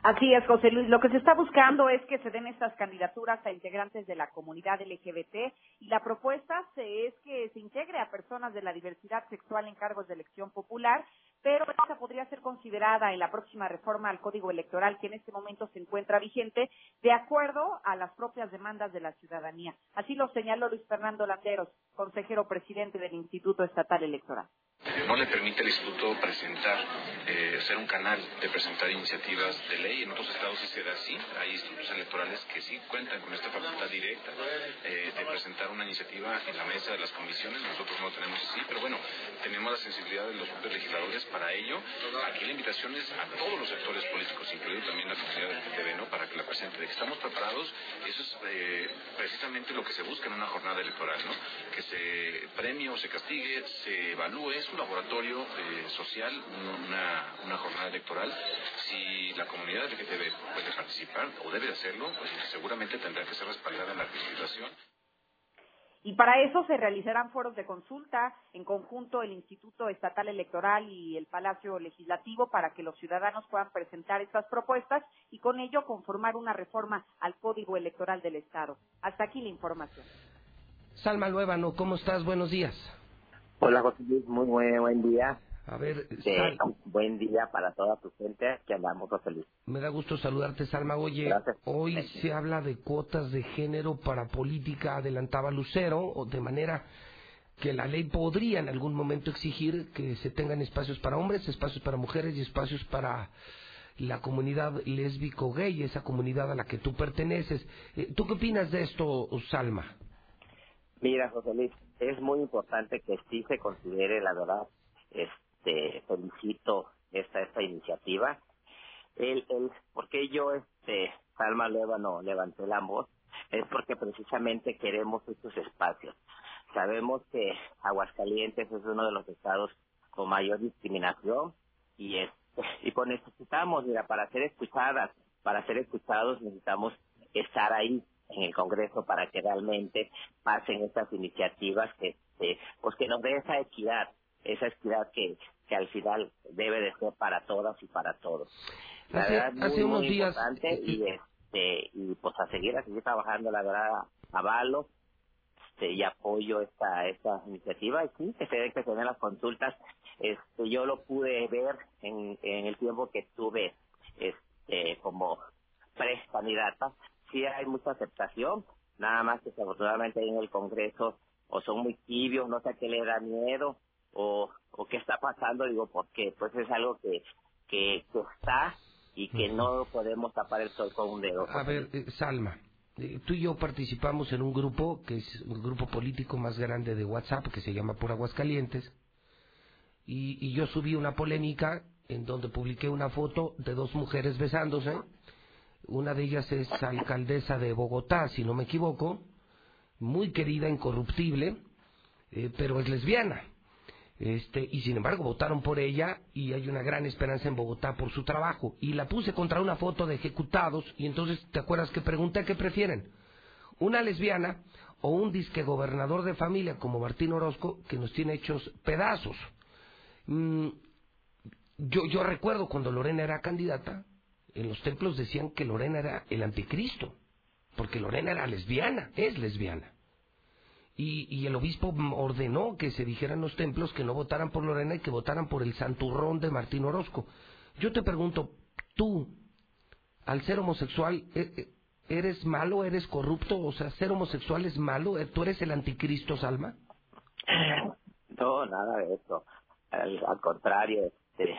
Speaker 51: Así es, José Luis. Lo que se está buscando es que se den estas candidaturas a integrantes de la comunidad LGBT y la propuesta es que se integre a personas de la diversidad sexual en cargos de elección popular, pero esta podría ser considerada en la próxima reforma al Código Electoral que en este momento se encuentra vigente de acuerdo a las propias demandas de la ciudadanía. Así lo señaló Luis Fernando Landeros, consejero presidente del Instituto Estatal Electoral.
Speaker 62: No le permite al instituto presentar, eh, ser un canal de presentar iniciativas de ley. En otros estados sí se así. Hay institutos electorales que sí cuentan con esta facultad directa eh, de presentar una iniciativa en la mesa de las comisiones. Nosotros no tenemos así, pero bueno, tenemos la sensibilidad de los propios legisladores para ello. Aquí la invitación es a todos los sectores políticos, incluido también la comunidad del PTV, ¿no? Para que la presente. De que estamos preparados, eso es eh, precisamente lo que se busca en una jornada electoral, ¿no? Que se premie o se castigue, se evalúe, un laboratorio eh, social, una, una, jornada electoral. Si la comunidad LGTB puede participar o debe hacerlo, pues seguramente tendrá que ser respaldada en la legislación.
Speaker 51: Y para eso se realizarán foros de consulta en conjunto el Instituto Estatal Electoral y el Palacio Legislativo para que los ciudadanos puedan presentar estas propuestas y con ello conformar una reforma al Código Electoral del Estado. Hasta aquí la información.
Speaker 2: Salma Luébano, ¿cómo estás? Buenos días.
Speaker 63: Hola José Luis, muy buen, buen día.
Speaker 2: A ver,
Speaker 63: Este,
Speaker 2: Sal-
Speaker 63: buen día para toda tu gente, que andamos feliz.
Speaker 2: me da gusto saludarte, Salma. Oye,
Speaker 63: Gracias.
Speaker 2: hoy se habla de cuotas de género para política, adelantaba Lucero, o de manera que la ley podría en algún momento exigir que se tengan espacios para hombres, espacios para mujeres y espacios para la comunidad lésbico-gay, esa comunidad a la que tú perteneces. Eh, ¿Tú qué opinas de esto, Salma?
Speaker 63: Mira, José Luis, es muy importante que sí se considere, la verdad, este, felicito esta esta iniciativa. El, el, porque yo, este, Salma Lévano, levanté la voz, es porque precisamente queremos estos espacios. Sabemos que Aguascalientes es uno de los estados con mayor discriminación y es, y pues necesitamos, mira, para ser escuchadas, para ser escuchados necesitamos estar ahí en el Congreso para que realmente pasen estas iniciativas que, este, pues que nos dé esa equidad, esa equidad que, que al final debe de ser para todas y para todos. La
Speaker 2: Hace-
Speaker 63: verdad,
Speaker 2: hace
Speaker 63: muy,
Speaker 2: unos
Speaker 63: muy
Speaker 2: días-
Speaker 63: importante y este y pues a seguir, a seguir trabajando, la verdad, avalo este, y apoyo esta esta iniciativa y sí, que se deben que den las consultas. Este, yo lo pude ver en, en el tiempo que estuve este, como pre-candidata. Sí hay mucha aceptación, nada más que desafortunadamente ahí en el Congreso o son muy tibios, no sé a qué le da miedo o, o qué está pasando, digo, porque pues es algo que, que, que está y que no podemos tapar el sol con un dedo.
Speaker 2: A ver, eh, Salma, eh, tú y yo participamos en un grupo que es el grupo político más grande de WhatsApp que se llama Por Aguascalientes y, y yo subí una polémica en donde publiqué una foto de dos mujeres besándose. Una de ellas es alcaldesa de Bogotá, si no me equivoco, muy querida, incorruptible, eh, pero es lesbiana. Este, y sin embargo votaron por ella y hay una gran esperanza en Bogotá por su trabajo. Y la puse contra una foto de ejecutados y entonces, ¿te acuerdas que pregunté qué prefieren? ¿Una lesbiana o un disque gobernador de familia como Martín Orozco que nos tiene hechos pedazos? Mm, yo, yo recuerdo cuando Lorena era candidata, en los templos decían que Lorena era el anticristo, porque Lorena era lesbiana, es lesbiana. Y, y el obispo ordenó que se dijera en los templos que no votaran por Lorena y que votaran por el santurrón de Martín Orozco. Yo te pregunto, tú, al ser homosexual, e- e- ¿eres malo, eres corrupto? O sea, ¿ser homosexual es malo? ¿Tú eres el anticristo, Salma?
Speaker 63: No, nada de eso. Al, contrario, este,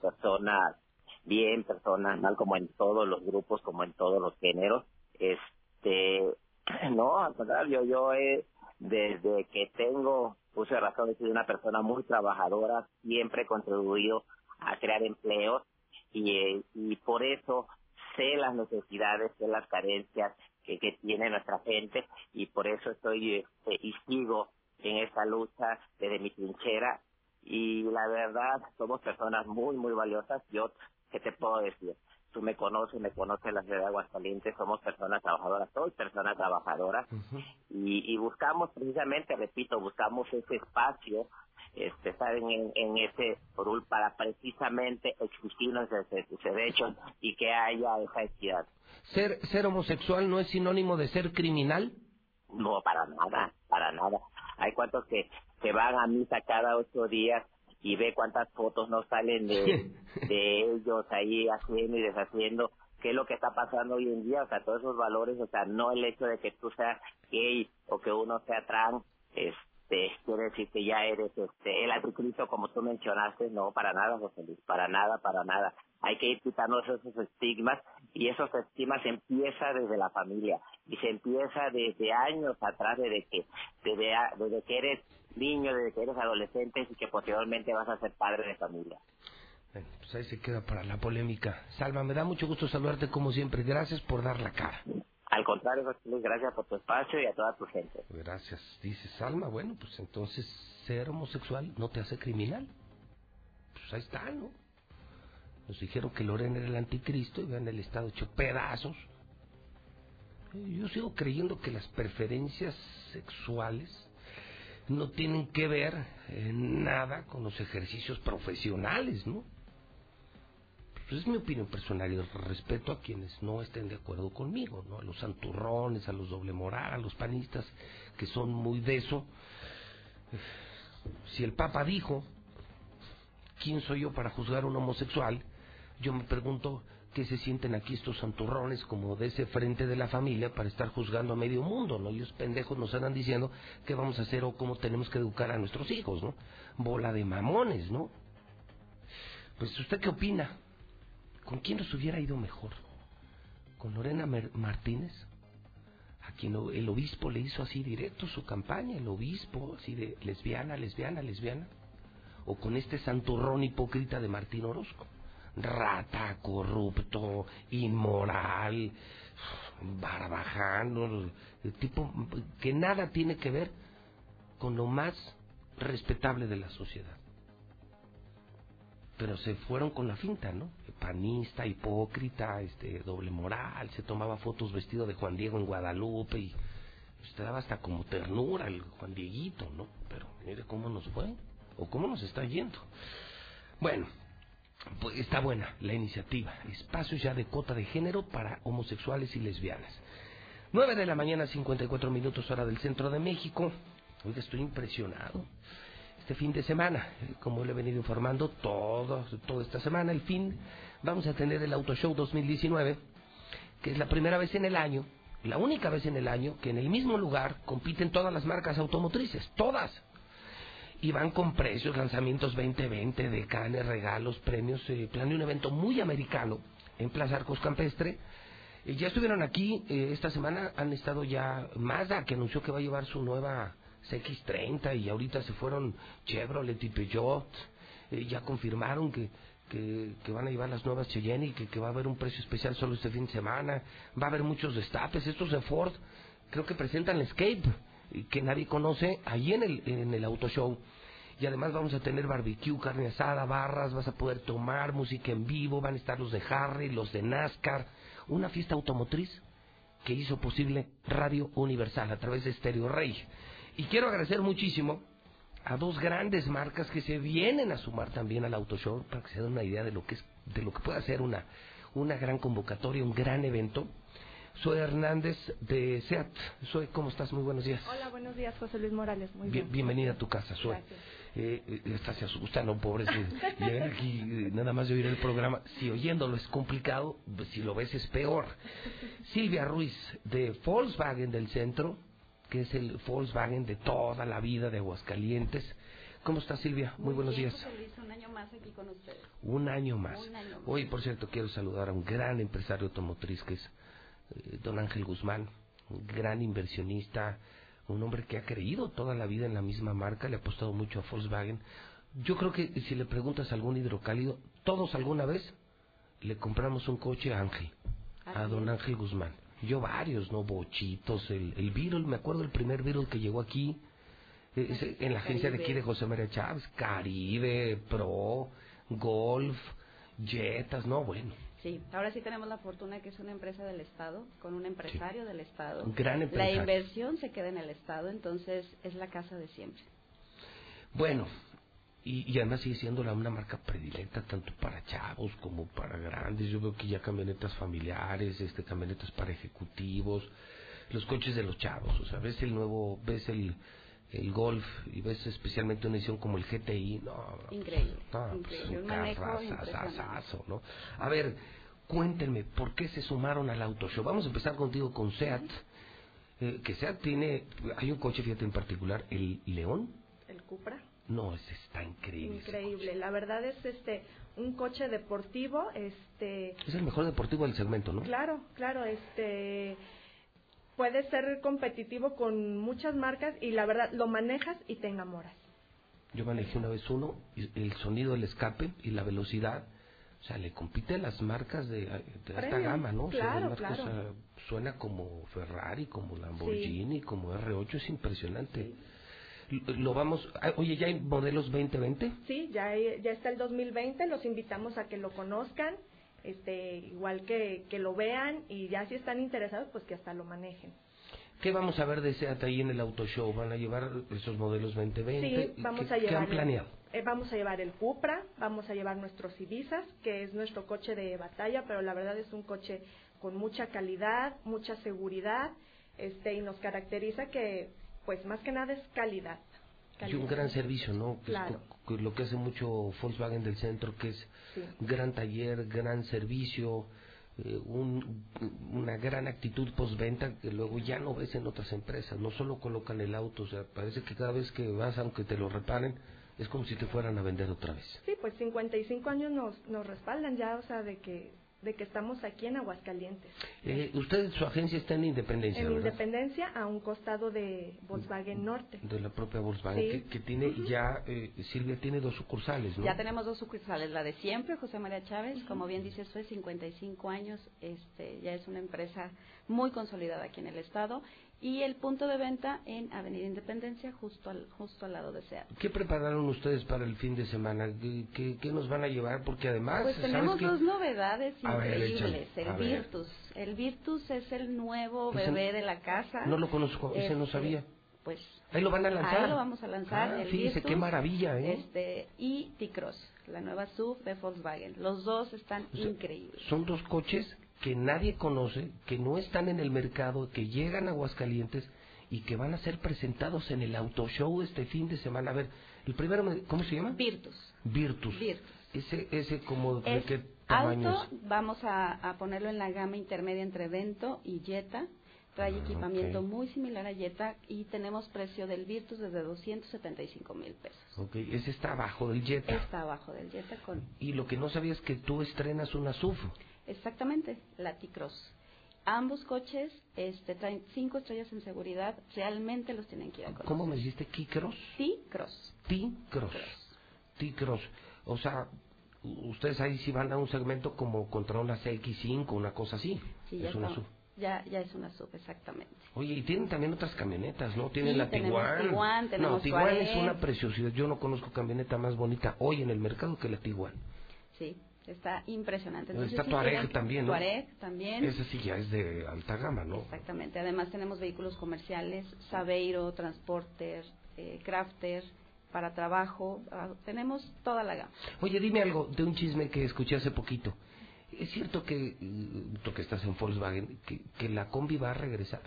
Speaker 63: personas bien, personas mal, como en todos los grupos, como en todos los géneros. Este, no, al contrario, yo he, desde que tengo de razón, he sido una persona muy trabajadora, siempre he contribuido a crear empleos y, y por eso sé las necesidades, sé las carencias que, que tiene nuestra gente y por eso estoy este, y sigo en esta lucha desde mi trinchera y la verdad somos personas muy muy valiosas yo qué te puedo decir tú me conoces me conoces la ciudad de Aguascalientes somos personas trabajadoras soy persona trabajadora y, y buscamos precisamente repito buscamos ese espacio este estar en, en, en ese rol para precisamente exigir nuestros derechos y que haya esa equidad
Speaker 2: ¿Ser, ser homosexual no es sinónimo de ser criminal?
Speaker 63: No, para nada, para nada. Hay cuantos que, que van a misa cada ocho días y ve cuántas fotos no salen de, de ellos ahí haciendo y deshaciendo. ¿Qué es lo que está pasando hoy en día? O sea, todos esos valores, o sea, no el hecho de que tú seas gay o que uno sea trans, este, quiere decir que ya eres este, el anticristo como tú mencionaste, no, para nada, José Luis, para nada, para nada. Hay que ir quitando esos estigmas y esos estigmas empieza desde la familia y se empieza desde años atrás, desde que, desde, desde que eres niño, desde que eres adolescente y que posteriormente vas a ser padre de familia.
Speaker 2: Bueno, pues ahí se queda para la polémica. Salma, me da mucho gusto saludarte como siempre. Gracias por dar la cara.
Speaker 63: Al contrario, José Luis, gracias por tu espacio y a toda tu gente.
Speaker 2: Gracias. Dice Salma, bueno, pues entonces ser homosexual no te hace criminal. Pues ahí está, ¿no? Nos dijeron que Lorena era el anticristo y vean el Estado hecho pedazos. Yo sigo creyendo que las preferencias sexuales no tienen que ver nada con los ejercicios profesionales, ¿no? Pues es mi opinión personal y respeto a quienes no estén de acuerdo conmigo, ¿no? A los santurrones, a los doble moral, a los panistas que son muy de eso. Si el Papa dijo ¿quién soy yo para juzgar a un homosexual? Yo me pregunto qué se sienten aquí estos santurrones como de ese frente de la familia para estar juzgando a medio mundo, ¿no? Ellos pendejos nos andan diciendo qué vamos a hacer o cómo tenemos que educar a nuestros hijos, ¿no? Bola de mamones, ¿no? Pues usted qué opina? ¿Con quién nos hubiera ido mejor? ¿Con Lorena Martínez? A quien el obispo le hizo así directo su campaña, el obispo así de lesbiana, lesbiana, lesbiana. O con este santurrón hipócrita de Martín Orozco. Rata, corrupto, inmoral, barbajano, tipo que nada tiene que ver con lo más respetable de la sociedad. Pero se fueron con la finta, ¿no? Panista, hipócrita, este, doble moral, se tomaba fotos vestido de Juan Diego en Guadalupe y pues, te daba hasta como ternura el Juan Dieguito, ¿no? Pero mire cómo nos fue, o cómo nos está yendo. Bueno, pues está buena la iniciativa. Espacios ya de cuota de género para homosexuales y lesbianas. 9 de la mañana, 54 minutos hora del centro de México. Oiga, estoy impresionado. Este fin de semana, eh, como le he venido informando todo, toda esta semana, el fin, vamos a tener el Auto Show 2019, que es la primera vez en el año, la única vez en el año, que en el mismo lugar compiten todas las marcas automotrices, todas y van con precios, lanzamientos 2020, decanes, regalos, premios. Eh, planeé un evento muy americano en Plaza Arcos Campestre. Eh, ya estuvieron aquí eh, esta semana, han estado ya Mazda, que anunció que va a llevar su nueva CX30 y ahorita se fueron Chevrolet y Peugeot. Eh, ya confirmaron que, que, que van a llevar las nuevas Cheyenne y que, que va a haber un precio especial solo este fin de semana. Va a haber muchos destapes. Estos de Ford creo que presentan el Escape eh, que nadie conoce allí en el, en el auto show. Y además vamos a tener barbecue, carne asada, barras, vas a poder tomar música en vivo, van a estar los de Harry, los de NASCAR, una fiesta automotriz que hizo posible Radio Universal a través de Stereo Rey. Y quiero agradecer muchísimo a dos grandes marcas que se vienen a sumar también al Auto Show para que se den una idea de lo que es, de lo que puede ser una, una gran convocatoria, un gran evento. Soy Hernández de SEAT. Soy, ¿cómo estás? Muy buenos días.
Speaker 64: Hola, buenos días, José Luis Morales. Muy
Speaker 2: Bien-
Speaker 64: bien.
Speaker 2: bienvenida a tu casa, Sue.
Speaker 64: Gracias.
Speaker 2: Eh, eh, esta se asusta, no, pobre. si Llegan aquí eh, nada más de oír el programa. Si oyéndolo es complicado, pues, si lo ves es peor. Silvia Ruiz, de Volkswagen del centro, que es el Volkswagen de toda la vida de Aguascalientes. ¿Cómo estás, Silvia? Muy, buenos
Speaker 65: bien,
Speaker 2: días.
Speaker 65: José Luis, un año más aquí con ustedes.
Speaker 2: Un año más.
Speaker 65: Un año más.
Speaker 2: Hoy, por cierto, quiero saludar a un gran empresario automotriz que es eh, don Ángel Guzmán, un gran inversionista, un hombre que ha creído toda la vida en la misma marca, le ha apostado mucho a Volkswagen. Yo creo que si le preguntas a algún hidrocálido, todos alguna vez le compramos un coche a Ángel, a don Ángel Guzmán. Yo varios, ¿no? Bochitos, el, el Beetle, me acuerdo el primer Beetle que llegó aquí, eh, ese- en la agencia de aquí de José María Chávez, Caribe, Pro, Golf, Jetas, no, bueno,
Speaker 65: Sí, ahora sí tenemos la fortuna que es una empresa del Estado, con un empresario del Estado.
Speaker 2: Un gran
Speaker 65: La
Speaker 2: empresario.
Speaker 65: inversión se queda en el Estado, entonces es la casa de siempre.
Speaker 2: Bueno, y, y además sigue siendo la, una marca predilecta tanto para chavos como para grandes. Yo veo que ya camionetas familiares, este camionetas para ejecutivos, los coches de los chavos. O sea, ves el nuevo, ves el, el Golf y ves especialmente una edición como el GTI. No,
Speaker 65: Increíble,
Speaker 2: no, pues,
Speaker 65: increíble,
Speaker 2: carrazazazazo, ¿no? A ver, cuéntenme, ¿por qué se sumaron al auto show? Vamos a empezar contigo con SEAT. Eh, que SEAT tiene, hay un coche, fíjate en particular, el León.
Speaker 64: El Cupra.
Speaker 2: No, ese está increíble.
Speaker 64: Increíble. La verdad es este un coche deportivo, este
Speaker 2: Es el mejor deportivo del segmento, ¿no?
Speaker 64: Claro, claro, este puede ser competitivo con muchas marcas y la verdad lo manejas y te enamoras.
Speaker 2: Yo manejé una vez uno, y el sonido del escape y la velocidad, o sea, le compite a las marcas de, de alta gama, ¿no? O sea,
Speaker 64: claro,
Speaker 2: las marcas,
Speaker 64: claro.
Speaker 2: o sea, suena como Ferrari, como Lamborghini, como R8, es impresionante. Lo- Lo vamos, ah, oye, ¿ya hay modelos 2020?
Speaker 64: Sí, ya ya está el 2020, los invitamos a que lo conozcan, este igual que que lo vean y ya si están interesados pues que hasta lo manejen.
Speaker 2: ¿Qué vamos a ver de SEAT ahí en el auto show? ¿Van a llevar esos modelos 2020?
Speaker 64: Sí, vamos
Speaker 2: ¿Qué,
Speaker 64: a
Speaker 2: qué
Speaker 64: llevar
Speaker 2: han planeado?
Speaker 64: eh, vamos a llevar el Cupra, vamos a llevar nuestros Ibizas, que es nuestro coche de batalla, pero la verdad es un coche con mucha calidad, mucha seguridad, este y nos caracteriza que pues más que nada es calidad.
Speaker 2: Y un gran servicio, ¿no?
Speaker 64: Claro.
Speaker 2: lo que hace mucho Volkswagen del centro, que es
Speaker 64: Sí.
Speaker 2: gran taller, gran servicio, eh, un- una gran actitud postventa que luego ya no ves en otras empresas. No solo colocan el auto, o sea, parece que cada vez que vas, aunque te lo reparen, es como si te fueran a vender otra vez.
Speaker 64: Sí, pues 55 años nos, nos respaldan ya, o sea, de que, de que estamos aquí en Aguascalientes.
Speaker 2: Eh, usted, su agencia está en Independencia,
Speaker 64: En
Speaker 2: ¿verdad?
Speaker 64: Independencia, a un costado de Volkswagen Norte.
Speaker 2: De la propia Volkswagen,
Speaker 64: Sí.
Speaker 2: que, que tiene ya, eh, Silvia tiene dos sucursales, ¿no?
Speaker 65: Ya tenemos dos sucursales, la de siempre, José María Chávez, como bien dices, fue 55 años, este, ya es una empresa muy consolidada aquí en el estado, y el punto de venta en Avenida Independencia, justo al, justo al lado de SEAT.
Speaker 2: ¿Qué prepararon ustedes para el fin de semana? ¿Qué, qué- qué nos van a llevar? Porque además,
Speaker 65: Pues
Speaker 2: ¿sabes
Speaker 65: tenemos dos novedades
Speaker 2: A ver,
Speaker 65: increíbles.
Speaker 2: a
Speaker 65: el
Speaker 2: ver.
Speaker 65: Virtus. El Virtus es el nuevo bebé de la casa.
Speaker 2: No lo conozco, ese no
Speaker 65: Este,
Speaker 2: sabía.
Speaker 65: Pues
Speaker 2: Ahí lo van a lanzar.
Speaker 65: Ahí lo vamos a lanzar.
Speaker 2: Ah,
Speaker 65: el
Speaker 2: fíjese,
Speaker 65: Virtus,
Speaker 2: qué maravilla, ¿eh?
Speaker 65: Este, y T-Cross, la nueva SUV de Volkswagen. Los dos están
Speaker 2: O sea,
Speaker 65: increíbles.
Speaker 2: Son dos coches que nadie conoce, que no están en el mercado, que llegan a Aguascalientes y que van a ser presentados en el Auto Show este fin de semana. A ver, el primero, me- ¿cómo se llama?
Speaker 65: Virtus.
Speaker 2: Virtus.
Speaker 65: Virtus.
Speaker 2: Ese, ese como de
Speaker 65: Es
Speaker 2: qué tamaño
Speaker 65: auto, vamos a, a ponerlo en la gama intermedia entre Vento y Jetta. Trae equipamiento
Speaker 2: Ah, ok.
Speaker 65: muy similar a Jetta y tenemos precio del Virtus desde 275 mil pesos.
Speaker 2: Ok, ese está abajo del Jetta.
Speaker 65: Está abajo del Jetta con
Speaker 2: Y lo que no sabía es que tú estrenas una SUV.
Speaker 65: Exactamente la T-Cross. Ambos coches este, traen cinco estrellas en seguridad, realmente los tienen que ir a conocer.
Speaker 2: ¿Cómo me dijiste? ¿Kicross?
Speaker 65: T-Cross.
Speaker 2: T-Cross. T-Cross. O sea, ustedes ahí sí van a un segmento como contra una CX5, una cosa así.
Speaker 65: Sí, ya,
Speaker 2: es una SUV.
Speaker 65: ya, ya es una sub, exactamente.
Speaker 2: Oye, y tienen también otras camionetas, ¿no? Tienen
Speaker 65: Sí,
Speaker 2: la
Speaker 65: tenemos
Speaker 2: Tiguan.
Speaker 65: Tiguan,
Speaker 2: no,
Speaker 65: tenemos
Speaker 2: Tiguan es una preciosidad. Yo no conozco camioneta más bonita hoy en el mercado que la Tiguan.
Speaker 65: Sí, está impresionante.
Speaker 2: Está
Speaker 65: sí
Speaker 2: Tuareg
Speaker 65: quieren-
Speaker 2: también, ¿no?
Speaker 65: Tuareg también.
Speaker 2: Esa sí ya es de alta gama, ¿no?
Speaker 65: Exactamente. Además tenemos vehículos comerciales, Sabeiro, Transporter, eh, Crafter, para trabajo. ah, tenemos toda la gama.
Speaker 2: Oye, dime algo de un chisme que escuché hace poquito. ¿Es cierto que, eh, tú que estás en Volkswagen, que, que la combi va a regresar?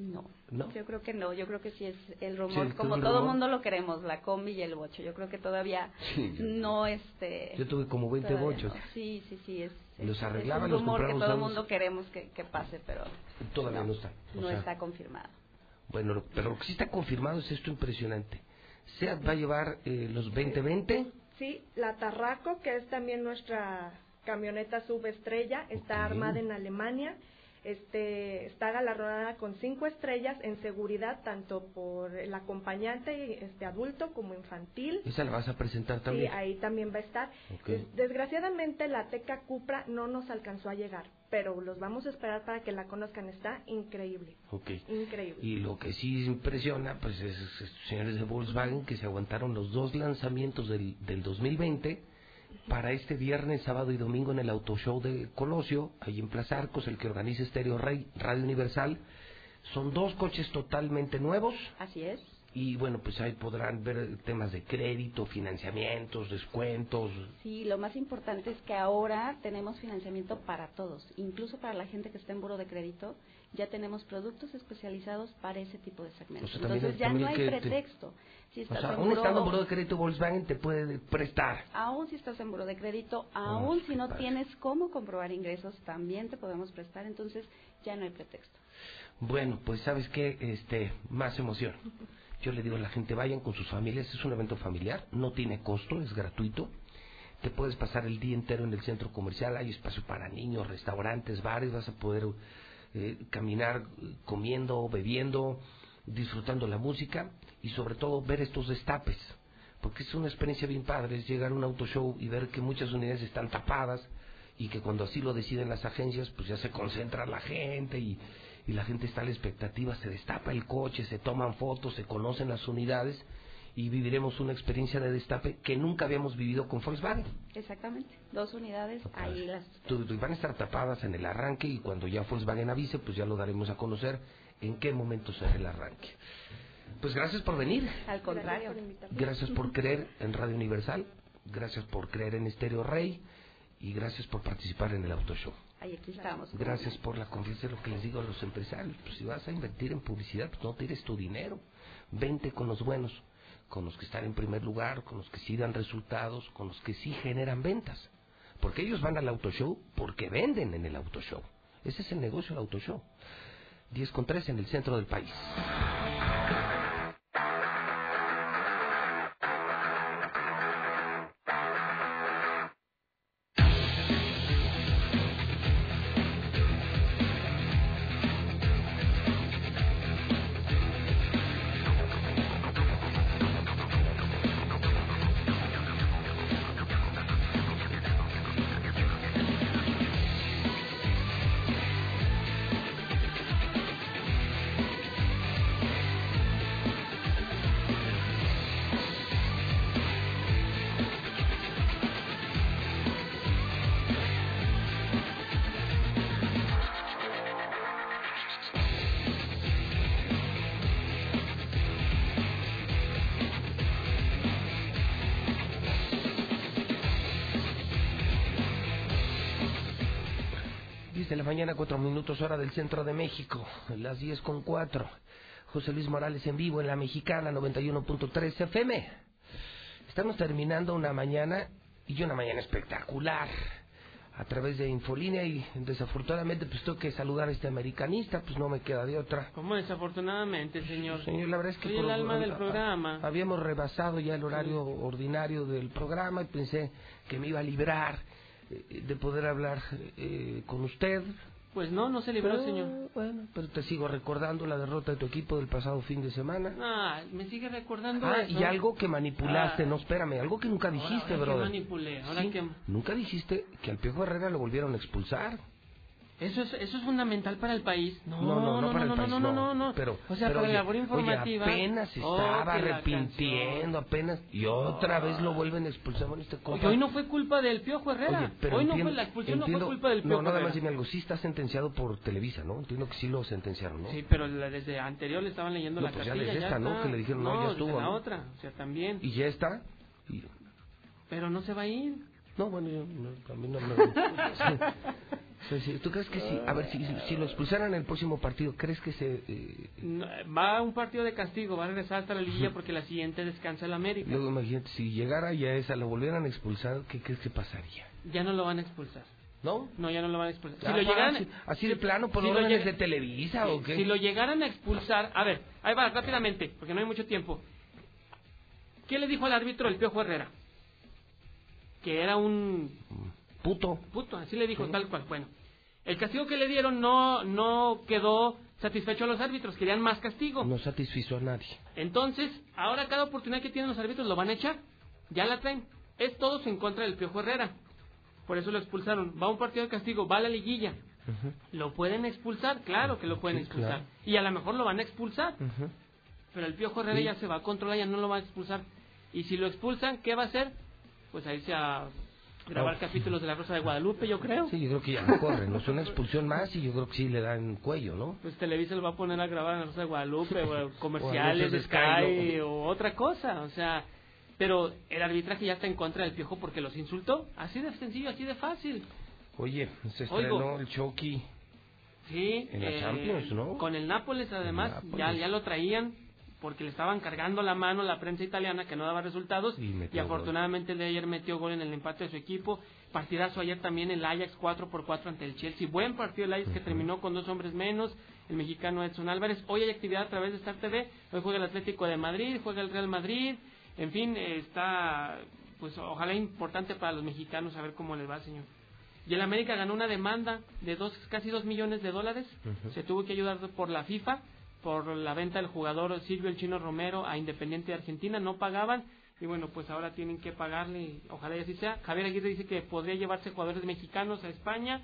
Speaker 65: No.
Speaker 2: ¿No?
Speaker 65: Yo creo que no. Yo creo que sí es el rumor. como todo
Speaker 2: rumor.
Speaker 65: mundo lo queremos, la combi y el bocho. Yo creo que todavía
Speaker 2: Sí, yo-
Speaker 65: no este.
Speaker 2: Yo tuve como 20
Speaker 65: todavía
Speaker 2: bochos.
Speaker 65: no. Sí, sí, sí. Es,
Speaker 2: Los arreglaban,
Speaker 65: es
Speaker 2: los
Speaker 65: un rumor que
Speaker 2: compramos
Speaker 65: todo el mundo queremos que, que pase, pero
Speaker 2: Todavía no, está. O
Speaker 65: no
Speaker 2: sea,
Speaker 65: está confirmado.
Speaker 2: Bueno, lo- pero lo que sí está confirmado es esto impresionante. SEAT va a llevar eh, los 2020.
Speaker 64: Sí, la Tarraco, que es también nuestra camioneta subestrella, está armada en Alemania. Este, está galardonada con cinco estrellas en seguridad, tanto por el acompañante este, adulto como infantil.
Speaker 2: Esa la vas a presentar
Speaker 64: Sí,
Speaker 2: también.
Speaker 64: ahí también va a estar. Desgraciadamente la Teca Cupra no nos alcanzó a llegar, pero los vamos a esperar para que la conozcan. Está increíble,
Speaker 2: Ok.
Speaker 64: increíble.
Speaker 2: Y lo que sí impresiona, pues es estos señores de Volkswagen que se aguantaron los dos lanzamientos del, del 2020 para este viernes, sábado y domingo en el Auto Show de Colosio, ahí en Plaza Arcos, el que organiza Stereo Rey, Radio Universal. Son dos coches totalmente nuevos
Speaker 65: Así es.
Speaker 2: y bueno, pues ahí podrán ver temas de crédito, financiamientos, descuentos.
Speaker 65: Sí, lo más importante es que ahora tenemos financiamiento para todos, incluso para la gente que está en buro de crédito, ya tenemos productos especializados para ese tipo de segmentos.
Speaker 2: O sea, también-
Speaker 65: Entonces ya no hay
Speaker 2: que te-
Speaker 65: pretexto. Si
Speaker 2: O
Speaker 65: estás
Speaker 2: sea, aún
Speaker 65: buro-
Speaker 2: estando en buró de crédito Volkswagen te puede prestar.
Speaker 65: aún si estás en buro de crédito, aún si no tienes cómo comprobar ingresos, también te podemos prestar, entonces ya no hay pretexto.
Speaker 2: Bueno, pues sabes qué, este, más emoción. Yo le digo a la gente, vayan con sus familias, es un evento familiar, no tiene costo, es gratuito. Te puedes pasar el día entero en el centro comercial, hay espacio para niños, restaurantes, bares, vas a poder eh, caminar comiendo, bebiendo, disfrutando la música y sobre todo ver estos destapes, porque es una experiencia bien padre, es llegar a un auto show y ver que muchas unidades están tapadas y que cuando así lo deciden las agencias, pues ya se concentra la gente y, y la gente está a la expectativa, se destapa el coche, se toman fotos, se conocen las unidades y viviremos una experiencia de destape que nunca habíamos vivido con Volkswagen.
Speaker 65: Exactamente, dos unidades, ahí las...
Speaker 2: Tu- Van a estar tapadas en el arranque y cuando ya Volkswagen avise, pues ya lo daremos a conocer en qué momento será el arranque. Pues gracias por venir,
Speaker 65: Al contrario.
Speaker 2: gracias por creer en Radio Universal, gracias por creer en Estéreo Rey y gracias por participar en el Auto Show.
Speaker 65: Ahí aquí estamos.
Speaker 2: Gracias por la confianza, es lo que les digo a los empresarios. Pues si vas a invertir en publicidad, pues no tires tu dinero. Vente con los buenos, con los que están en primer lugar, con los que sí dan resultados, con los que sí generan ventas. Porque ellos van al auto show porque venden en el auto show. Ese es el negocio del auto show. 10 con 3 en el centro del país. Mañana, cuatro minutos hora del centro de México, las diez con cuatro. José Luis Morales en vivo en la mexicana 91.3 FM. Estamos terminando una mañana y una mañana espectacular a través de Infolínea y desafortunadamente pues tengo que saludar a este americanista, pues no me queda de otra.
Speaker 66: ¿Cómo desafortunadamente, señor?
Speaker 2: Señor, la verdad es que
Speaker 66: Soy el alma del programa.
Speaker 2: Habíamos rebasado ya el horario ordinario del programa y pensé que me iba a librar de poder hablar eh, con usted.
Speaker 66: Pues no, no se libró,
Speaker 2: Pero,
Speaker 66: señor.
Speaker 2: Bueno, pero te sigo recordando la derrota de tu equipo del pasado fin de semana.
Speaker 66: Ah, me sigue recordando
Speaker 2: Ah,
Speaker 66: eso.
Speaker 2: y algo que manipulaste,
Speaker 66: Ah.
Speaker 2: no, espérame, algo que nunca dijiste,
Speaker 66: ahora que
Speaker 2: brother.
Speaker 66: manipulé, ahora
Speaker 2: Sí,
Speaker 66: que-
Speaker 2: Nunca dijiste que al Piojo Herrera lo volvieron a expulsar.
Speaker 66: Eso es, eso es fundamental para el país. No,
Speaker 2: No, no, no para el
Speaker 66: no,
Speaker 2: país,
Speaker 66: no, no,
Speaker 2: no.
Speaker 66: no, no.
Speaker 2: Pero,
Speaker 66: o sea,
Speaker 2: pero,
Speaker 66: para
Speaker 2: oye,
Speaker 66: la labor
Speaker 2: oye,
Speaker 66: informativa.
Speaker 2: apenas se
Speaker 66: Oh,
Speaker 2: estaba arrepintiendo, apenas. Y otra vez lo vuelven a expulsar. Bueno, este
Speaker 66: Oye, hoy no fue culpa del Piojo Herrera.
Speaker 2: Oye, pero
Speaker 66: hoy no
Speaker 2: entiendo-
Speaker 66: fue la expulsión, no
Speaker 2: entiendo-
Speaker 66: fue culpa del
Speaker 2: No,
Speaker 66: Piojo
Speaker 2: nada más dime algo. Sí está sentenciado por Televisa, ¿no? Entiendo que sí lo sentenciaron, ¿no?
Speaker 66: Sí, pero la- desde anterior le estaban leyendo
Speaker 2: No,
Speaker 66: la
Speaker 2: pues ya
Speaker 66: cartilla.
Speaker 2: desde esta, ¿no?
Speaker 66: está.
Speaker 2: Que le dijeron, no, ya estuvo,
Speaker 66: la
Speaker 2: ¿no?
Speaker 66: otra, o sea, también.
Speaker 2: Y ya está. Y-
Speaker 66: Pero no se va a ir.
Speaker 2: No, bueno, yo no, a mí no me... ¿Tú crees que sí? A ver, si, si lo expulsaran en el próximo partido, ¿crees que se... eh,
Speaker 66: No, Va a un partido de castigo, va a regresar hasta la liguilla porque la siguiente descansa el América.
Speaker 2: luego imagínate, si llegara ya esa, lo volvieran a expulsar, ¿qué crees que pasaría?
Speaker 66: Ya no lo van a expulsar.
Speaker 2: ¿No?
Speaker 66: No, ya no lo van a expulsar. Si
Speaker 2: Ah,
Speaker 66: lo llegaran,
Speaker 2: así- así de plano, por
Speaker 66: si
Speaker 2: órdenes de Televisa o qué?
Speaker 66: Si lo llegaran a expulsar, a ver, ahí va, rápidamente, porque no hay mucho tiempo. ¿Qué le dijo al árbitro el Piojo Herrera? Que era un
Speaker 2: puto.
Speaker 66: Puto, así le dijo tal cual. Bueno, el castigo que le dieron no no quedó satisfecho a los árbitros, querían más castigo.
Speaker 2: No satisfizo a nadie.
Speaker 66: Entonces, ahora cada oportunidad que tienen los árbitros lo van a echar. Ya la traen. Es todos en contra del Piojo Herrera. Por eso lo expulsaron. Va a un partido de castigo, va a la liguilla. ¿Lo pueden expulsar? Claro que lo pueden
Speaker 2: Sí,
Speaker 66: expulsar.
Speaker 2: claro.
Speaker 66: Y a lo mejor lo van a expulsar. Pero el Piojo Herrera
Speaker 2: Sí.
Speaker 66: ya se va a controlar, ya no lo va a expulsar. Y si lo expulsan, ¿qué va a hacer? Pues a irse a grabar capítulos de La Rosa de Guadalupe, yo creo.
Speaker 2: Sí, yo creo que ya no corren, ¿no? Es una expulsión más y yo creo que sí le dan cuello, ¿no?
Speaker 66: Pues Televisa lo va a poner a grabar en La Rosa de Guadalupe, o comerciales de Sky, o otra cosa. O sea, pero el arbitraje ya está en contra del Piojo porque los insultó. Así de sencillo, así de fácil.
Speaker 2: Oye, se
Speaker 66: Oigo.
Speaker 2: estrenó el Chucky.
Speaker 66: Sí.
Speaker 2: En la
Speaker 66: eh,
Speaker 2: Champions, ¿no?
Speaker 66: Con el Nápoles, además,
Speaker 2: Nápoles.
Speaker 66: ya, ya lo traían porque le estaban cargando la mano la prensa italiana que no daba resultados
Speaker 2: Y
Speaker 66: afortunadamente el de ayer metió gol en el empate de su equipo. Partidazo ayer también el Ajax 4 por 4 ante el Chelsea. Buen partido el Ajax que terminó con dos hombres menos. El mexicano Edson Álvarez. Hoy hay actividad a través de Star TV. Hoy juega el Atlético de Madrid, juega el Real Madrid. En fin, eh, está, pues ojalá importante para los mexicanos saber cómo les va, señor. Y el América ganó una demanda de dos, casi dos millones de dólares. Se tuvo que ayudar por la FIFA por la venta del jugador Silvio el Chino Romero a Independiente de Argentina. No pagaban y bueno, pues ahora tienen que pagarle. Ojalá y así sea. Javier Aguirre dice que podría llevarse jugadores mexicanos a España.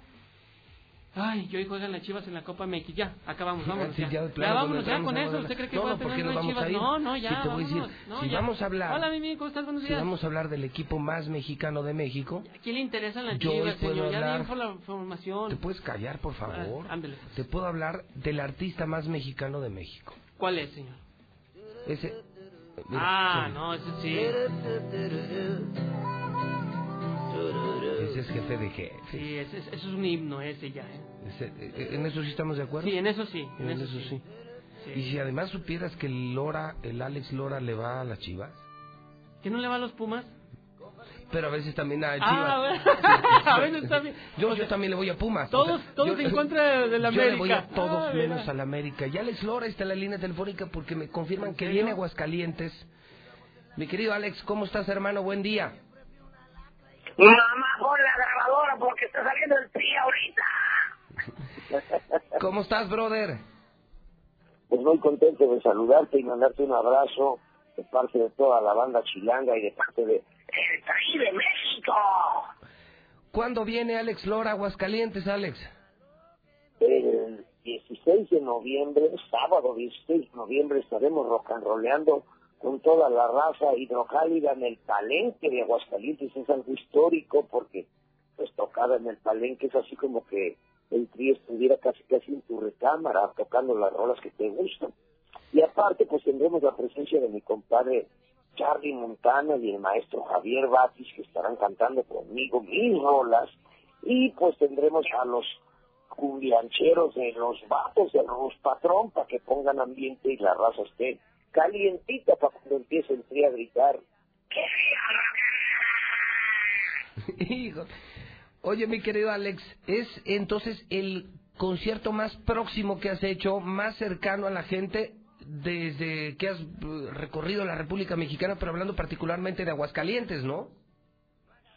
Speaker 66: Ay, y hoy juegan las Chivas en la Copa MX. Ya, acabamos, vámonos.
Speaker 2: Sí,
Speaker 66: ya,
Speaker 2: ya
Speaker 66: Ya vámonos
Speaker 2: cuando
Speaker 66: ya con eso. ¿Usted cree que
Speaker 2: No,
Speaker 66: va a
Speaker 2: no, ¿por
Speaker 66: tener
Speaker 2: vamos
Speaker 66: Chivas?
Speaker 2: a?
Speaker 66: No, no,
Speaker 2: Si
Speaker 66: ya.
Speaker 2: te voy a decir.
Speaker 66: No,
Speaker 2: si
Speaker 66: ya.
Speaker 2: vamos a hablar-
Speaker 66: Hola, Mimi, ¿cómo estás? Buenos
Speaker 2: Si
Speaker 66: días.
Speaker 2: vamos a hablar del equipo más mexicano de México,
Speaker 66: ¿A quién le interesan las
Speaker 2: Yo
Speaker 66: Chivas, señor? Ya
Speaker 2: hablar-
Speaker 66: den por la información.
Speaker 2: ¿te puedes callar, por favor?
Speaker 66: Ah, ándele.
Speaker 2: Te puedo hablar del artista más mexicano de México.
Speaker 66: ¿Cuál es, señor?
Speaker 2: Ese...
Speaker 66: Ah, no, ese sí.
Speaker 2: Es jefe de jefe.
Speaker 66: Sí, ese es un himno ese ya, ¿eh?
Speaker 2: Ese- eh, ¿En eso sí estamos de acuerdo?
Speaker 66: Sí, en eso sí, en
Speaker 2: En
Speaker 66: eso
Speaker 2: eso
Speaker 66: sí.
Speaker 2: sí. Y si además supieras que el Lora, el Alex Lora le va a las chivas.
Speaker 66: ¿Que no le va a los Pumas?
Speaker 2: Pero a veces también a Chivas.
Speaker 66: Ah, bueno. a veces también.
Speaker 2: Yo, yo también le voy a Pumas.
Speaker 66: Todos,
Speaker 2: O sea,
Speaker 66: todos
Speaker 2: yo-
Speaker 66: en contra de la
Speaker 2: Yo
Speaker 66: América.
Speaker 2: le voy a todos
Speaker 66: Ah,
Speaker 2: menos a la América. Y Alex Lora está en la línea telefónica porque me confirman que viene a Aguascalientes. Mi querido Alex, ¿cómo estás, hermano? Buen día.
Speaker 67: Mamá, pon la grabadora porque está saliendo el tri ahorita.
Speaker 2: ¿Cómo estás, brother?
Speaker 67: Pues muy contento de saludarte y mandarte un abrazo de parte de toda la banda chilanga y de parte de El Tri de México.
Speaker 2: ¿Cuándo viene Alex Lora a Aguascalientes, Alex?
Speaker 67: El 16 de noviembre, sábado 16 de noviembre, estaremos rock and roleando con toda la raza hidrocálida en el palenque de Aguascalientes. Es algo histórico porque pues tocada en el palenque es así como que el tri estuviera casi casi en tu recámara tocando las rolas que te gustan. Y aparte pues tendremos la presencia de mi compadre Charlie Montana y el maestro Javier Batis que estarán cantando conmigo mis rolas y pues tendremos a los cumbiancheros de los vatos del Rus Patrón para que pongan ambiente y la raza esté calientita para cuando empiece el tri a gritar.
Speaker 2: Hijo. Oye, mi querido Alex, ¿es entonces el concierto más próximo que has hecho, más cercano a la gente desde que has eh, recorrido la República Mexicana, pero hablando particularmente de Aguascalientes, ¿no?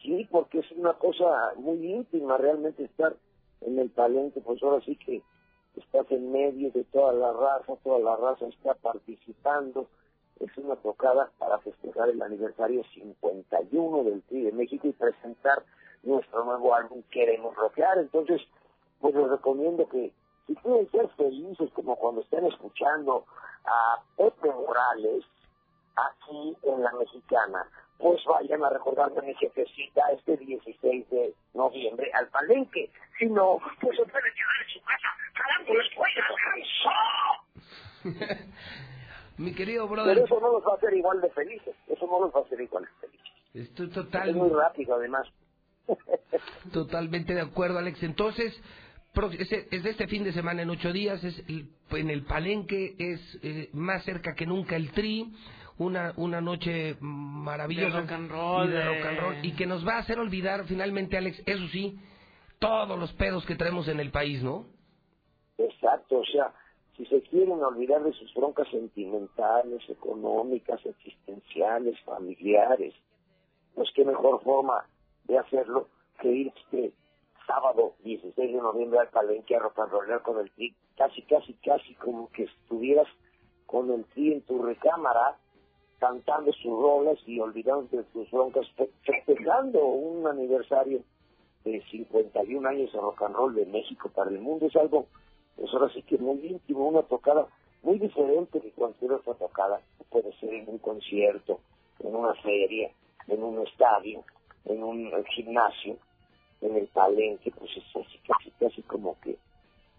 Speaker 67: Sí, porque es una cosa muy íntima realmente estar en el palenque, pues ahora sí que estás en medio de toda la raza, toda la raza está participando. Es una tocada para festejar el aniversario 51 del Tri de México y presentar nuestro nuevo álbum Queremos Rockear. Entonces, pues les recomiendo que si quieren ser felices como cuando estén escuchando a Pepe Morales aquí en la Mexicana, pues vayan a recordar a mi jefecita este 16 de noviembre al palenque. Si no, pues se pueden quedar en su casa la escuela alcanzó.
Speaker 2: Mi querido
Speaker 67: Pero
Speaker 2: brother,
Speaker 67: eso no los va a hacer igual de felices. Eso no los va a hacer igual de felices.
Speaker 2: estoy
Speaker 67: Es
Speaker 2: total,
Speaker 67: muy rápido, además.
Speaker 2: totalmente de acuerdo, Alex. Entonces, es, es de este fin de semana, en ocho días, es en el Palenque, es eh, más cerca que nunca el Tri, una, una noche maravillosa.
Speaker 66: De rock and roll,
Speaker 2: Y de
Speaker 66: de-
Speaker 2: rock and roll, y que nos va a hacer olvidar finalmente, Alex, eso sí, todos los pedos que traemos en el país, ¿no?
Speaker 67: Exacto, o sea, si se quieren olvidar de sus broncas sentimentales, económicas, existenciales, familiares, pues qué mejor forma de hacerlo que ir este sábado 16 de noviembre al Palenque a rock and rollear con el tri, casi, casi, casi como que estuvieras con el tri en tu recámara, cantando sus rolas y olvidándote de tus broncas, fe- festejando un aniversario de 51 años de rock and roll de México para el mundo. Es algo, pues ahora sí que muy íntimo, una tocada muy diferente de cualquier otra tocada. Puede ser en un concierto, en una feria, en un estadio, en un gimnasio, en el palenque, pues es así, casi, casi como que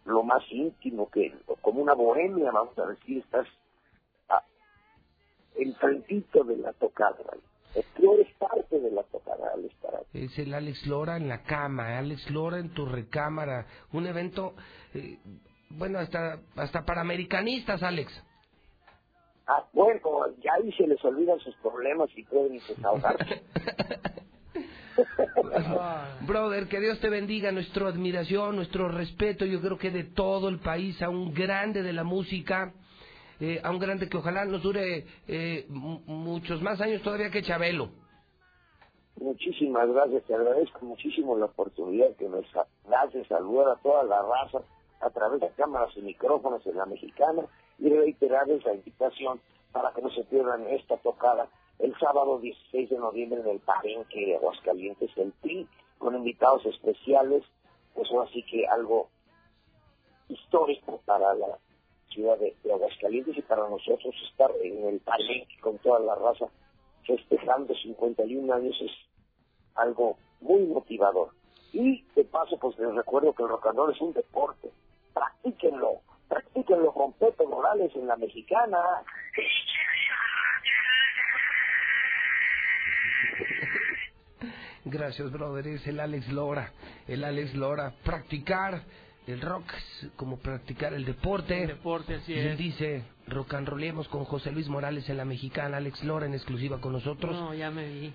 Speaker 67: lo más íntimo, que como una bohemia, vamos a decir, estás enfrentito de la tocada. ¿vale? Tú eres parte de la tocada al estar ahí.
Speaker 2: Es el Alex Lora en la cama, Alex Lora en tu recámara, un evento, eh, bueno, hasta, hasta para americanistas, Alex.
Speaker 67: Ah, bueno, ya ahí se les olvidan sus problemas y pueden desahogarse.
Speaker 2: Brother, que Dios te bendiga, nuestra admiración, nuestro respeto, yo creo que de todo el país, a un grande de la música, eh, a un grande que ojalá nos dure eh, mu- muchos más años todavía que Chabelo.
Speaker 67: Muchísimas gracias, te agradezco muchísimo la oportunidad que nos das de saludar a toda la raza a través de cámaras y micrófonos en la mexicana y reiterarles la invitación para que no se pierdan esta tocada el sábado 16 de noviembre en el Palenque de Aguascalientes, el PRI, con invitados especiales, pues así que algo histórico para la ciudad de, Aguascalientes y para nosotros estar en el Palenque con toda la raza festejando 51 años es algo muy motivador. Y de paso, pues les recuerdo que el rock and roll es un deporte. Practíquenlo, practíquenlo con Pepe Morales en la mexicana.
Speaker 2: Gracias, brother. Es el Alex Lora. El Alex Lora. Practicar el rock es como practicar el deporte.
Speaker 66: El deporte, así
Speaker 2: y él
Speaker 66: es.
Speaker 2: dice, rock and rollemos con José Luis Morales en la mexicana, Alex Lora en exclusiva con nosotros.
Speaker 66: No, ya me vi.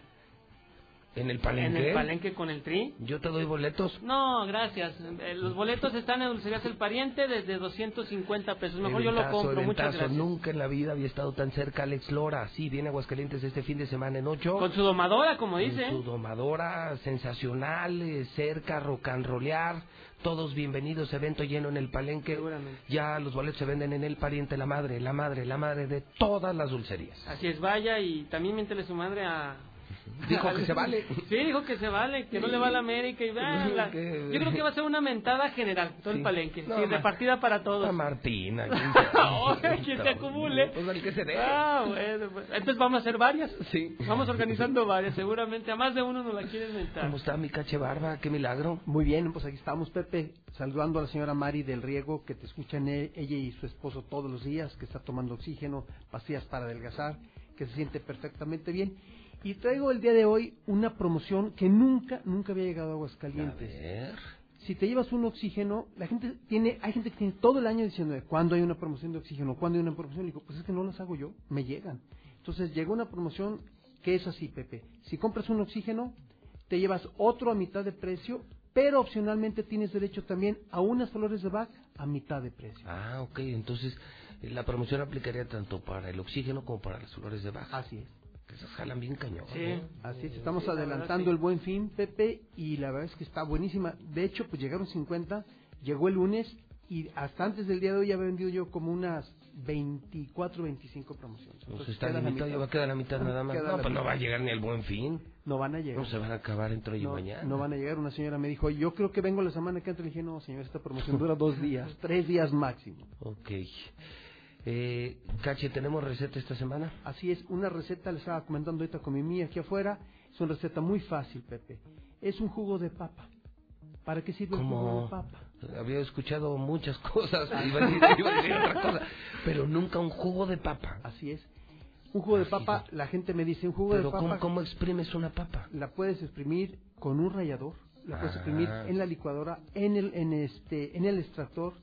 Speaker 2: En el palenque.
Speaker 66: En el palenque con el tri.
Speaker 2: Yo te doy boletos.
Speaker 66: No, gracias. Eh, Los boletos están en Dulcerías El Pariente desde 250 pesos. Mejor yo lo
Speaker 2: Eventazo,
Speaker 66: compro. Muchas gracias.
Speaker 2: Nunca en la vida había estado tan cerca Alex Lora. Sí, viene a Aguascalientes este fin de semana en ocho.
Speaker 66: Con su domadora, como
Speaker 2: Con
Speaker 66: dice.
Speaker 2: su domadora sensacional, eh, cerca, rock and rollear. Todos bienvenidos, evento lleno en el palenque. Ya los boletos se venden en el pariente, la madre, la madre, la madre de todas las dulcerías.
Speaker 66: Así es, vaya y también miéntele su madre a...
Speaker 2: Dijo que se vale.
Speaker 66: Sí, dijo que se vale, que no le va a la América y vea, la-
Speaker 2: Que-
Speaker 66: Yo creo que va a ser una mentada general, todo el
Speaker 2: Sí.
Speaker 66: palenque.
Speaker 2: No,
Speaker 66: sí, repartida para todos.
Speaker 2: A Martina.
Speaker 66: Que se acumule.
Speaker 2: Pues al que se dé.
Speaker 66: Ah, bueno, pues, entonces vamos a hacer varias.
Speaker 2: Sí.
Speaker 66: Vamos organizando varias, seguramente. A más de uno nos la quieren mentar.
Speaker 2: ¿Cómo está mi cache barba? Qué milagro.
Speaker 68: Muy bien, pues aquí estamos, Pepe, saludando a la señora Mari del Riego, que te escuchan e- ella y su esposo todos los días, que está tomando oxígeno, pastillas para adelgazar, que se siente perfectamente bien. Y traigo el día de hoy una promoción que nunca, nunca había llegado a Aguascalientes.
Speaker 2: ver.
Speaker 68: Si te llevas un oxígeno, la gente tiene, hay gente que tiene todo el año diciendo, ¿cuándo hay una promoción de oxígeno? ¿Cuándo hay una promoción? Y digo, pues es que no las hago yo, me llegan. Entonces llegó una promoción que es así, Pepe. Si compras un oxígeno, te llevas otro a mitad de precio, pero opcionalmente tienes derecho también a unas flores de Bach a mitad de precio.
Speaker 2: Ah, ok. Entonces, la promoción aplicaría tanto para el oxígeno como para las flores de baja.
Speaker 68: Así es.
Speaker 2: Que esas jalan bien cañón.
Speaker 68: Sí,
Speaker 2: ¿eh?
Speaker 68: así es. Estamos
Speaker 2: Sí, la verdad,
Speaker 68: adelantando
Speaker 2: sí.
Speaker 68: el buen fin, Pepe, y la verdad es que está buenísima. De hecho, pues llegaron 50, llegó el lunes y hasta antes del día de hoy ya había vendido yo como unas 24, 25 promociones.
Speaker 2: Pues
Speaker 68: Entonces,
Speaker 2: está limitado, va a quedar la mitad nada más. No, pues no va a llegar ni el buen fin.
Speaker 68: No van a llegar.
Speaker 2: No se van a acabar entre hoy y mañana.
Speaker 68: no van a llegar. Una señora me dijo, yo creo que vengo la semana que entra. Le dije, no, señor, esta promoción dura dos días, tres días máximo.
Speaker 2: Ok. Eh, Cache, ¿tenemos receta esta semana?
Speaker 68: Así es, una receta, le estaba comentando ahorita con mi mía aquí afuera, es una receta muy fácil, Pepe. Es un jugo de papa. ¿Para qué sirve el jugo
Speaker 2: Como
Speaker 68: de papa?
Speaker 2: había escuchado muchas cosas, iba a decir, iba a decir otra cosa, pero nunca un jugo de papa.
Speaker 68: Así es. Un jugo de papa, la gente me dice, un jugo
Speaker 2: Pero
Speaker 68: de papa...
Speaker 2: ¿cómo, cómo exprimes una papa?
Speaker 68: La puedes exprimir con un rallador, la puedes
Speaker 2: Ah.
Speaker 68: exprimir en la licuadora, en el, en este, en el extractor,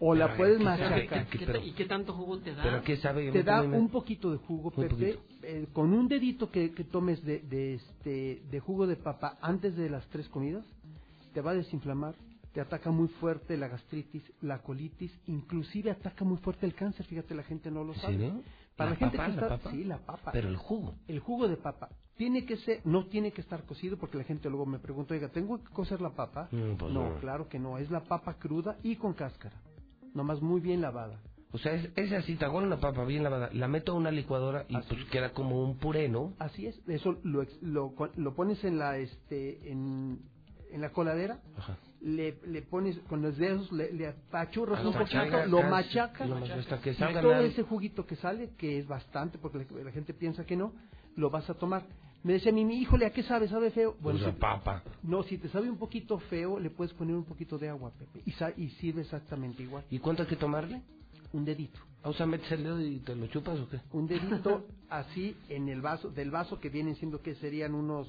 Speaker 68: o la puedes
Speaker 2: ¿qué
Speaker 68: machacar.
Speaker 2: sabe? ¿Qué-
Speaker 66: ¿Qué ta- ¿Y qué tanto jugo te da?
Speaker 2: ¿Pero qué sabe?
Speaker 68: Te da un poquito de jugo,
Speaker 2: Un
Speaker 68: Pepe, eh, con un dedito que, que tomes de, de, este, de jugo de papa antes de las tres comidas, te va a desinflamar, te ataca muy fuerte la gastritis, la colitis, inclusive ataca muy fuerte el cáncer, fíjate, la gente no lo
Speaker 2: ¿Sí,
Speaker 68: sabe.
Speaker 2: no?
Speaker 68: Para
Speaker 2: ¿La
Speaker 68: la, gente
Speaker 2: papa,
Speaker 68: que
Speaker 2: la
Speaker 68: está,
Speaker 2: papa?
Speaker 68: sí, la papa.
Speaker 2: Pero el jugo.
Speaker 68: El jugo de papa tiene que ser, no tiene que estar cocido porque la gente luego me pregunta, oiga, ¿tengo que cocer la papa?
Speaker 2: Mm, pues
Speaker 68: no,
Speaker 2: no.
Speaker 68: claro que no, es la papa cruda y con cáscara, nomás muy bien lavada.
Speaker 2: O sea, es, es así, te una papa bien lavada, la meto a una licuadora y pues queda como un puré, ¿no?
Speaker 68: Así es, eso lo, lo, lo pones en la, este, en, en la coladera,
Speaker 2: Ajá.
Speaker 68: le, le pones con los dedos, le, le apachurras
Speaker 2: Ah,
Speaker 68: un poquito, lo machacas,
Speaker 2: lo machacas hasta que
Speaker 68: y todo ese juguito que sale, que es bastante, porque la, la gente piensa que no, lo vas a tomar. Me decía a mí, mi híjole, ¿a qué sabe? ¿Sabe feo?
Speaker 2: Pues a
Speaker 68: si-
Speaker 2: papa.
Speaker 68: No, si te sabe un poquito feo, le puedes poner un poquito de agua, Pepe, y, sa- y sirve exactamente igual.
Speaker 2: ¿Y cuánto hay que tomarle?
Speaker 68: Un dedito.
Speaker 2: Ah, O sea, metes el dedo y te lo chupas o qué?
Speaker 68: Un dedito así en el vaso, del vaso que vienen siendo que serían unos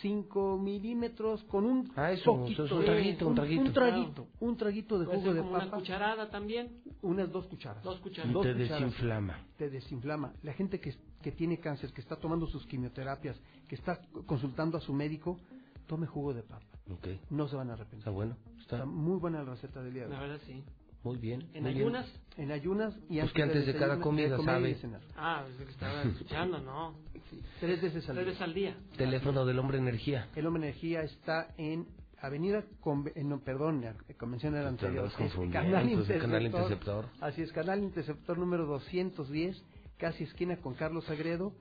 Speaker 68: 5 milímetros con un
Speaker 2: Ah, eso,
Speaker 68: poquito
Speaker 2: eso es un
Speaker 68: de-
Speaker 2: traguito, un traguito.
Speaker 68: un traguito, un traguito de jugo
Speaker 66: ser
Speaker 68: de
Speaker 66: como una
Speaker 68: papa,
Speaker 66: cucharada también.
Speaker 68: unas dos cucharas.
Speaker 66: Dos
Speaker 2: Y
Speaker 66: cucharadas.
Speaker 68: Dos
Speaker 2: te
Speaker 68: cucharas.
Speaker 2: desinflama.
Speaker 68: Te desinflama. La gente que, que tiene cáncer, que está tomando sus quimioterapias, que está consultando a su médico, tome jugo de papa. No se van a arrepentir.
Speaker 2: Está bueno. Está
Speaker 68: Está muy buena la receta del día de
Speaker 66: La
Speaker 68: hoy.
Speaker 66: verdad sí.
Speaker 2: muy bien.
Speaker 66: ¿En
Speaker 2: muy bien.
Speaker 66: ayunas?
Speaker 68: En ayunas y
Speaker 2: Pues que antes de cada
Speaker 68: desayunar-
Speaker 2: comida,
Speaker 68: cenar.
Speaker 66: Ah, es que estaba escuchando, ¿no?
Speaker 68: Tres veces al
Speaker 66: Tres
Speaker 68: día.
Speaker 66: veces al día.
Speaker 2: Teléfono del hombre energía.
Speaker 68: El Hombre Energía está en Avenida, Conve- eh, no, perdón, la convención
Speaker 2: Te
Speaker 68: anterior. Canal
Speaker 2: entonces, Canal
Speaker 68: Interceptor.
Speaker 2: Interceptor.
Speaker 68: Así es, Canal Interceptor número 210, casi esquina con Carlos Agredo.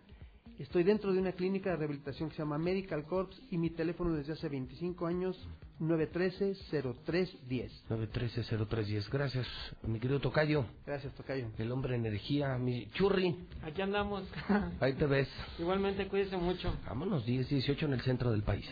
Speaker 68: Estoy dentro de una clínica de rehabilitación que se llama Medical Corps y mi teléfono desde hace 25 años, 913-0310.
Speaker 2: 913-0310. Gracias, mi querido Tocayo.
Speaker 68: Gracias, Tocayo.
Speaker 2: El hombre energía, mi churri.
Speaker 66: Aquí andamos.
Speaker 2: Ahí te ves.
Speaker 66: Igualmente, cuídese mucho.
Speaker 2: Vámonos, 10, 18 en el centro del país.